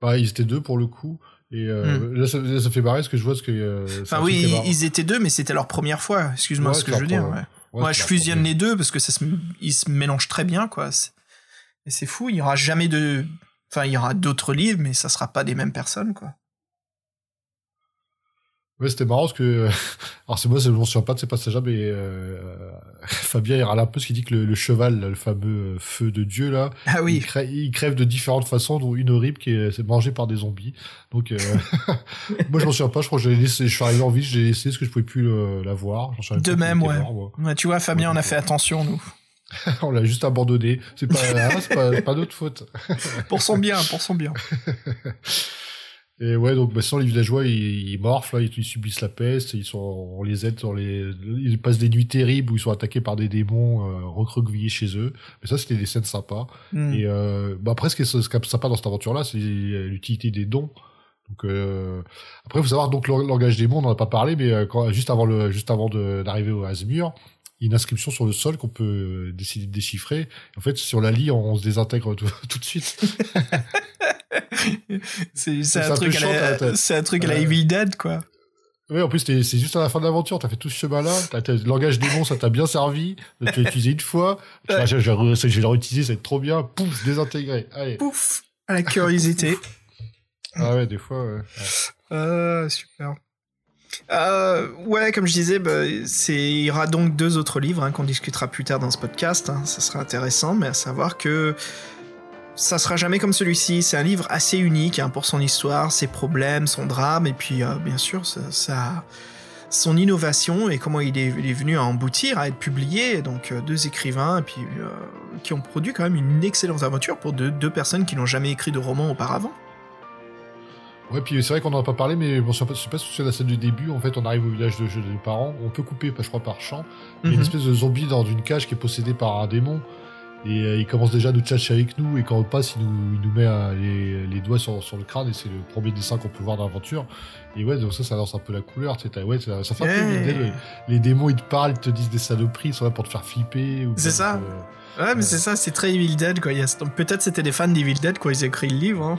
Bah, ils étaient deux pour le coup. Et euh, là, ça, là, ça fait marrer ce que je vois. Ce que, euh, Hmm. Enfin oui, ils, étaient deux, mais c'était leur première fois. Excuse-moi Ouais, ce que je veux dire. Ouais. ouais, je fusionne les deux parce que ça se, ils se mélangent très bien, quoi. Et c'est fou, il y aura jamais de. Enfin, il y aura d'autres livres, mais ça sera pas des mêmes personnes, quoi. Ouais, c'était marrant parce que. Alors, c'est moi, je m'en souviens pas de ces passages-là, mais euh, Fabien, il râle un peu ce qu'il dit que le, le cheval, le fameux euh, feu de Dieu, là, Ah oui. il, crève, il crève de différentes façons, dont une horrible qui est, c'est mangé par des zombies. Donc, euh, moi, je m'en souviens pas, je crois que je l'ai laissé, je suis arrivé en ville, j'ai laissé parce que je pouvais plus le- la voir. De même, ouais. mort, moi. Ouais, Tu vois, Fabien, on a fait attention, nous. On l'a juste abandonné. C'est pas, ah, c'est pas, c'est pas notre faute. Pour son bien, pour son bien. Et ouais, donc bah, sans les villageois, ils, ils morflent, là, ils, ils subissent la peste, ils sont, on les aide, on les, ils passent des nuits terribles où ils sont attaqués par des démons euh, recroquevillés chez eux. Mais ça, c'était des scènes sympas. Hmm. Et euh, bah, après, ce qui est, sympa dans cette aventure-là, c'est l'utilité des dons. Donc euh, après, il faut savoir donc le langage des mots, on n'en a pas parlé, mais euh, quand, juste avant le, juste avant d'arriver au Asmur, une inscription sur le sol qu'on peut euh, décider de déchiffrer. En fait, on la lit, on se désintègre tout, tout de suite. C'est un, un truc à la- c'est un truc à la. Evil Dead, quoi. Oui, en plus, c'est juste à la fin de l'aventure. T'as fait tout ce chemin-là. Le langage démon, ça t'a bien servi. Tu l'as utilisé une fois. Tu je, je, je, je vais le réutiliser, ça va être trop bien. Pouf, désintégré. Allez. Pouf À la curiosité. Ah ouais, des fois, ouais. ouais. Euh, super. Euh, ouais, comme je disais, bah, il y aura donc deux autres livres hein, qu'on discutera plus tard dans ce podcast. hein. Ça sera intéressant, mais à savoir que ça sera jamais comme celui-ci. C'est un livre assez unique hein, pour son histoire, ses problèmes, son drame, et puis euh, bien sûr, ça, ça- son innovation et comment il est, venu à emboutir, à être publié. Donc euh, deux écrivains, et puis qui ont produit quand même une excellente aventure pour deux personnes qui n'ont jamais écrit de roman auparavant. Ouais, puis c'est vrai qu'on en a pas parlé, mais bon, je sais pas, je sais pas si sais la scène du début. En fait, on arrive au village de jeux des parents. On peut couper, je crois, par champ. Il y a une Mhm. espèce de zombie dans une cage qui est possédé par un démon. Et euh, il commence déjà à nous tchatcher avec nous. Et quand on passe, il nous, il nous met euh, les, les doigts sur, sur le crâne. Et c'est le premier dessin qu'on peut voir dans l'aventure. Et ouais, donc ça, ça lance un peu la couleur. Ouais, ça, ça fait un peu Ouais. l'idée, les, les démons, ils te parlent, ils te disent des saloperies, ils sont là pour te faire flipper. C'est ça. Ouais, mais c'est ça, c'est très Evil Dead, quoi. Peut-être c'était des fans d'Evil Dead quand ils ont écrit le livre, hein.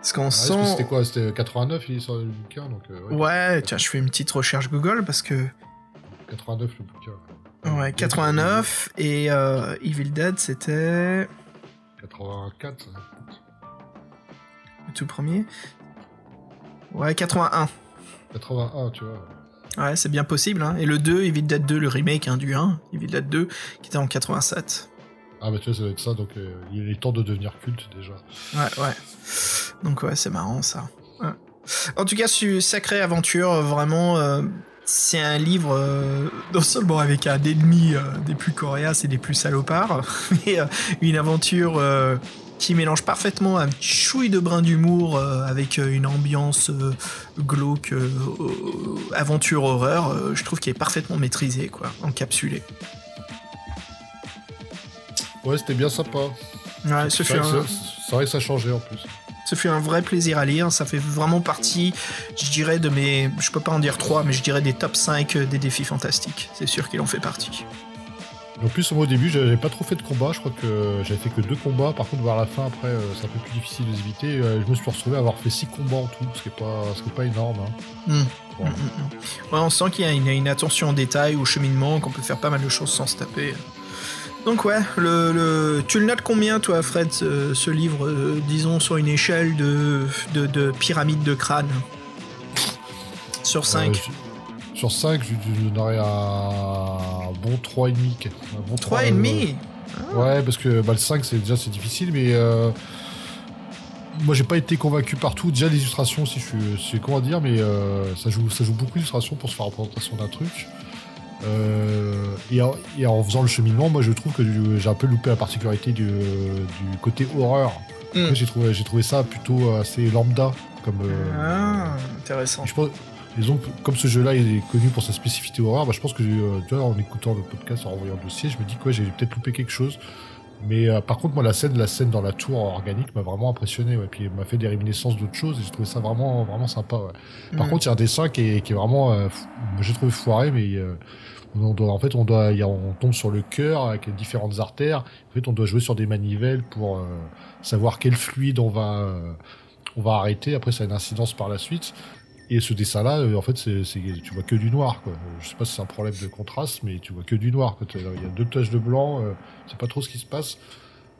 Parce qu'on Ah, que. C'était quoi C'était 89, il est sur le bouquin. Donc, euh, Ouais, tiens, je fais une petite recherche Google, parce que... 89, le bouquin. Ouais, 89, et euh, Evil Dead, c'était... 84. ça. Le tout premier Ouais, 81. 81, tu vois. Ouais, c'est bien possible, hein. Et le 2, Evil Dead 2, le remake hein, du 1, Evil Dead 2, qui était en 87. Ah bah tu vois, ça doit être ça, donc euh, il est temps de devenir culte déjà. Ouais, ouais. Donc ouais, c'est marrant ça. En tout cas, sacrée aventure, euh, vraiment. euh, c'est un livre non seulement avec un ennemi des plus coriaces et des plus salopards, mais une aventure qui mélange parfaitement un chouille de brin d'humour avec une ambiance glauque, aventure horreur. je trouve qu'il est parfaitement maîtrisé, quoi, encapsulé. Ouais, c'était bien sympa. Ouais, ce fut un- c'est vrai que ça changeait en plus. Ce fut un vrai plaisir à lire, ça fait vraiment partie, je dirais, de mes. Je peux pas en dire trois, mais je dirais des top 5 des défis fantastiques. C'est sûr qu'il en fait partie. En plus, moi au début, j'avais pas trop fait de combat. Je crois que j'avais fait que deux combats. Par contre, vers la fin, après, euh, c'est un peu plus difficile de les éviter. Euh, Je me suis retrouvé à avoir fait six combats en tout, ce qui est pas, ce qui est pas énorme. hein. Hmm. Voilà. Mm, mm, mm. Ouais, on sent qu'il y a une, une attention au détail, au cheminement, qu'on peut faire pas mal de choses sans se taper. Donc ouais, le, le- tu le notes combien toi Fred, ce, ce livre, euh, disons sur une échelle de, de, de pyramide de crâne Sur 5 Euh, je- sur 5, je, je donnerais un bon 3,5. Un bon 3,5 euh, Ouais, parce que bah, le 5, c'est déjà c'est difficile, mais euh, moi j'ai pas été convaincu partout. Déjà l'illustration, si je suis, c'est comment à dire, mais euh, ça joue, ça joue beaucoup l'illustration pour se faire représentation d'un truc. Euh, et, en, et en faisant le cheminement, moi je trouve que j'ai un peu loupé la particularité du, du côté horreur. Mm. Après, J'ai trouvé, trouvé ça plutôt assez lambda comme. euh, Ah, intéressant. je pense, disons comme ce jeu-là est connu pour sa spécificité horreur, bah, je pense que euh, tu vois, en écoutant le podcast, en renvoyant le dossier, je me dis que ouais, j'ai peut-être loupé quelque chose. Mais euh, par contre, moi, la scène, la scène dans la tour organique m'a vraiment impressionné. Ouais. Puis elle m'a fait des réminiscences d'autres choses et j'ai trouvé ça vraiment, vraiment sympa. Ouais. Par Mm. contre, il y a un dessin qui est, qui est vraiment, euh, j'ai trouvé foiré, mais euh, on en fait, on doit, on tombe sur le cœur avec différentes artères. En fait, on doit jouer sur des manivelles pour euh, savoir quel fluide on va, euh, on va arrêter. Après, ça a une incidence par la suite. Et ce dessin-là, euh, en fait, c'est, tu vois que du noir. Quoi. Je sais pas si c'est un problème de contraste, mais tu vois que du noir. Il y a deux taches de blanc, c'est pas trop ce qui se passe.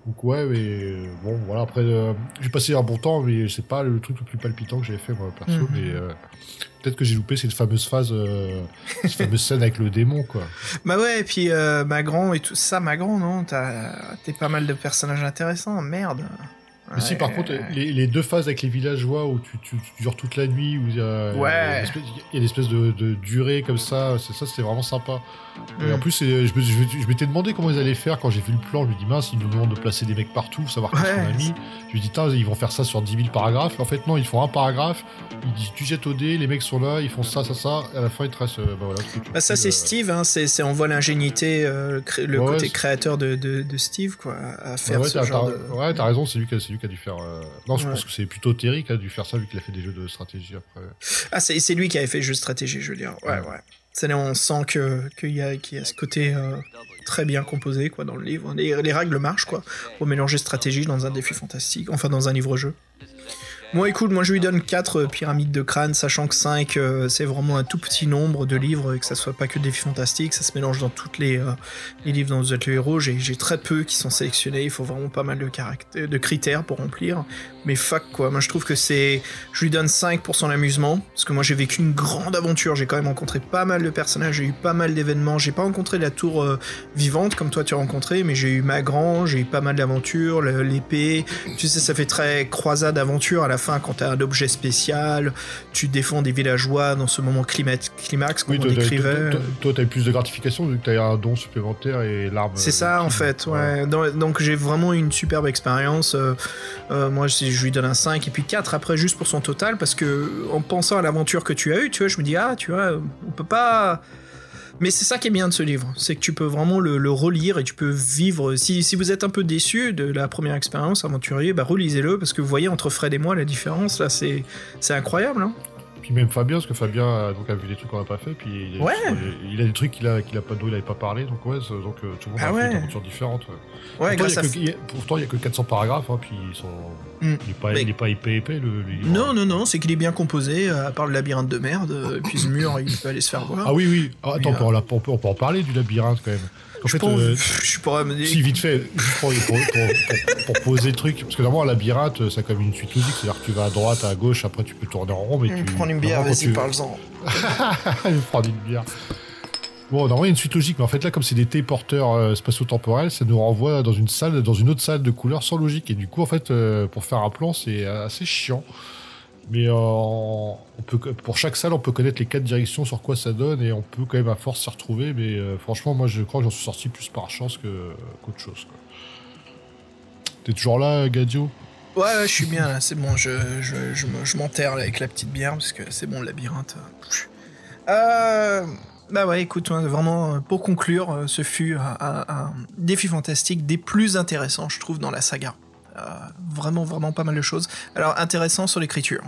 Donc ouais, mais euh, bon, voilà. Après, euh, j'ai passé un bon temps, mais c'est pas le truc le plus palpitant que j'avais fait moi perso. Mhm. Mais euh, peut-être que j'ai loupé cette fameuse phase, euh, cette fameuse scène avec le démon, quoi. Bah ouais, et puis euh, Magran et tout ça, Magran, non T'as t'es pas mal de personnages intéressants, merde. Mais si, par contre, les, les deux phases avec les villageois où tu, tu, tu dures toute la nuit, où il y a, Ouais. il y a a de, de durée comme ça, c'est ça, c'était vraiment sympa. Et Mm. en plus, c'est- je je m'étais demandé comment ils allaient faire quand j'ai vu le plan. Je me dis, mince, ils nous demandent de placer des mecs partout, savoir qui Ouais, sont amis. Je me dis, ils vont faire ça sur 10 000 paragraphes. En fait, non, ils font un paragraphe, ils disent, tu jettes au dé, les mecs sont là, ils font ça, ça, ça. Et à la fin, ils te restent. euh, bah voilà, tu Bah ça c'est euh, Steve, hein, c'est, c'est- on voit l'ingéniosité, euh, le cré- le Ouais, côté c'est- créateur de, de, de Steve quoi, à faire ouais, ce genre de... ouais, t'as raison, c'est lui, qui a- c'est qui a dû faire. euh, Non, je Ouais. pense que c'est plutôt Terry qui a dû faire ça, vu qu'il a fait des jeux de stratégie après. Ah c'est, lui qui avait fait le jeu de stratégie, je veux dire. Ouais, ouais. C'est là on sent que, qu'il y a, qu'il y a ce côté euh, très bien composé quoi dans le livre. Les, les règles marchent quoi, pour mélanger stratégie dans un défi fantastique, enfin dans un livre-jeu. Moi, écoute, moi je lui donne 4 pyramides de crâne, sachant que 5 c'est vraiment un tout petit nombre de livres et que ça soit pas que des fantastiques, ça se mélange dans toutes les, euh, les livres dont vous êtes le héros. J'ai, très peu qui sont sélectionnés, il faut vraiment pas mal de, caractères, de critères pour remplir. Mais fuck quoi, moi je trouve que c'est. Je lui donne 5 pour son amusement, parce que moi j'ai vécu une grande aventure, j'ai quand même rencontré pas mal de personnages, j'ai eu pas mal d'événements, j'ai pas rencontré la tour euh, vivante comme toi tu as rencontré, mais j'ai eu Magran, j'ai eu pas mal d'aventures, l'épée, tu sais, ça fait très croisade aventure à la fin quand t'as un objet spécial, tu défends des villageois dans ce moment climat- climax comme Oui, toi, t'as- décrivait. toi, toi, t'as eu plus de gratification vu que t'as eu un don supplémentaire et l'arme. C'est euh, ça en ultime. fait, ouais. Dans- donc j'ai vraiment eu une superbe expérience. Euh, euh, moi je, je lui donne un 5 et puis 4 après juste pour son total parce que en pensant à l'aventure que tu as eue, tu vois, je me dis ah tu vois, on peut pas. Mais c'est ça qui est bien de ce livre, c'est que tu peux vraiment le, relire et tu peux vivre. Si, si vous êtes un peu déçu de la première expérience aventurier, bah relisez-le parce que vous voyez entre Fred et moi la différence là, c'est c'est incroyable. Hein Puis même Fabien, parce que Fabien euh, donc, a vu des trucs qu'on n'a pas fait, puis il, Ouais. il, il a des trucs qu'il a, qu'il a pas d'eau, il avait pas parlé, donc ouais, donc euh, tout le monde Ah a ouais. fait des aventures différentes. Ouais. Pourtant, il y a à- que, il y a- pourtant, il y a que 400 paragraphes, hein, puis ils sont. Mm. Il est pas, Mais- pas épais, épais le, le livre. Non, non, non, c'est qu'il est bien composé, euh, à part le labyrinthe de merde, euh, et puis ce mur, il peut aller se faire voir. Ah oui, oui. Ah, attends, on, peut, on peut- on peut en parler du labyrinthe quand même. En Je fait, pense- euh, je suis pas me dire. si vite fait, juste pour, pour, pour- pour- pour poser le truc, parce que normalement un labyrinthe, ça a comme une suite logique, c'est-à-dire que tu vas à droite, à gauche, après tu peux tourner en rond, mais tu. Prends une bière, vas-y, tu- parle-en. Il me prend une bière. Bon, normalement, il y a une suite logique, mais en fait, là, comme c'est des téléporteurs euh, spatio-temporels, ça nous renvoie dans une salle, dans une autre salle de couleur sans logique. Et du coup, en fait, euh, pour faire un plan, c'est assez chiant. Mais euh, on peut, pour chaque salle, on peut connaître les quatre directions sur quoi ça donne et on peut quand même à force s'y retrouver. Mais euh, franchement, moi je crois que j'en suis sorti plus par chance que- qu'autre chose. T'es toujours là, Gadio? Ouais, je suis bien c'est bon, je, je, je, je m'enterre avec la petite bière parce que c'est bon, le labyrinthe. Euh, bah ouais, écoute, vraiment, pour conclure, ce fut un, défi fantastique des plus intéressants, je trouve, dans la saga. Vraiment, vraiment pas mal de choses. Alors, intéressant sur l'écriture.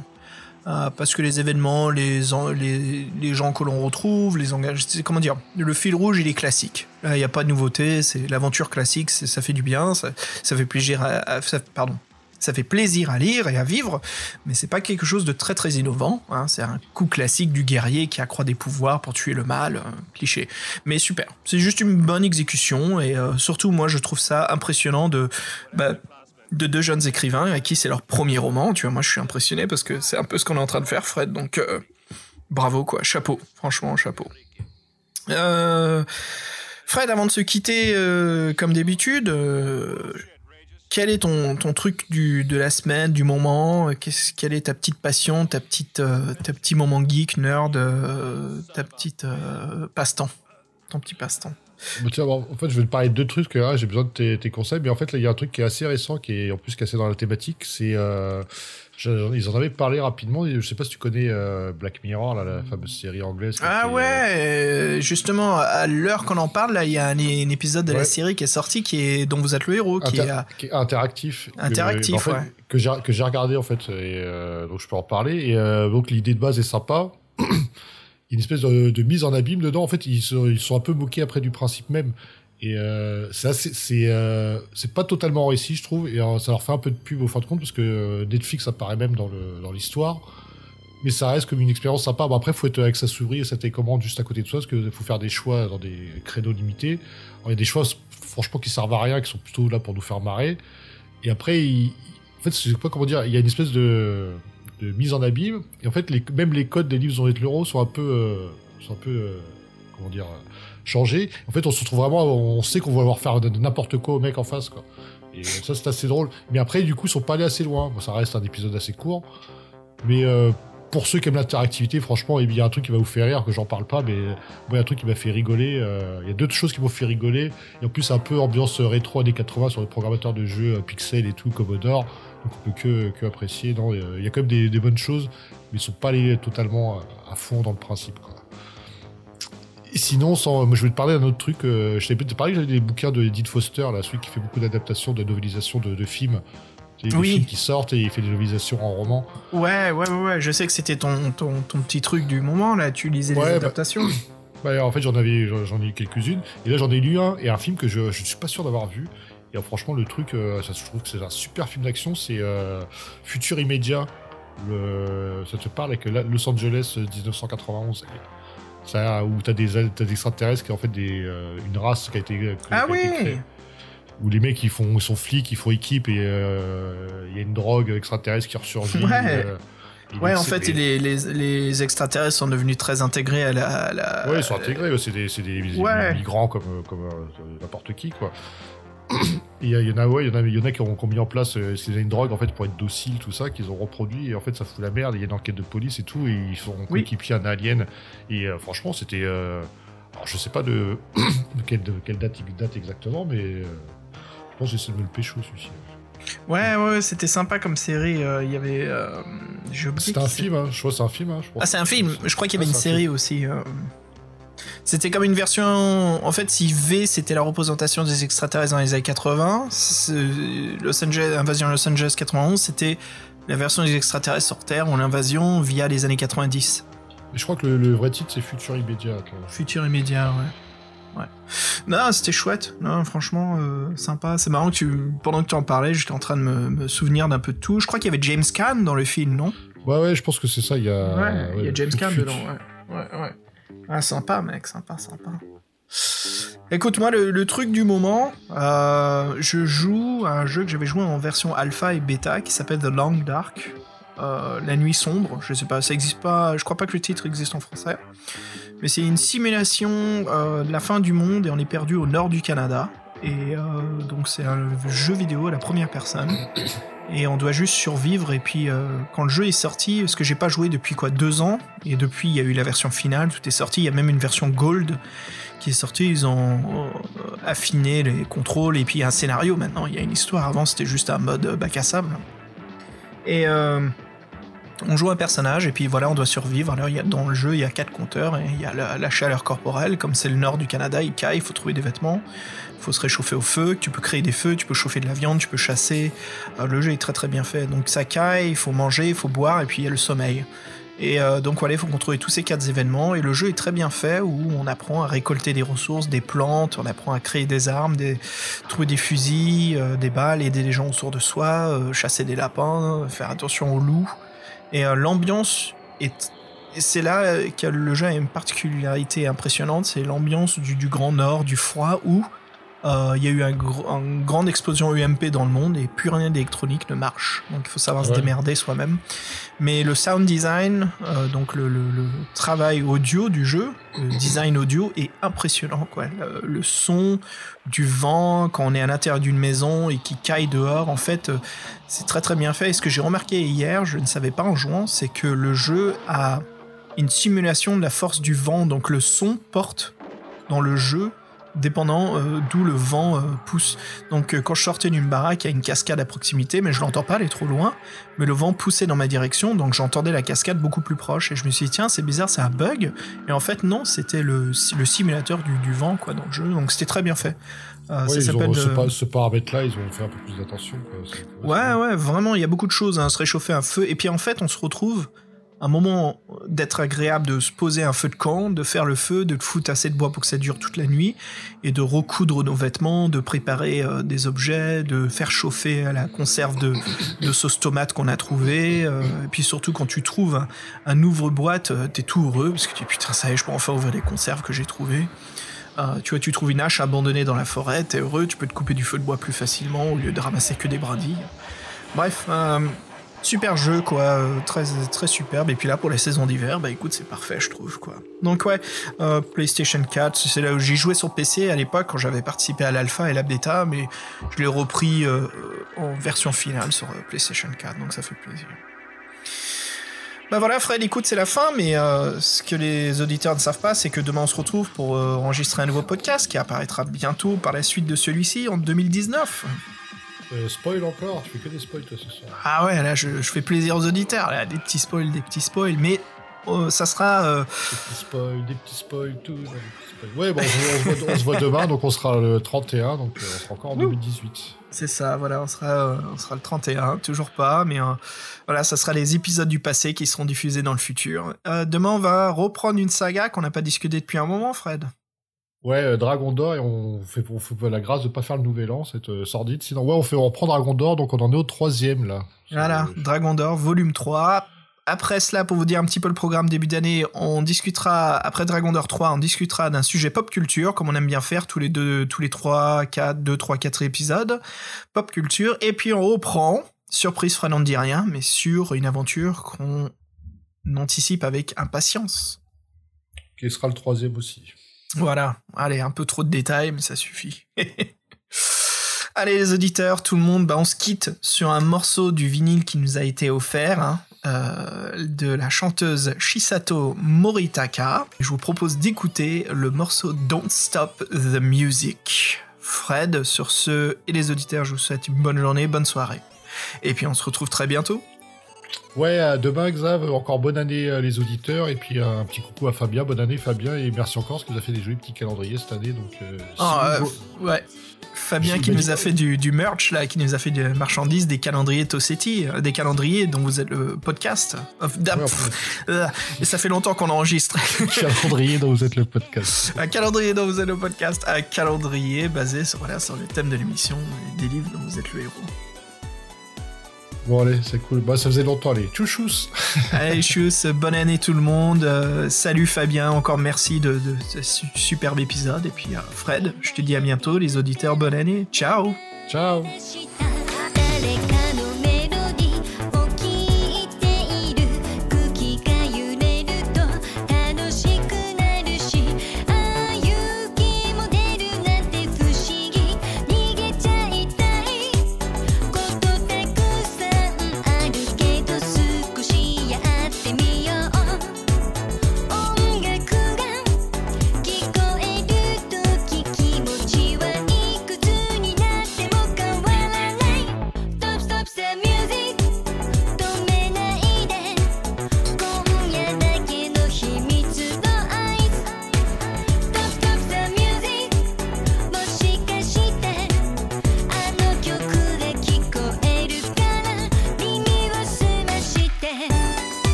Euh, parce que les événements, les, en- les, les gens que l'on retrouve, les engages, c'est- comment dire, le fil rouge, il est classique. Il n'y a pas de nouveauté, c'est l'aventure classique, ça fait du bien, ça, fait plaisir à, pardon, ça fait plaisir à lire et à vivre, mais c'est pas quelque chose de très très innovant. hein. C'est un coup classique du guerrier qui accroît des pouvoirs pour tuer le mal, un cliché. Mais super, c'est juste une bonne exécution et euh, surtout moi je trouve ça impressionnant de bah, de deux jeunes écrivains à qui c'est leur premier roman. Tu vois, moi je suis impressionné parce que c'est un peu ce qu'on est en train de faire, Fred. Donc euh, bravo quoi, chapeau, franchement chapeau. Euh, Fred, avant de se quitter euh, comme d'habitude, quel est ton, ton truc du, de la semaine, du moment? Qu'est-ce- Quelle est ta petite passion, ta petite, ta petit moment geek, nerd, ta petite passe-temps? Ton petit passe-temps Bah, tiens, bon, en fait, je vais te parler de deux trucs. ah, J'ai besoin de tes, tes conseils, mais en fait, là, il y a un truc qui est assez récent, qui est en plus cassé dans la thématique. C'est, euh, ils en avaient parlé rapidement. Je sais pas si tu connais euh, Black Mirror, là, la fameuse série anglaise. Ah ouais, euh, justement, à l'heure qu'on en parle, là, il y a un, un épisode de la série qui est sorti, qui est, dont vous êtes le héros, qui Inter- est à- qui est interactif. que- Interactif, en fait, ouais. Que j'ai que j'ai regardé en fait, et, donc je peux en parler. Et donc l'idée de base est sympa. Une espèce de, mise en abîme dedans. En fait, ils sont, un peu moqués après du principe même. Et euh, c'est euh, c'est pas totalement réussi, je trouve. Et euh, ça leur fait un peu de pub au fin de compte parce que euh, Netflix apparaît même dans l'histoire. Mais ça reste comme une expérience sympa. Bon, après, faut être avec sa souris et sa télécommande juste à côté de soi parce qu'il faut faire des choix dans des créneaux limités. Il y a des choix, franchement, qui servent à rien, qui sont plutôt là pour nous faire marrer. Et après, il- en fait, je sais pas comment dire, il y a une espèce de, mise en abîme. Et en fait, les, même les codes des livres dont est l'euro sont un peu, euh, sont un peu, euh, comment dire, euh, changés. En fait, on se retrouve vraiment, on sait qu'on va avoir faire n'importe quoi au mec en face, quoi. Et ça, c'est assez drôle. Mais après, du coup, ils sont pas allés assez loin. Ça reste un épisode assez court. Mais pour ceux qui aiment l'interactivité, franchement, il y a un truc qui va vous faire rire, que j'en parle pas, mais moi, il y a un truc qui m'a fait rigoler. Il y a deux choses qui m'ont fait rigoler. Et en plus, un peu ambiance rétro années 80 sur les programmateurs de jeux Pixel et tout, Commodore. Donc on peut que, que apprécier. Non, il y a- quand même des, des bonnes choses, mais ils sont pas allés totalement à- à fond dans le principe. Quoi. Et sinon, sans, moi, je vais te parler d'un autre truc. euh, je t'avais peut-être parlé, j'avais des bouquins de Edith Foster, là, celui qui fait beaucoup d'adaptations, de novélisations de, de films. Des Oui. films qui sortent et il fait des novélisations en roman. Ouais, ouais, ouais, ouais, je sais que c'était ton, ton, ton petit truc du moment, là, tu lisais Ouais, les bah- adaptations. Ouais, en fait, j'en avais, j'en j'en ai eu quelques-unes. Et là, j'en ai lu un et un film que je, je ne suis pas sûr d'avoir vu. Et euh, franchement, le truc, euh, ça, je trouve que c'est un super film d'action. C'est euh, Futur immédiat. Le, ça te parle avec Los Angeles euh, 1991. Et ça, où t'as des, t'as des extraterrestres qui en fait des, une race qui a été, qui Ah a été oui créée. Où les mecs ils font, ils sont flics, ils font équipe et euh, il y a une drogue extraterrestre qui ressurgit. Ouais. euh, en fait, les, les, les extraterrestres sont devenus très intégrés à la. à la- Ouais, ils sont intégrés, c'est des, des des migrants comme, comme euh, n'importe qui, quoi. Il y, y en a, ouais, il y y en a qui ont, qui ont mis en place euh, c'est une drogue en fait pour être docile, tout ça, qu'ils ont reproduit et en fait ça fout la merde. Il y a une enquête de police et tout et ils sont Oui. coéquipiers un alien et euh, franchement c'était, euh, alors je sais pas de, de quelle, de quelle date il date exactement, mais euh, je pense que de me le pécho celui-ci. Ouais, ouais, c'était sympa comme série. euh, Il y avait. euh, C'était un c'est. film, hein, je crois c'est un film. Hein, je crois. Ah, c'est un film. Je crois qu'il y avait Ah, une c'est un série aussi. euh. C'était comme une version. En fait, si V c'était la représentation des extraterrestres dans les années 80, c'est- Los Angeles, Invasion Los Angeles 91, c'était la version des extraterrestres sur Terre ou l'invasion via les années 90. Mais je crois que le, le vrai titre c'est Futur immédiat. Futur immédiat, ouais. Ouais. Non, c'était chouette. Non, franchement, euh, sympa. C'est marrant que tu, pendant que tu en parlais, j'étais en train de me, me souvenir d'un peu de tout. Je crois qu'il y avait James Caan dans le film, non? Ouais, ouais, je pense que c'est ça. Il y a, Ouais, il y a James Caan dedans, ouais. Ouais, ouais. Ah, sympa, mec, sympa, sympa. Écoute, moi, le, truc du moment, euh, je joue à un jeu que j'avais joué en version alpha et bêta qui s'appelle The Long Dark. Euh, la nuit sombre, je sais pas, ça existe pas, je crois pas que le titre existe en français. Mais c'est une simulation euh, la fin du monde et on est perdu au nord du Canada. Et euh, donc c'est un jeu vidéo à la première personne. Et on doit juste survivre. Et puis euh, quand le jeu est sorti, parce que j'ai pas joué depuis quoi deux ans, et depuis il y a eu la version finale, tout est sorti. Il y a même une version gold qui est sortie. Ils ont euh, affiné les contrôles et puis il y a un scénario maintenant. Il y a une histoire. Avant c'était juste un mode bac à sable. Et on joue un personnage et puis voilà, on doit survivre. Alors il y a, dans le jeu, il y a quatre compteurs il y a la, chaleur corporelle. Comme c'est le nord du Canada, il caille, il faut trouver des vêtements, il faut se réchauffer au feu. Tu peux créer des feux, tu peux chauffer de la viande, tu peux chasser. Euh, le jeu est très très bien fait. Donc ça caille, il faut manger, il faut boire et puis il y a le sommeil. Et euh, donc voilà, il faut contrôler tous ces quatre événements. Et le jeu est très bien fait où on apprend à récolter des ressources, des plantes, on apprend à créer des armes, des, trouver des fusils, euh, des balles, aider les gens autour de soi, chasser des lapins, faire attention aux loups. Et euh, l'ambiance est. C'est là euh, que le jeu a une particularité impressionnante, c'est l'ambiance du, du Grand Nord, du froid, où euh, il y a eu un gro- une grande explosion UMP dans le monde et plus rien d'électronique ne marche. Donc il faut savoir se démerder soi-même. Mais le sound design, euh, donc le, le- le travail audio du jeu, le design audio est impressionnant. Quoi. Le, le son du vent quand on est à l'intérieur d'une maison et qui caille dehors, en fait, euh, c'est très très bien fait. Et ce que j'ai remarqué hier, je ne savais pas en jouant, c'est que le jeu a une simulation de la force du vent. Donc le son porte dans le jeu dépendant euh, d'où le vent euh, pousse. Donc euh, quand je sortais d'une baraque, il y a une cascade à proximité, mais je l'entends pas, elle est trop loin. Mais le vent poussait dans ma direction, donc j'entendais la cascade beaucoup plus proche. Et je me suis dit, tiens, c'est bizarre, c'est un bug. Et en fait, non, c'était le, le simulateur du, du vent quoi, dans le jeu. Donc c'était très bien fait. Euh, Ouais, ça ont, ce, ce paramètre-là, ils ont fait un peu plus d'attention. Ouais, ouais, vraiment, il y a beaucoup de choses. Hein, se réchauffer un feu. Et puis en fait, on se retrouve un moment d'être agréable, de se poser un feu de camp, de faire le feu, de foutre assez de bois pour que ça dure toute la nuit, et de recoudre nos vêtements, de préparer euh, des objets, de faire chauffer la conserve de, de sauce tomate qu'on a trouvé. euh, et puis surtout, quand tu trouves un, ouvre-boîte, euh, t'es tout heureux, parce que tu dis putain, ça y est, je peux enfin ouvrir les conserves que j'ai trouvées. Euh, tu vois, tu trouves une hache abandonnée dans la forêt, t'es heureux, tu peux te couper du feu de bois plus facilement au lieu de ramasser que des brindilles. Bref, super jeu quoi, euh, très superbe. Et puis là pour la saison d'hiver, bah écoute c'est parfait je trouve quoi. Donc ouais, euh, PlayStation 4, c'est là où j'y jouais sur PC à l'époque quand j'avais participé à l'alpha et la bêta, mais je l'ai repris euh, en version finale sur PlayStation 4, donc ça fait plaisir. Bah voilà Fred, écoute c'est la fin, mais ce que les auditeurs ne savent pas, c'est que demain on se retrouve pour enregistrer un nouveau podcast qui apparaîtra bientôt par la suite de celui-ci en 2019. Euh, spoil encore, tu fais que des spoils toi ce soir. Ah ouais, là, je, je fais plaisir aux auditeurs, là, des petits spoils, des petits spoils, mais euh, ça sera... euh, Des petits spoils, des petits spoils, tout. des petits spoils. Ouais, bon, on, se- voit, on se voit demain, donc on sera le 31, donc euh, on sera encore en 2018. c'est ça, voilà, on sera, on sera le 31, toujours pas, mais voilà, ça sera les épisodes du passé qui seront diffusés dans le futur. Demain, on va reprendre une saga qu'on n'a pas discuté depuis un moment, Fred. Ouais, euh, Dragon d'Or, et on fait, on fait la grâce de pas faire le nouvel an, c'est euh, sordide. Sinon, ouais, on, fait, on reprend Dragon d'Or, donc on en est au troisième, là. Voilà, Dragon d'Or, volume 3. Après cela, pour vous dire un petit peu le programme début d'année, on discutera, après Dragon d'Or 3, on discutera d'un sujet pop culture, comme on aime bien faire tous les deux, tous les 3, 4, 2, 3, 4 épisodes. Pop culture. Et puis on reprend, surprise, Fred n'en dit rien, mais sur une aventure qu'on anticipe avec impatience. Qui sera le troisième aussi. Voilà. Allez, un peu trop de détails, mais ça suffit. Allez, les auditeurs, tout le monde, bah, on se quitte sur un morceau du vinyle qui nous a été offert, hein, euh, de la chanteuse Shisato Moritaka. Je vous propose d'écouter le morceau Don't Stop the Music. Fred, sur ce, et les auditeurs, je vous souhaite une bonne journée, bonne soirée. Et puis on se retrouve très bientôt. Ouais, à demain, Xav, encore bonne année euh, les auditeurs, et puis euh, un petit coucou à Fabien, bonne année Fabien, et merci encore, parce qu'il nous a fait des jolis petits calendriers cette année, donc... euh, Ah, vous- euh, ouais. Fabien qui nous a fait du, du merch, là, qui nous a fait des marchandises, des calendriers Tossetti, euh, des calendriers dont vous êtes le podcast. Ouais, euh, et ça fait longtemps qu'on enregistre. calendrier dont vous êtes le podcast. un calendrier dont vous êtes le podcast, un calendrier basé sur, voilà, sur le thème de l'émission, des livres dont vous êtes le héros. Bon, allez, c'est cool. Bah, ça faisait longtemps, allez. Tchouchous Allez, chus, bonne année tout le monde. Euh, salut Fabien, encore merci de, de ce su- superbe épisode. Et puis euh, Fred, je te dis à bientôt, les auditeurs, bonne année. Ciao Ciao